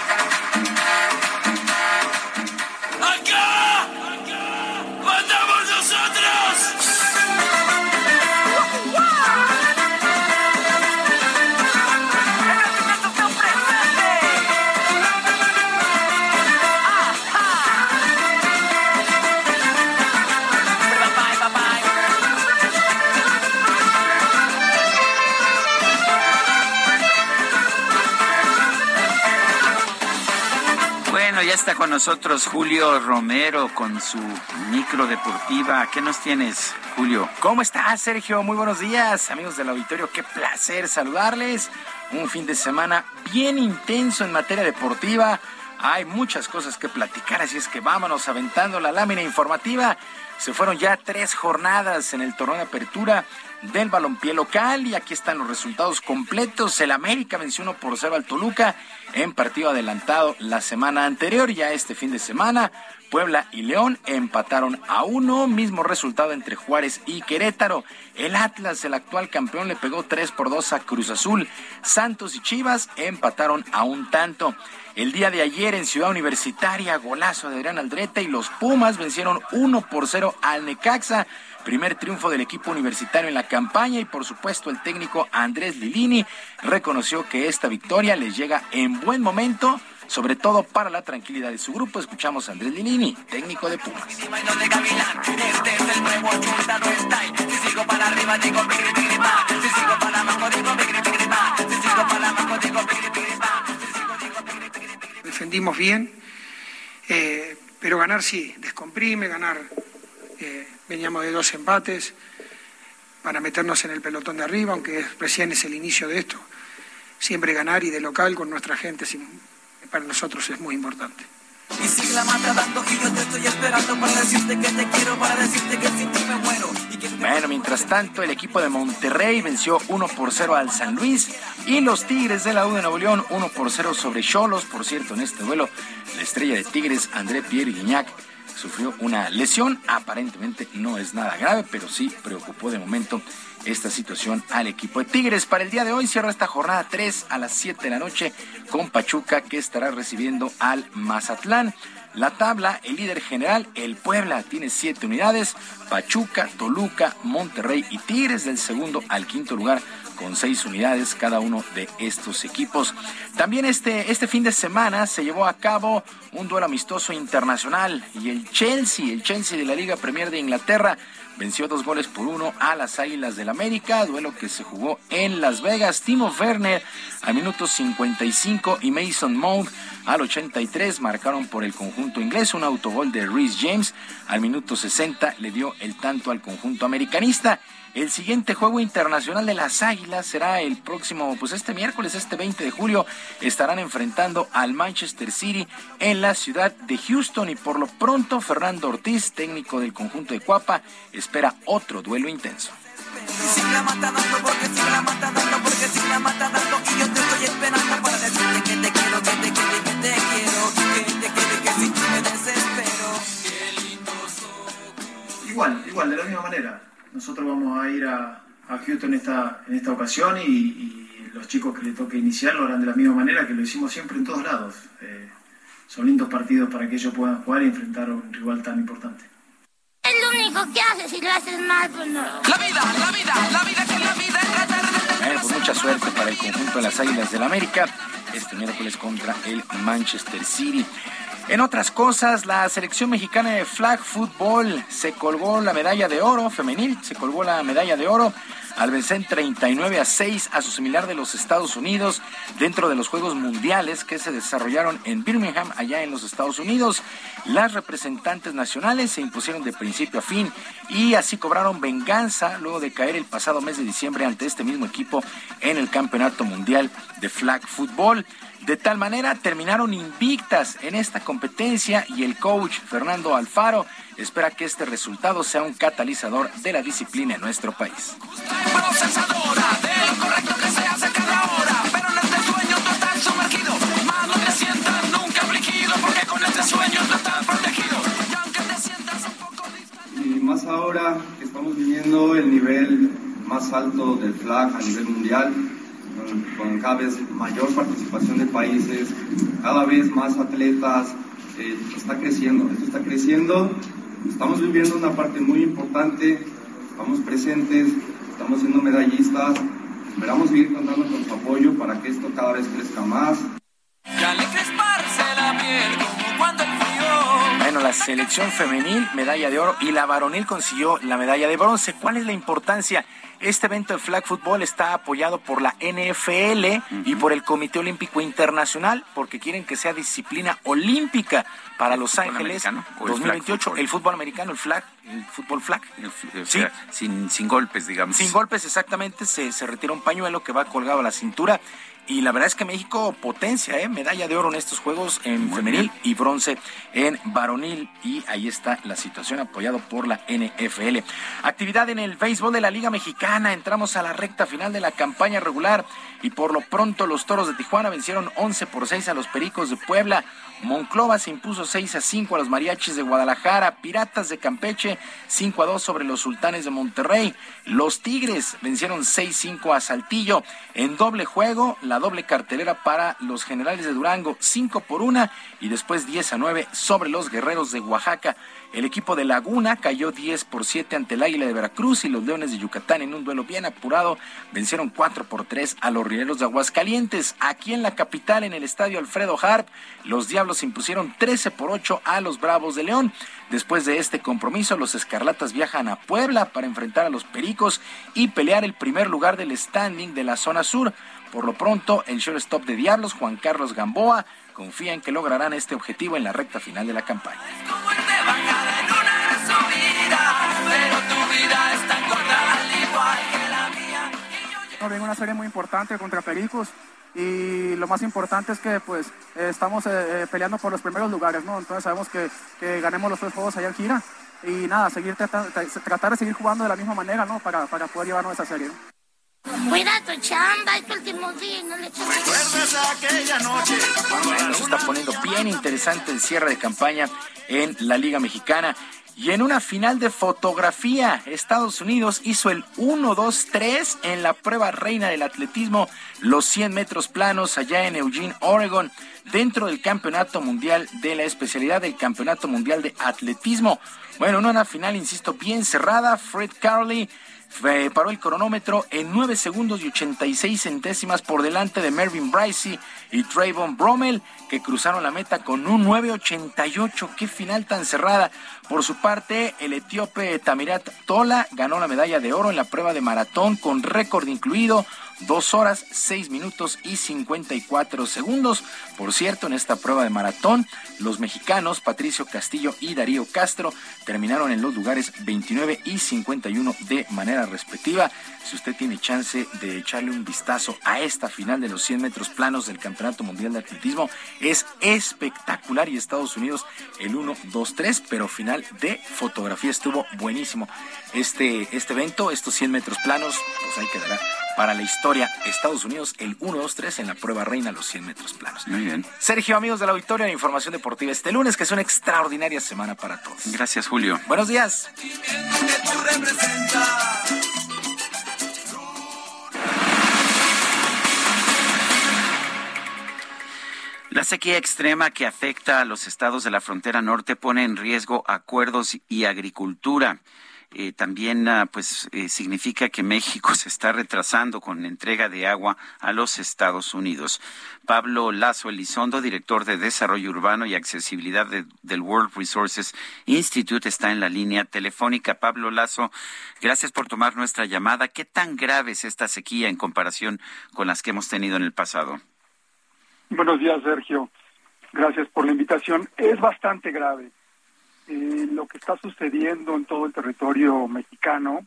Ya está con nosotros Julio Romero con su micro deportiva. ¿Qué nos tienes, Julio? ¿Cómo estás, Sergio? Muy buenos días, amigos del auditorio. Qué placer saludarles. Un fin de semana bien intenso en materia deportiva. Hay muchas cosas que platicar, así es que vámonos aventando la lámina informativa. Se fueron ya tres jornadas en el torneo de apertura del balompié local y aquí están los resultados completos. El América venció 1 por 0 al Toluca en partido adelantado la semana anterior. Ya este fin de semana, Puebla y León empataron a uno. Mismo resultado entre Juárez y Querétaro. El Atlas, el actual campeón, le pegó 3 por 2 a Cruz Azul. Santos y Chivas empataron a un tanto. El día de ayer en Ciudad Universitaria, golazo de Adrián Aldrete y los Pumas vencieron 1 por 0 al Necaxa. Primer triunfo del equipo universitario en la campaña y por supuesto el técnico Andrés Lilini reconoció que esta victoria les llega en buen momento, sobre todo para la tranquilidad de su grupo. Escuchamos a Andrés Lilini, técnico de Pumas. Defendimos bien, eh, pero ganar sí, descomprime, ganar eh, veníamos de dos empates para meternos en el pelotón de arriba, aunque recién es el inicio de esto. Siempre ganar y de local con nuestra gente para nosotros es muy importante. Y sigue la mata dando y yo te estoy esperando para decirte que te quiero, para decirte que sin ti me muero. Bueno, mientras tanto, el equipo de Monterrey venció 1 por 0 al San Luis y los Tigres de la U de Nuevo León 1 por 0 sobre Cholos. Por cierto, en este duelo, la estrella de Tigres, André Pierre Guignac, sufrió una lesión. Aparentemente no es nada grave, pero sí preocupó de momento esta situación al equipo de Tigres. Para el día de hoy cierra esta jornada 3 a las 7 de la noche con Pachuca que estará recibiendo al Mazatlán. La tabla, el líder general, el Puebla, tiene siete unidades. Pachuca, Toluca, Monterrey y Tigres del segundo al quinto lugar con seis unidades cada uno de estos equipos. También este, este fin de semana se llevó a cabo un duelo amistoso internacional y el Chelsea, el Chelsea de la Liga Premier de Inglaterra, venció dos goles por uno a las Águilas del América, duelo que se jugó en Las Vegas. Timo Werner al minuto 55 y Mason Mount al 83 marcaron por el conjunto inglés un autogol de Rhys James. Al minuto 60 le dio el tanto al conjunto americanista. El siguiente juego internacional de las Águilas será el próximo, pues este miércoles, este 20 de julio, estarán enfrentando al Manchester City en la ciudad de Houston. Y por lo pronto Fernando Ortiz, técnico del conjunto de Cuapa, espera otro duelo intenso. Igual, igual, de la misma manera nosotros vamos a ir a, a Houston esta, en esta ocasión y, los chicos que le toque iniciar lo harán de la misma manera que lo hicimos siempre en todos lados. Eh, son lindos partidos para que ellos puedan jugar y enfrentar a un rival tan importante. Es lo único que hace si lo haces mal, pues no. La vida, la vida, la vida que la vida bueno, pues mucha suerte para el conjunto de las Águilas del América este miércoles contra el Manchester City. En otras cosas, la selección mexicana de flag football se colgó la medalla de oro femenil, se colgó la medalla de oro al vencer 39 a 6 a su similar de los Estados Unidos dentro de los Juegos Mundiales que se desarrollaron en Birmingham, allá en los Estados Unidos. Las representantes nacionales se impusieron de principio a fin y así cobraron venganza luego de caer el pasado mes de diciembre ante este mismo equipo en el Campeonato Mundial de Flag Football. De tal manera terminaron invictas en esta competencia y el coach Fernando Alfaro espera que este resultado sea un catalizador de la disciplina en nuestro país. Y más ahora que estamos viviendo el nivel más alto del flag a nivel mundial, con, cada vez mayor participación de países, cada vez más atletas, eh, está creciendo, esto está creciendo, estamos viviendo una parte muy importante, estamos presentes, estamos siendo medallistas, esperamos seguir contando con su apoyo para que esto cada vez crezca más. Bueno, la selección femenil, medalla de oro, y la varonil consiguió la medalla de bronce. ¿Cuál es la importancia? Este evento de flag football está apoyado por la NFL y por el Comité Olímpico Internacional porque quieren que sea disciplina olímpica para Los Ángeles 2028. El, fútbol americano, el flag, el fútbol flag. sí, sin, sin golpes, digamos. Sin golpes, exactamente. Se, se retira un pañuelo que va colgado a la cintura y la verdad es que México potencia, ¿eh? medalla de oro en estos Juegos en femenil y bronce en varonil. Y ahí está la situación apoyado por la NFL. Actividad en el béisbol de la Liga Mexicana. Entramos a la recta final de la campaña regular y por lo pronto los Toros de Tijuana vencieron 11 por 6 a los Pericos de Puebla. Monclova se impuso 6 a 5 a los Mariachis de Guadalajara. Piratas de Campeche 5 a 2 sobre los Sultanes de Monterrey. Los Tigres vencieron 6-5 a Saltillo. En doble juego, la doble cartelera para los Generales de Durango 5 por 1 y después 10 a 9 sobre los Guerreros de Oaxaca. El equipo de Laguna cayó 10 por 7 ante el Águila de Veracruz y los Leones de Yucatán en un duelo bien apurado vencieron 4 por 3 a los Rieleros de Aguascalientes. Aquí en la capital, en el estadio Alfredo Harp, los Diablos impusieron 13 por 8 a los Bravos de León. Después de este compromiso, los Escarlatas viajan a Puebla para enfrentar a los Pericos y pelear el primer lugar del standing de la zona sur. Por lo pronto, el shortstop de Diablos, Juan Carlos Gamboa, confía en que lograrán este objetivo en la recta final de la campaña. Vengo una serie muy importante contra Pericos. y lo más importante es que pues estamos peleando por los primeros lugares, ¿no? Entonces sabemos que, que ganemos los tres juegos allá en gira y nada, seguir tratar, tratar de seguir jugando de la misma manera, ¿no? Para, para poder llevarnos esa serie. Cuida tu chamba, es tu último día, no le aquella noche? Bueno, se está poniendo bien interesante el cierre de campaña en la Liga Mexicana. Y en una final de fotografía, Estados Unidos hizo el 1-2-3 en la prueba reina del atletismo, los 100 metros planos allá en Eugene, Oregon, dentro del Campeonato Mundial de la especialidad del Campeonato Mundial de Atletismo. Bueno, en una final, insisto, bien cerrada, Fred Carley paró el cronómetro en 9 segundos y 86 centésimas por delante de Mervyn Bricey y Trayvon Brommel, que cruzaron la meta con un 9.88. ¡Qué final tan cerrada! Por su parte, el etíope Tamirat Tola ganó la medalla de oro en la prueba de maratón con récord incluido, Dos horas, seis minutos y 54 segundos. Por cierto, en esta prueba de maratón, los mexicanos Patricio Castillo y Darío Castro terminaron en los lugares 29 y 51 de manera respectiva. Si usted tiene chance de echarle un vistazo a esta final de los 100 metros planos del Campeonato Mundial de Atletismo, es espectacular y Estados Unidos el 1, 2, 3, pero final de fotografía estuvo buenísimo. Este, este evento, estos 100 metros planos, pues ahí quedará para la historia. Estados Unidos el 1, 2, 3 en la prueba reina los 100 metros planos. Muy bien. Sergio, amigos de la Auditoria de Información Deportiva, este lunes que es una extraordinaria semana para todos. Gracias, Julio. Buenos días. La sequía extrema que afecta a los estados de la frontera norte pone en riesgo acuerdos y agricultura. Eh, también ah, pues eh, significa que México se está retrasando con entrega de agua a los Estados Unidos. Pablo Lazo Elizondo, director de Desarrollo Urbano y Accesibilidad del World Resources Institute, está en la línea telefónica. Pablo Lazo, gracias por tomar nuestra llamada. ¿Qué tan grave es esta sequía en comparación con las que hemos tenido en el pasado? Buenos días, Sergio. Gracias por la invitación. Es bastante grave eh, lo que está sucediendo en todo el territorio mexicano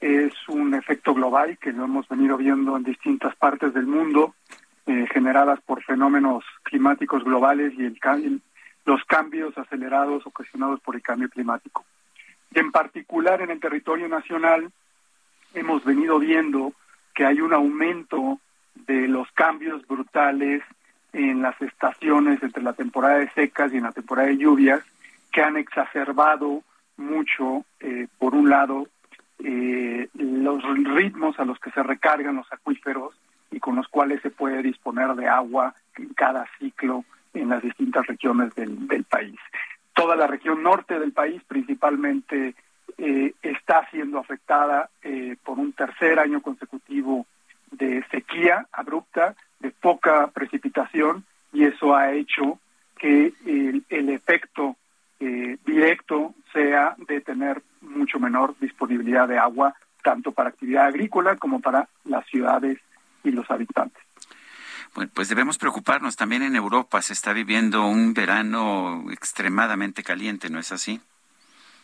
es un efecto global que lo hemos venido viendo en distintas partes del mundo, eh, generadas por fenómenos climáticos globales y el, los cambios acelerados ocasionados por el cambio climático. En particular en el territorio nacional hemos venido viendo que hay un aumento de los cambios brutales en las estaciones entre la temporada de secas y en la temporada de lluvias, que han exacerbado mucho, eh, por un lado, eh, los ritmos a los que se recargan los acuíferos y con los cuales se puede disponer de agua en cada ciclo en las distintas regiones del, país. Toda la región norte del país principalmente eh, está siendo afectada por un tercer año consecutivo de sequía abrupta, de poca precipitación, y eso ha hecho que el efecto eh, directo sea de tener mucho menor disponibilidad de agua, tanto para actividad agrícola como para las ciudades y los habitantes. Bueno, pues debemos preocuparnos. También en Europa se está viviendo un verano extremadamente caliente, ¿no es así?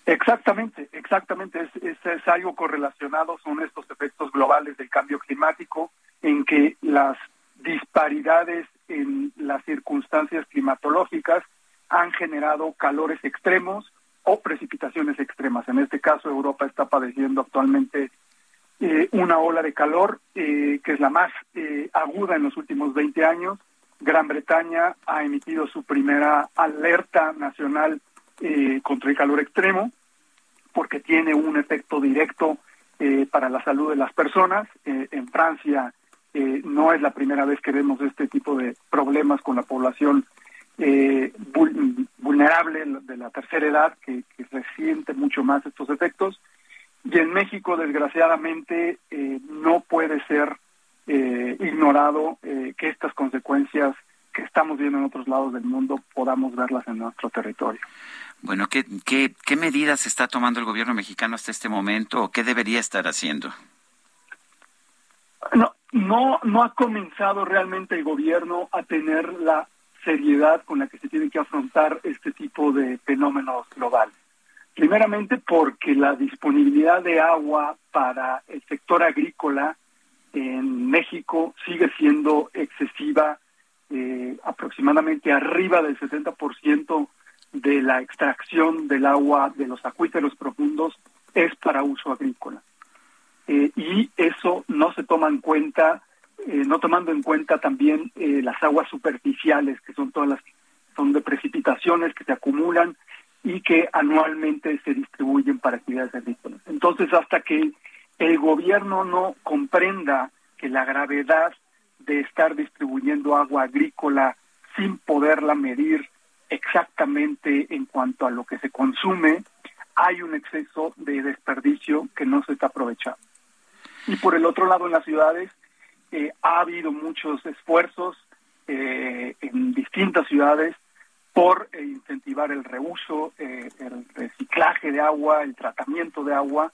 Exactamente, exactamente. Es, es, es, algo correlacionado, son estos efectos globales del cambio climático, en que las disparidades en las circunstancias climatológicas han generado calores extremos o precipitaciones extremas. En este caso, Europa está padeciendo actualmente eh, una ola de calor eh, que es la más eh, aguda en los últimos 20 años. Gran Bretaña ha emitido su primera alerta nacional contra el calor extremo porque tiene un efecto directo para la salud de las personas. en Francia no es la primera vez que vemos este tipo de problemas con la población eh, vulnerable de la tercera edad que, resiente mucho más estos efectos. Y en México, desgraciadamente, eh, no puede ser eh, ignorado eh, que estas consecuencias que estamos viendo en otros lados del mundo podamos verlas en nuestro territorio. Bueno, ¿qué, qué, qué medidas está tomando el gobierno mexicano hasta este momento o qué debería estar haciendo? No, no, no ha comenzado realmente el gobierno a tener la seriedad con la que se tiene que afrontar este tipo de fenómenos globales. Primeramente porque la disponibilidad de agua para el sector agrícola en México sigue siendo excesiva, eh, aproximadamente arriba del 70% de la extracción del agua de los acuíferos profundos es para uso agrícola. Eh, y eso no se toma en cuenta, eh, no tomando en cuenta también eh, las aguas superficiales, que son todas las, son de precipitaciones que se acumulan y que anualmente se distribuyen para actividades agrícolas. Entonces, hasta que el gobierno no comprenda que la gravedad de estar distribuyendo agua agrícola sin poderla medir exactamente en cuanto a lo que se consume, hay un exceso de desperdicio que no se está aprovechando. Y por el otro lado, en las ciudades eh, ha habido muchos esfuerzos eh, en distintas ciudades por eh, incentivar el reuso, el reciclaje de agua, el tratamiento de agua,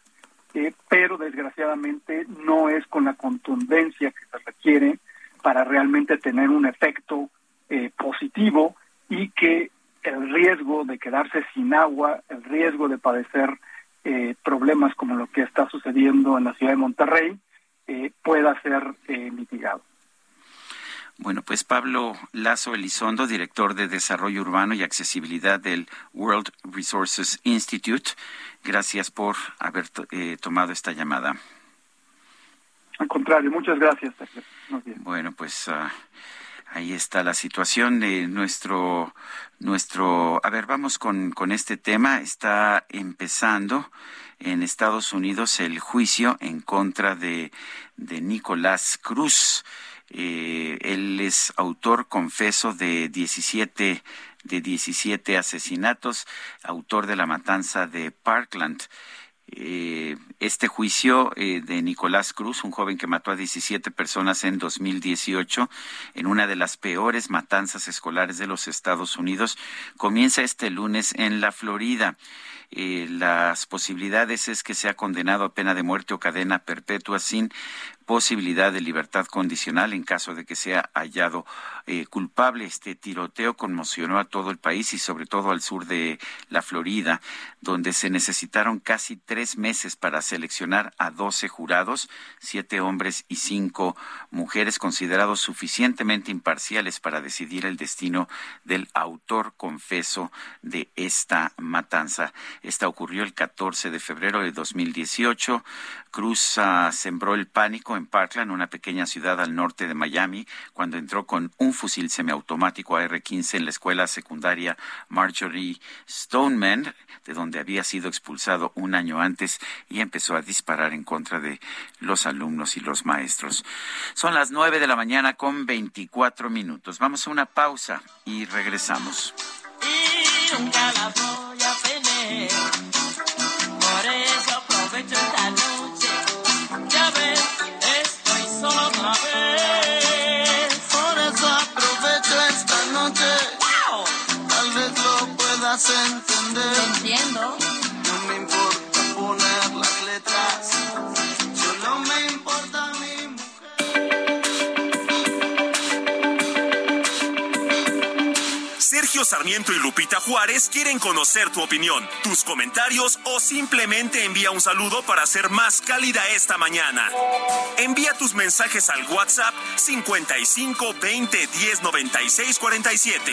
pero desgraciadamente no es con la contundencia que se requiere para realmente tener un efecto positivo y que el riesgo de quedarse sin agua, el riesgo de padecer eh, problemas como lo que está sucediendo en la ciudad de Monterrey, eh, pueda ser eh, mitigado. Bueno, pues Pablo Lazo Elizondo, director de Desarrollo Urbano y Accesibilidad del World Resources Institute, gracias por haber tomado esta llamada. Al contrario, muchas gracias. Bueno, pues ah, ahí está la situación de nuestro nuestro a ver vamos con, con este tema está empezando en Estados Unidos el juicio en contra de, de Nicolás Cruz eh, él es autor confeso de 17 de 17 asesinatos autor de la matanza de Parkland eh, este juicio eh, de Nicolás Cruz, un joven que mató a 17 personas en 2018 en una de las peores matanzas escolares de los Estados Unidos, comienza este lunes en la Florida. Eh, las posibilidades es que sea condenado a pena de muerte o cadena perpetua sin posibilidad de libertad condicional en caso de que sea hallado eh, culpable. Este tiroteo conmocionó a todo el país y sobre todo al sur de la Florida, donde se necesitaron casi tres meses para seleccionar a doce jurados, siete hombres y cinco mujeres considerados suficientemente imparciales para decidir el destino del autor confeso de esta matanza. Esta ocurrió el 14 de febrero de 2018. Cruz sembró el pánico en Parkland, una pequeña ciudad al norte de Miami, cuando entró con un fusil semiautomático AR-15 en la escuela secundaria Marjorie Stoneman, de donde había sido expulsado un año antes, y empezó a disparar en contra de los alumnos y los maestros. Son las nueve de la mañana con 24 minutos. Vamos a una pausa y regresamos. Entender. entiendo. No me importa poner las letras, solo me importa mi mujer. Sergio Sarmiento y Lupita Juárez quieren conocer tu opinión, tus comentarios o simplemente envía un saludo para ser más cálida esta mañana. Envía tus mensajes al WhatsApp 55 20 10 96 47.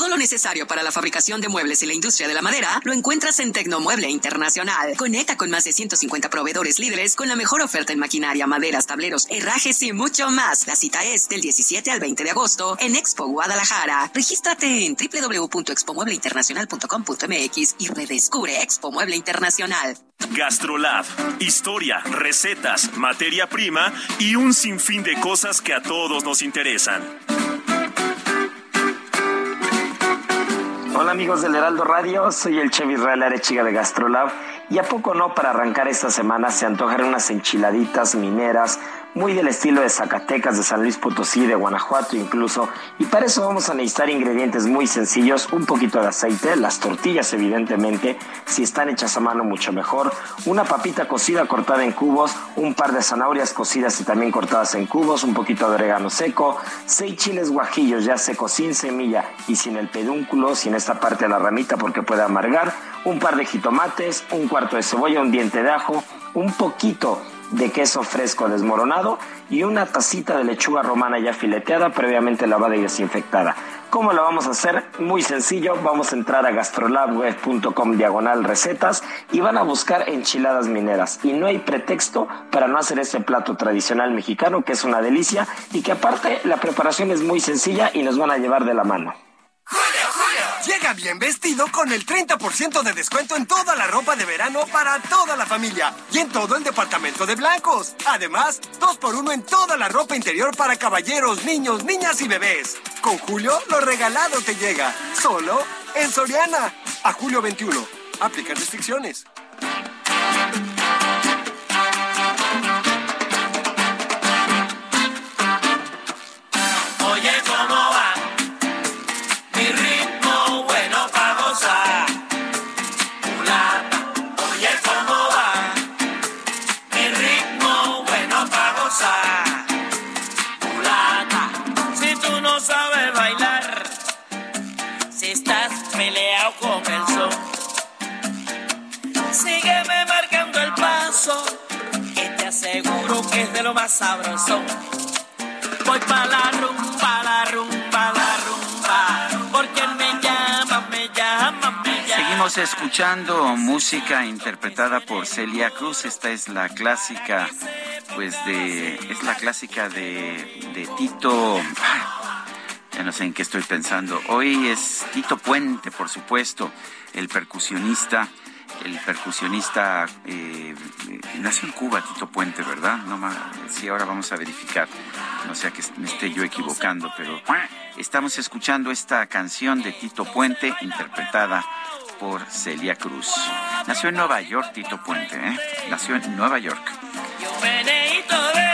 Todo lo necesario para la fabricación de muebles y la industria de la madera lo encuentras en Tecnomueble Internacional. Conecta con más de 150 proveedores líderes con la mejor oferta en maquinaria, maderas, tableros, herrajes y mucho más. La cita es del 17 al 20 de agosto en Expo Guadalajara. Regístrate en www.expomuebleinternacional.com.mx y redescubre Expo Mueble Internacional. Gastrolab, historia, recetas, materia prima y un sinfín de cosas que a todos nos interesan. Hola amigos del Heraldo Radio, soy el chef Israel Arechiga de Gastrolab. Y a poco no para arrancar esta semana se antojan unas enchiladitas mineras muy del estilo de Zacatecas, de San Luis Potosí, de Guanajuato incluso. Y para eso vamos a necesitar ingredientes muy sencillos, un poquito de aceite, las tortillas evidentemente, si están hechas a mano mucho mejor, una papita cocida cortada en cubos, un par de zanahorias cocidas y también cortadas en cubos, un poquito de orégano seco, seis chiles guajillos ya secos sin semilla y sin el pedúnculo, sin esta parte de la ramita porque puede amargar, un par de jitomates, un cuarto de cebolla, un diente de ajo, un poquito de queso fresco desmoronado y una tacita de lechuga romana ya fileteada, previamente lavada y desinfectada. ¿Cómo lo vamos a hacer? Muy sencillo, vamos a entrar a gastrolabweb.com diagonal recetas y van a buscar enchiladas mineras. Y no hay pretexto para no hacer este plato tradicional mexicano que es una delicia y que aparte la preparación es muy sencilla y nos van a llevar de la mano. Llega bien vestido con el 30% de descuento en toda la ropa de verano para toda la familia y en todo el departamento de blancos. Además, 2 por 1 en toda la ropa interior para caballeros, niños, niñas y bebés. Con Julio, lo regalado te llega. Solo en Soriana. A julio 21. Aplican restricciones. Lo más sabroso. Voy la rumba. Porque me llama, me llama, me llama. Seguimos escuchando música interpretada por Celia Cruz. Esta es la clásica, pues de, es la clásica de, de Tito. Ya no sé en qué estoy pensando. Hoy es Tito Puente, por supuesto, el percusionista. El percusionista eh, eh, nació en Cuba, Tito Puente, ¿verdad? No sí, ahora vamos a verificar. No sea que me esté yo equivocando, pero estamos escuchando esta canción de Tito Puente interpretada por Celia Cruz. Nació en Nueva York, Tito Puente, ¿eh? Nació en Nueva York.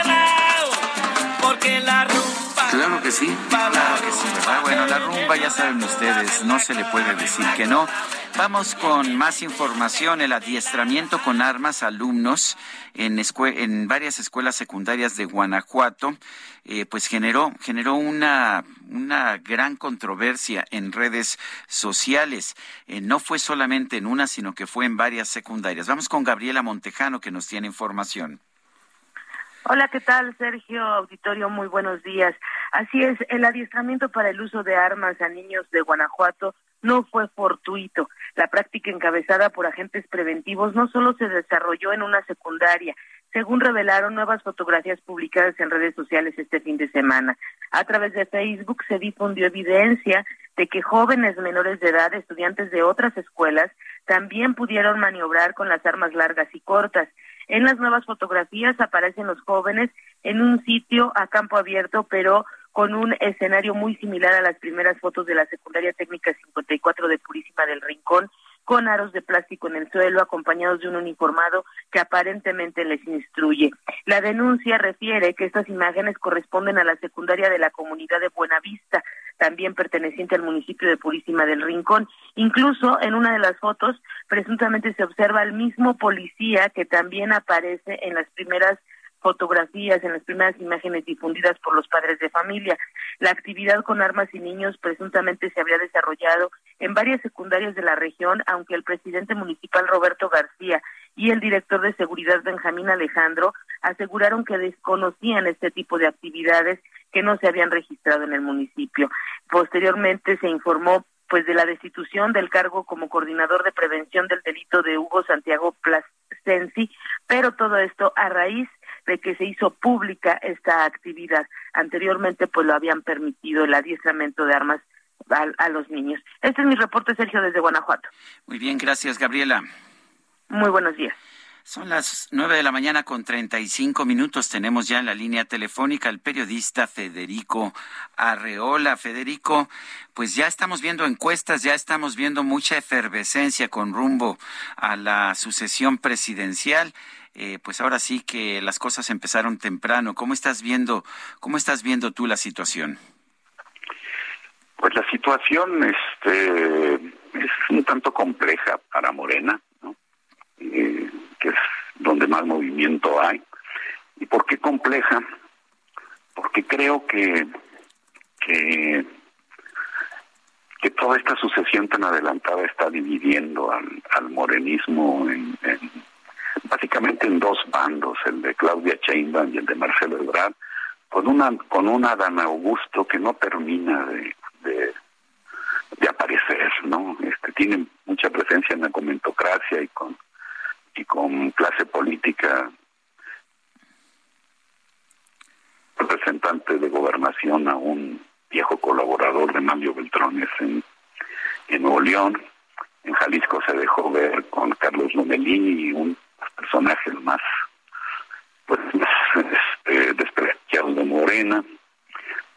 Lado, porque la. Claro que sí, claro que sí, ¿verdad? Bueno, la rumba ya saben ustedes, no se le puede decir que no. Vamos con más información, el adiestramiento con armas a alumnos en, en varias escuelas secundarias de Guanajuato, eh, pues generó, generó una, una gran controversia en redes sociales. Eh, no fue solamente en una, sino que fue en varias secundarias. Vamos con Gabriela Montejano, que nos tiene información. Hola, ¿qué tal, Sergio? Auditorio, muy buenos días. Así es, el adiestramiento para el uso de armas a niños de Guanajuato no fue fortuito. La práctica encabezada por agentes preventivos no solo se desarrolló en una secundaria, según revelaron nuevas fotografías publicadas en redes sociales este fin de semana. A través de Facebook se difundió evidencia de que jóvenes menores de edad, estudiantes de otras escuelas, también pudieron maniobrar con las armas largas y cortas. En las nuevas fotografías aparecen los jóvenes en un sitio a campo abierto, pero con un escenario muy similar a las primeras fotos de la Secundaria Técnica 54 de Purísima del Rincón, con aros de plástico en el suelo, acompañados de un uniformado que aparentemente les instruye. La denuncia refiere que estas imágenes corresponden a la secundaria de la comunidad de Buenavista, también perteneciente al municipio de Purísima del Rincón. Incluso en una de las fotos, presuntamente se observa al mismo policía que también aparece en las primeras fotografías, en las primeras imágenes difundidas por los padres de familia. La actividad con armas y niños presuntamente se habría desarrollado en varias secundarias de la región, aunque el presidente municipal Roberto García y el director de seguridad Benjamín Alejandro aseguraron que desconocían este tipo de actividades que no se habían registrado en el municipio. Posteriormente se informó pues de la destitución del cargo como coordinador de prevención del delito de Hugo Santiago Plasensi, pero todo esto a raíz de que se hizo pública esta actividad. Anteriormente pues lo habían permitido el adiestramiento de armas a, a los niños. Este es mi reporte, Sergio, desde Guanajuato. Muy bien, gracias, Gabriela. Muy buenos días. Son las nueve de la mañana con treinta y cinco minutos. Tenemos ya en la línea telefónica al periodista Federico Arreola. Federico, pues ya estamos viendo encuestas, ya estamos viendo mucha efervescencia con rumbo a la sucesión presidencial. Eh, pues ahora sí que las cosas empezaron temprano. ¿Cómo estás viendo, cómo estás viendo tú la situación? Pues la situación este, es un tanto compleja para Morena, ¿no? Eh, que es donde más movimiento hay. ¿Y por qué compleja? Porque creo que, que, toda esta sucesión tan adelantada está dividiendo al, al morenismo en, básicamente en dos bandos, el de Claudia Sheinbaum y el de Marcelo Ebrard, con una con un Adán Augusto que no termina de, de, de aparecer, ¿no? Este tiene mucha presencia en la comentocracia y con y con clase política representante de gobernación a un viejo colaborador de Mario Beltrones en, Nuevo León. En Jalisco se dejó ver con Carlos Lomelí un personaje más pues este, despreciado de Morena.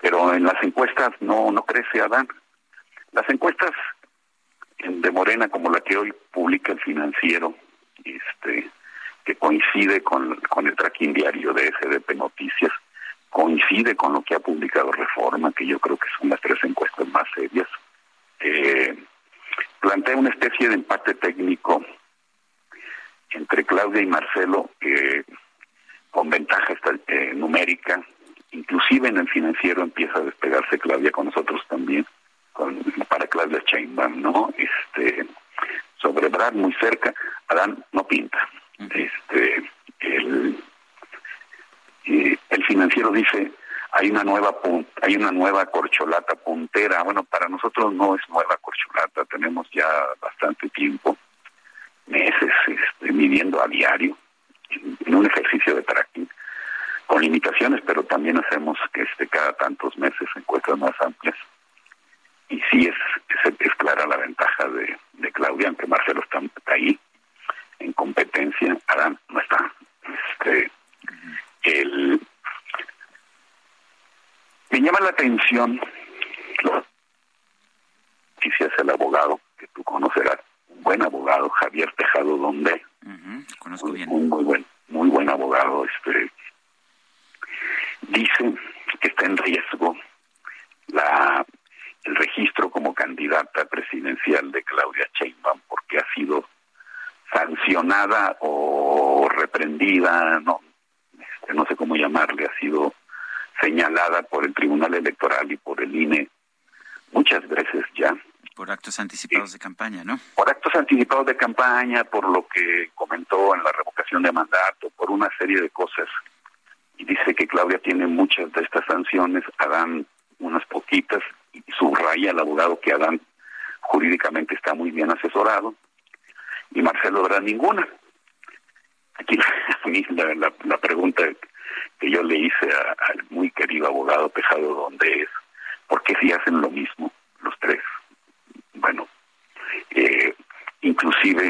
Pero en las encuestas no, no crece Adán. Las encuestas de Morena, como la que hoy publica el financiero, este que coincide con, con el tracking diario de SDP Noticias, coincide con lo que ha publicado Reforma, que yo creo que son las tres encuestas más serias. Eh, plantea una especie de empate técnico entre Claudia y Marcelo, eh, con ventaja eh, numérica, inclusive en el financiero empieza a despegarse Claudia con nosotros también, con, para Claudia Sheinbaum, ¿no? Este, sobre Brad muy cerca, Adán no pinta. Este, el, el financiero dice hay una nueva hay una nueva corcholata puntera. Bueno, para nosotros no es nueva corcholata, tenemos ya bastante tiempo, meses, este, midiendo a diario en, un ejercicio de tracking con limitaciones, pero también hacemos que este cada tantos meses encuestas más amplias y sí es, es, clara la ventaja de, de, Claudia, aunque Marcelo está, ahí en competencia, Adán no está. Este, el, me llama la atención si es el abogado que tú conocerás, un buen abogado, Javier Tejado Donde, conozco bien. Un muy buen, muy buen abogado, este dice que está en riesgo la el registro como candidata presidencial de Claudia Sheinbaum porque ha sido sancionada o reprendida, no, este, no sé cómo llamarle, ha sido señalada por el Tribunal Electoral y por el INE muchas veces ya. Por actos anticipados de campaña, ¿no? Por actos anticipados de campaña, por lo que comentó en la revocación de mandato, por una serie de cosas. Y dice que Claudia tiene muchas de estas sanciones, Adán unas poquitas, y subraya el abogado que Adán jurídicamente está muy bien asesorado y Marcelo Ebrard ninguna. Aquí la, la, pregunta que yo le hice al muy querido abogado Pesado, ¿dónde es? ¿Por qué si hacen lo mismo los tres? Bueno, eh, inclusive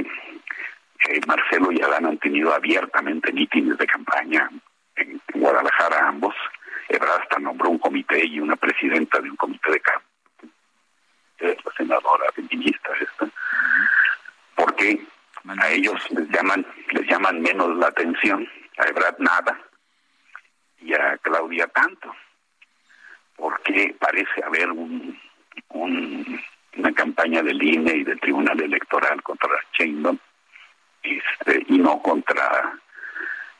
eh, Marcelo y Adán han tenido abiertamente mítines de campaña en Guadalajara ambos, Ebrard hasta nombró un comité y una presidenta de un comité de campo, la senadora feminista esta, porque a ellos les llaman, les llaman menos la atención, a Ebrard nada, y a Claudia tanto, porque parece haber un, una campaña del INE y del Tribunal Electoral contra Sheinbaum, este, y no contra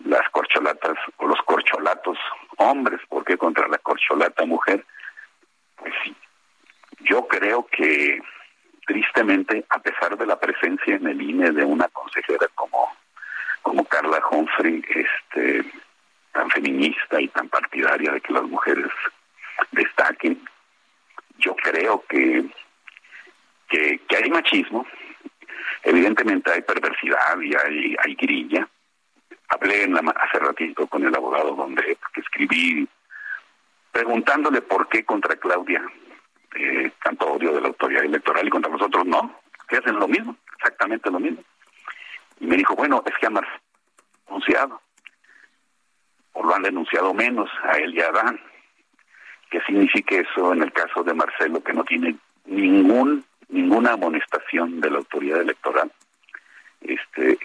las corcholatas o los corcholatos hombres, porque contra la corcholata mujer, pues sí. Yo creo que tristemente, a pesar de la presencia en el INE de una consejera como, como Carla Humphrey, este, tan feminista y tan partidaria de que las mujeres destaquen, yo creo que, que, hay machismo, evidentemente hay perversidad y hay, hay grilla, hablé en la, hace ratito con el abogado donde escribí preguntándole por qué contra Claudia eh, tanto odio de la autoridad electoral y contra nosotros no, que hacen lo mismo, exactamente lo mismo. Y me dijo, bueno, es que a Marcelo denunciado, o lo han denunciado menos a él y a Adán. ¿Qué significa eso en el caso de Marcelo, que no tiene ningún ninguna amonestación de la autoridad electoral? Este,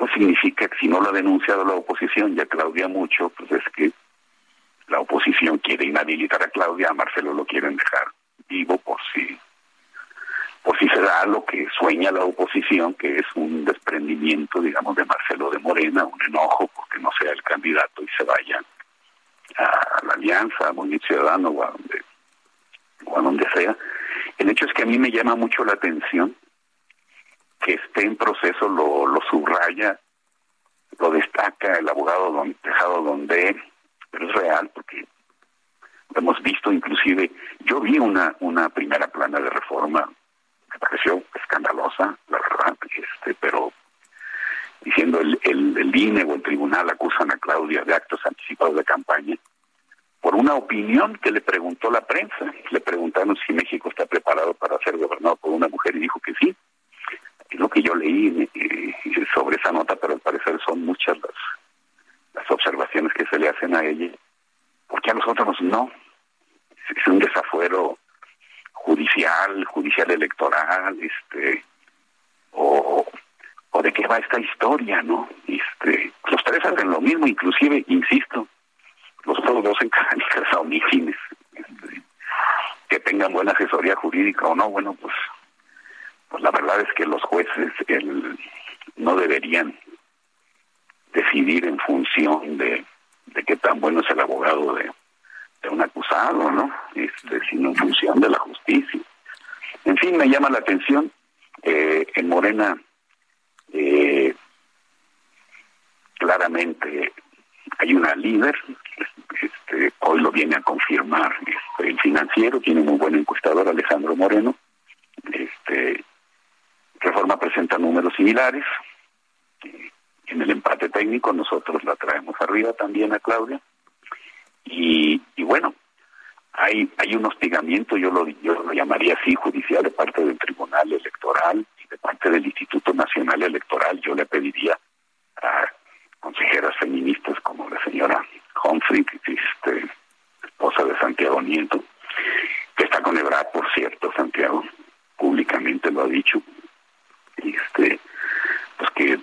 pues significa que si no lo ha denunciado la oposición, ya Claudia mucho, pues es que la oposición quiere inhabilitar a Claudia, a Marcelo lo quieren dejar vivo por si por si se da lo que sueña la oposición, que es un desprendimiento, digamos, de Marcelo de Morena, un enojo porque no sea el candidato y se vaya a la alianza, a Movimiento Ciudadano o a donde, o a donde sea. El hecho es que a mí me llama mucho la atención que esté en proceso, lo, lo subraya, lo destaca el abogado don, Tejado Donde, pero es real porque lo hemos visto inclusive, yo vi una, una primera plana de reforma me pareció escandalosa, la verdad, este, pero diciendo el, el, el INE o el tribunal acusan a Claudia de actos anticipados de campaña por una opinión que le preguntó la prensa. Le preguntaron si México está preparado para ser gobernado por una mujer y dijo que sí. Lo que yo leí eh, sobre esa nota, pero al parecer son muchas las, las observaciones que se le hacen a ella, porque a los otros no. Es un desafuero judicial, judicial electoral, este, o, o de qué va esta historia, ¿no? Este, los tres hacen lo mismo, inclusive, insisto, los otros dos en son omífines, este, que tengan buena asesoría jurídica o no, bueno, pues, pues la verdad es que los jueces el, no deberían decidir en función de, qué tan bueno es el abogado de, un acusado, ¿no? Este, sino en función de la justicia. En fin, me llama la atención eh, en Morena eh, claramente hay una líder, este, hoy lo viene a confirmar este, el financiero, tiene muy buen encuestador Alejandro Moreno, este, Reforma presenta números similares, en el empate técnico nosotros la traemos arriba también a Claudia, y, bueno, hay hay un hostigamiento, yo lo, yo lo llamaría así, judicial de parte del Tribunal Electoral y de parte del Instituto Nacional Electoral. Yo le pediría a consejeras feministas como la señora Humphrey, este, esposa de Santiago Nieto, que está con Ebrard, por cierto, Santiago, públicamente lo ha dicho, este, pues que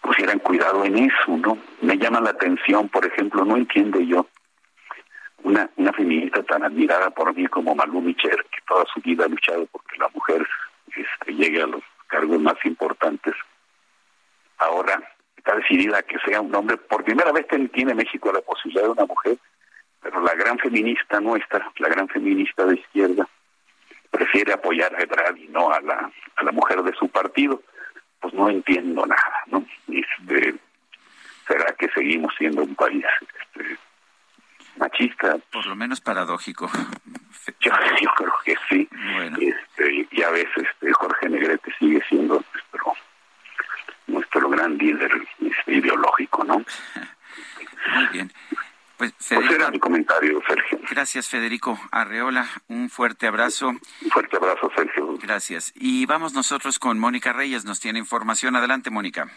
pusieran cuidado en eso, ¿no? Me llama la atención, por ejemplo, no entiendo yo una, una feminista tan admirada por mí como Malú Micher, que toda su vida ha luchado porque la mujer este, llegue a los cargos más importantes, ahora está decidida a que sea un hombre. Por primera vez tiene México la posibilidad de una mujer, pero la gran feminista nuestra, la gran feminista de izquierda, prefiere apoyar a Ebrard y no a la, a la mujer de su partido. Pues no entiendo nada, ¿no? Este, ¿Será que seguimos siendo un país este, machista. Por lo menos paradójico. Yo, creo que sí. Este, y a veces este, Jorge Negrete sigue siendo nuestro, nuestro gran líder este, ideológico, ¿no? Muy bien. Pues, Federico, pues era mi comentario, Sergio. Gracias, Federico Arreola. Un fuerte abrazo. Un fuerte abrazo, Sergio. Gracias. Y vamos nosotros con Mónica Reyes. Nos tiene información. Adelante, Mónica.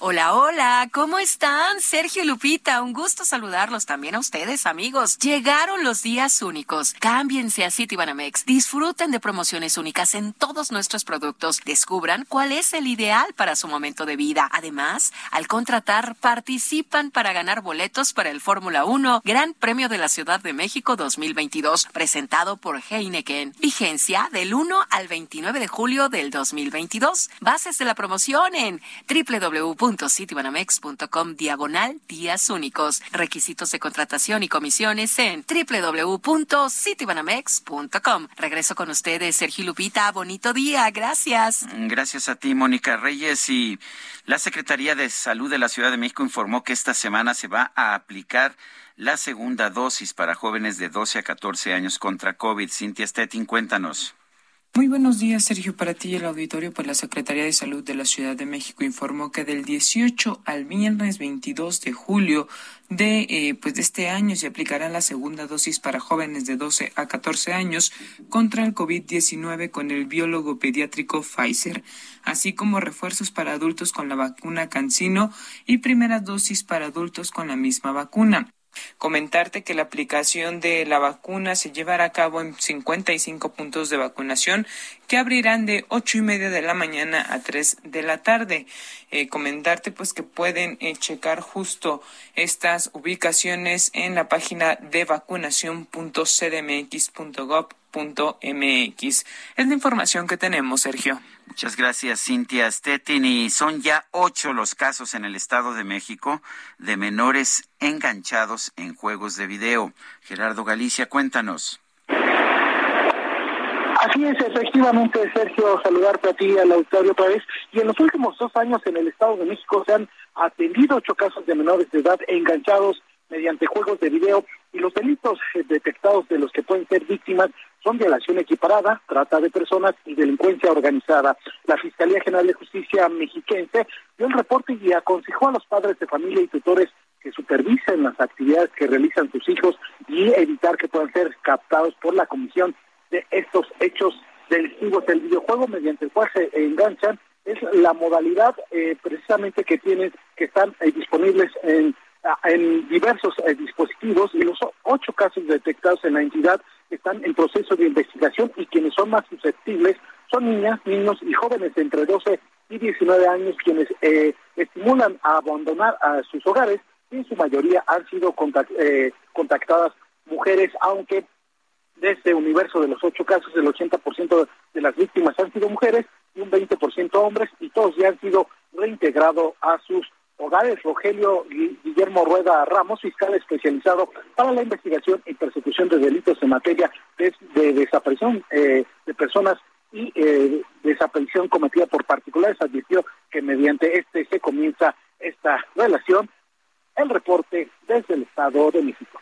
Hola, hola, ¿cómo están? Sergio Lupita, un gusto saludarlos también a ustedes, amigos. Llegaron los días únicos. Cámbiense a Citibanamex, disfruten de promociones únicas en todos nuestros productos, descubran cuál es el ideal para su momento de vida. Además, al contratar, participan para ganar boletos para el Fórmula 1 Gran Premio de la Ciudad de México 2022, presentado por Heineken. Vigencia del 1 al 29 de julio del 2022. Bases de la promoción en www www.citibanamex.com diagonal días únicos. Requisitos de contratación y comisiones en www.citibanamex.com. Regreso con ustedes, Sergio Lupita. Bonito día. Gracias. Gracias a ti, Mónica Reyes. Y la Secretaría de Salud de la Ciudad de México informó que esta semana se va a aplicar la segunda dosis para jóvenes de 12 a 14 años contra COVID. Cintia Stettin, cuéntanos. Muy buenos días, Sergio. Para ti el auditorio, pues la Secretaría de Salud de la Ciudad de México informó que del 18 al viernes 22 de julio de, eh, pues de este año se aplicará la segunda dosis para jóvenes de 12 a 14 años contra el COVID-19 con el biólogo pediátrico Pfizer, así como refuerzos para adultos con la vacuna Cancino y primeras dosis para adultos con la misma vacuna. Comentarte que la aplicación de la vacuna se llevará a cabo en 55 puntos de vacunación que abrirán de ocho y media de la mañana a 3 de la tarde. Eh, comentarte pues que pueden eh, checar justo estas ubicaciones en la página de vacunación.cdmx.gov.mx. Es la información que tenemos, Sergio. Muchas gracias, Cintia Stettin. Y son ya ocho los casos en el Estado de México de menores enganchados en juegos de video. Gerardo Galicia, cuéntanos. Así es, efectivamente, Sergio, saludarte a ti al auditorio otra vez. Y en los últimos dos años en el Estado de México se han atendido ocho casos de menores de edad enganchados mediante juegos de video y los delitos detectados de los que pueden ser víctimas son violación equiparada, trata de personas y delincuencia organizada. La Fiscalía General de Justicia mexiquense dio el reporte y aconsejó a los padres de familia y tutores que supervisen las actividades que realizan sus hijos y evitar que puedan ser captados por la comisión de estos hechos delictivos. El videojuego mediante el cual se enganchan es la modalidad eh, precisamente que tienen, que están eh, disponibles en, en diversos eh, dispositivos y los ocho casos detectados en la entidad están en proceso de investigación y quienes son más susceptibles son niñas, niños y jóvenes entre 12 y 19 años quienes estimulan a abandonar a sus hogares y en su mayoría han sido contactadas mujeres, aunque de este universo de los ocho casos, el 80% de las víctimas han sido mujeres y un 20% hombres, y todos ya han sido reintegrados a sus hogares. Rogelio Guillermo Rueda Ramos, fiscal especializado para la investigación y persecución de delitos en materia de, desaparición eh, de personas y eh, desaparición cometida por particulares, advirtió que mediante este se comienza esta relación. El reporte desde el Estado de México.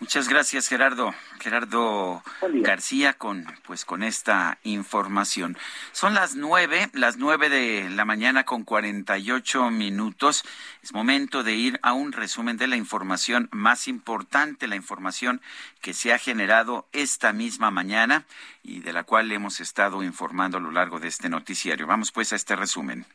Muchas gracias, Gerardo. Gerardo García con pues con esta información. Son las nueve, las nueve de la mañana con cuarenta y ocho minutos. Es momento de ir a un resumen de la información más importante, la información que se ha generado esta misma mañana y de la cual hemos estado informando a lo largo de este noticiario. Vamos pues a este resumen.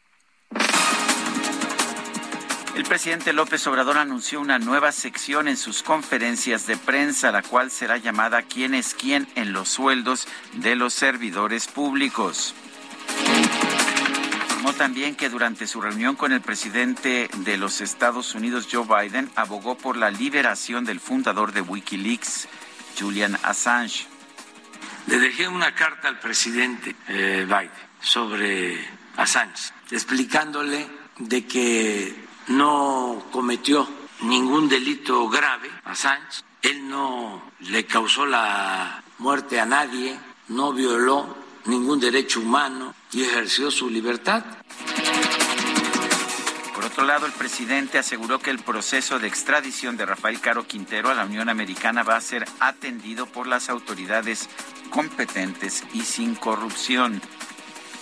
El presidente López Obrador anunció una nueva sección en sus conferencias de prensa, la cual será llamada ¿Quién es quién en los sueldos de los servidores públicos? Informó también que durante su reunión con el presidente de los Estados Unidos, Joe Biden, abogó por la liberación del fundador de Wikileaks, Julian Assange. Le dejé una carta al presidente eh, Biden sobre Assange, explicándole de que no cometió ningún delito grave a Sánchez, él no le causó la muerte a nadie, no violó ningún derecho humano y ejerció su libertad. Por otro lado, el presidente aseguró que el proceso de extradición de Rafael Caro Quintero a la Unión Americana va a ser atendido por las autoridades competentes y sin corrupción.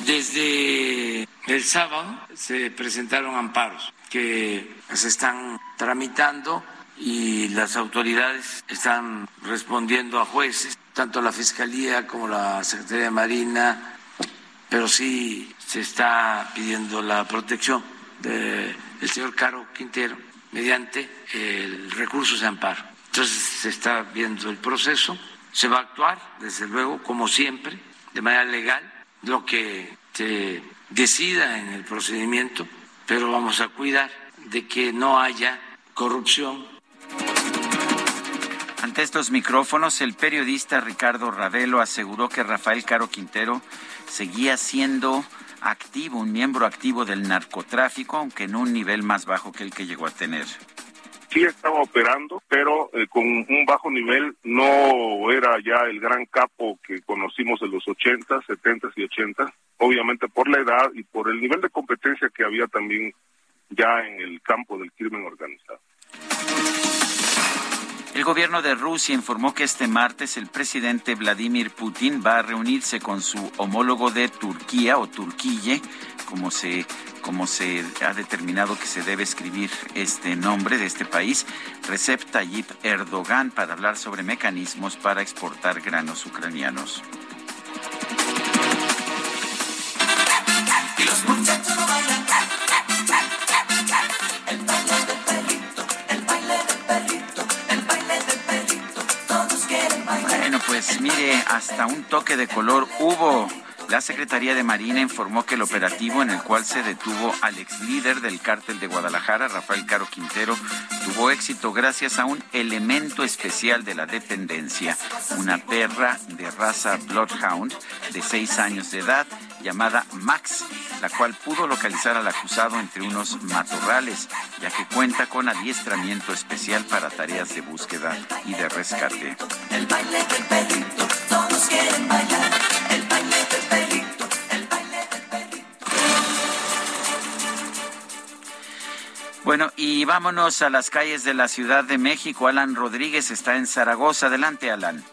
Desde el sábado se presentaron amparos que se están tramitando y las autoridades están respondiendo a jueces, tanto la Fiscalía como la Secretaría de Marina, pero sí se está pidiendo la protección del señor Caro Quintero mediante el recurso de amparo. Entonces se está viendo el proceso, se va a actuar, desde luego, como siempre, de manera legal, lo que se decida en el procedimiento pero vamos a cuidar de que no haya corrupción. Ante estos micrófonos, el periodista Ricardo Ravelo aseguró que Rafael Caro Quintero seguía siendo activo, un miembro activo del narcotráfico, aunque en un nivel más bajo que el que llegó a tener sí estaba operando, pero eh, con un bajo nivel, no era ya el gran capo que conocimos en los 80, 70 y 80, obviamente por la edad y por el nivel de competencia que había también ya en el campo del crimen organizado. El gobierno de Rusia informó que este martes el presidente Vladimir Putin va a reunirse con su homólogo de Turquía o Turquille, como se como se ha determinado que se debe escribir este nombre de este país, Recep Tayyip Erdogan, para hablar sobre mecanismos para exportar granos ucranianos. Pues mire, hasta un toque de color hubo. La Secretaría de Marina informó que el operativo en el cual se detuvo al ex líder del cártel de Guadalajara, Rafael Caro Quintero, tuvo éxito gracias a un elemento especial de la dependencia, una perra de raza Bloodhound de seis años de edad llamada Max, la cual pudo localizar al acusado entre unos matorrales, ya que cuenta con adiestramiento especial para tareas de búsqueda y de rescate. El baile del perrito, todos quieren bailar. El baile del perrito, el baile del perrito. Bueno, y vámonos a las calles de la Ciudad de México. Alan Rodríguez está en Zaragoza. Adelante, Alan.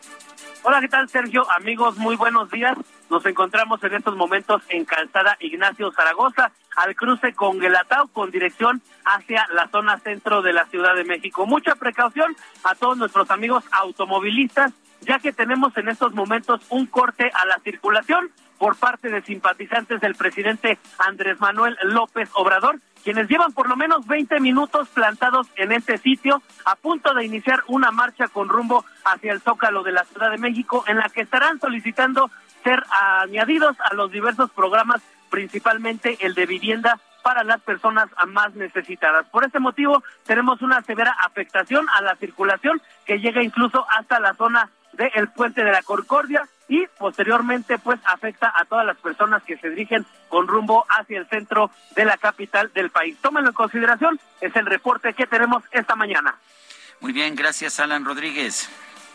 Hola, ¿qué tal, Sergio? Amigos, muy buenos días. Nos encontramos en estos momentos en Calzada Ignacio Zaragoza, al cruce con Guelatao, con dirección hacia la zona centro de la Ciudad de México. Mucha precaución a todos nuestros amigos automovilistas, ya que tenemos en estos momentos un corte a la circulación por parte de simpatizantes del presidente Andrés Manuel López Obrador, quienes llevan por lo menos 20 minutos plantados en este sitio, a punto de iniciar una marcha con rumbo hacia el Zócalo de la Ciudad de México, en la que estarán solicitando ser añadidos a los diversos programas, principalmente el de vivienda para las personas más necesitadas. Por este motivo, tenemos una severa afectación a la circulación que llega incluso hasta la zona del puente de la Concordia y posteriormente pues afecta a todas las personas que se dirigen con rumbo hacia el centro de la capital del país. Tómenlo en consideración, es el reporte que tenemos esta mañana. Muy bien, gracias Alan Rodríguez.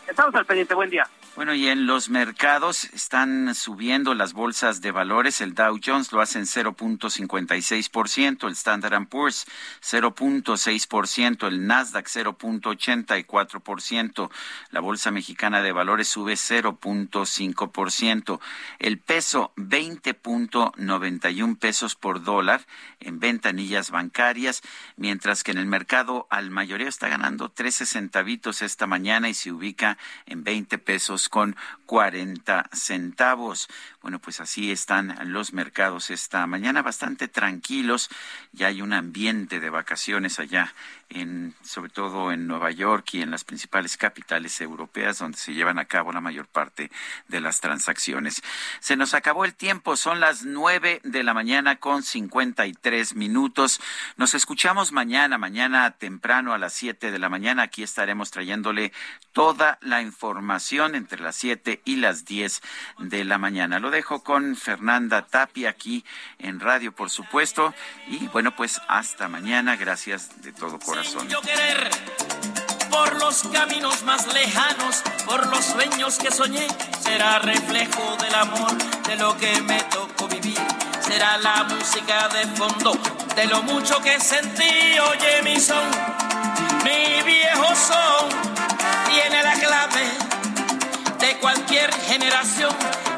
Estamos al pendiente, buen día. Bueno, y en los mercados están subiendo las bolsas de valores. El Dow Jones lo hace en 0.56%, el Standard Poor's 0.6%, el Nasdaq 0.84%, la Bolsa Mexicana de Valores sube 0.5%, el peso 20.91 pesos por dólar en ventanillas bancarias, mientras que en el mercado al mayoreo está ganando 13 centavitos esta mañana y se ubica en 20 pesos con 40 centavos. Bueno, pues así están los mercados esta mañana, bastante tranquilos. Ya hay un ambiente de vacaciones allá, en, sobre todo en Nueva York y en las principales capitales europeas, donde se llevan a cabo la mayor parte de las transacciones. Se nos acabó el tiempo, son las nueve de la mañana con 53 minutos. Nos escuchamos mañana, mañana temprano a las siete de la mañana. Aquí estaremos trayéndole toda la información entre las siete y las diez de la mañana. Lo dejo con Fernanda Tapia aquí en radio, por supuesto. Y bueno, pues hasta mañana. Gracias de todo corazón. Yo querer por los caminos más lejanos, por los sueños que soñé, será reflejo del amor, de lo que me tocó vivir. Será la música de fondo, de lo mucho que sentí. Oye, mi son, mi viejo son, tiene la clave de cualquier generación,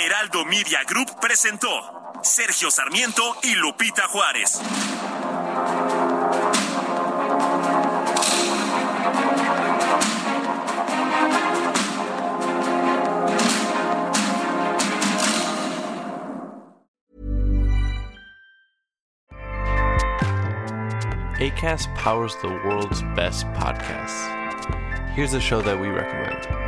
Heraldo Media Group presentó Sergio Sarmiento y Lupita Juárez. ACAST powers the world's best podcasts. Here's a show that we recommend.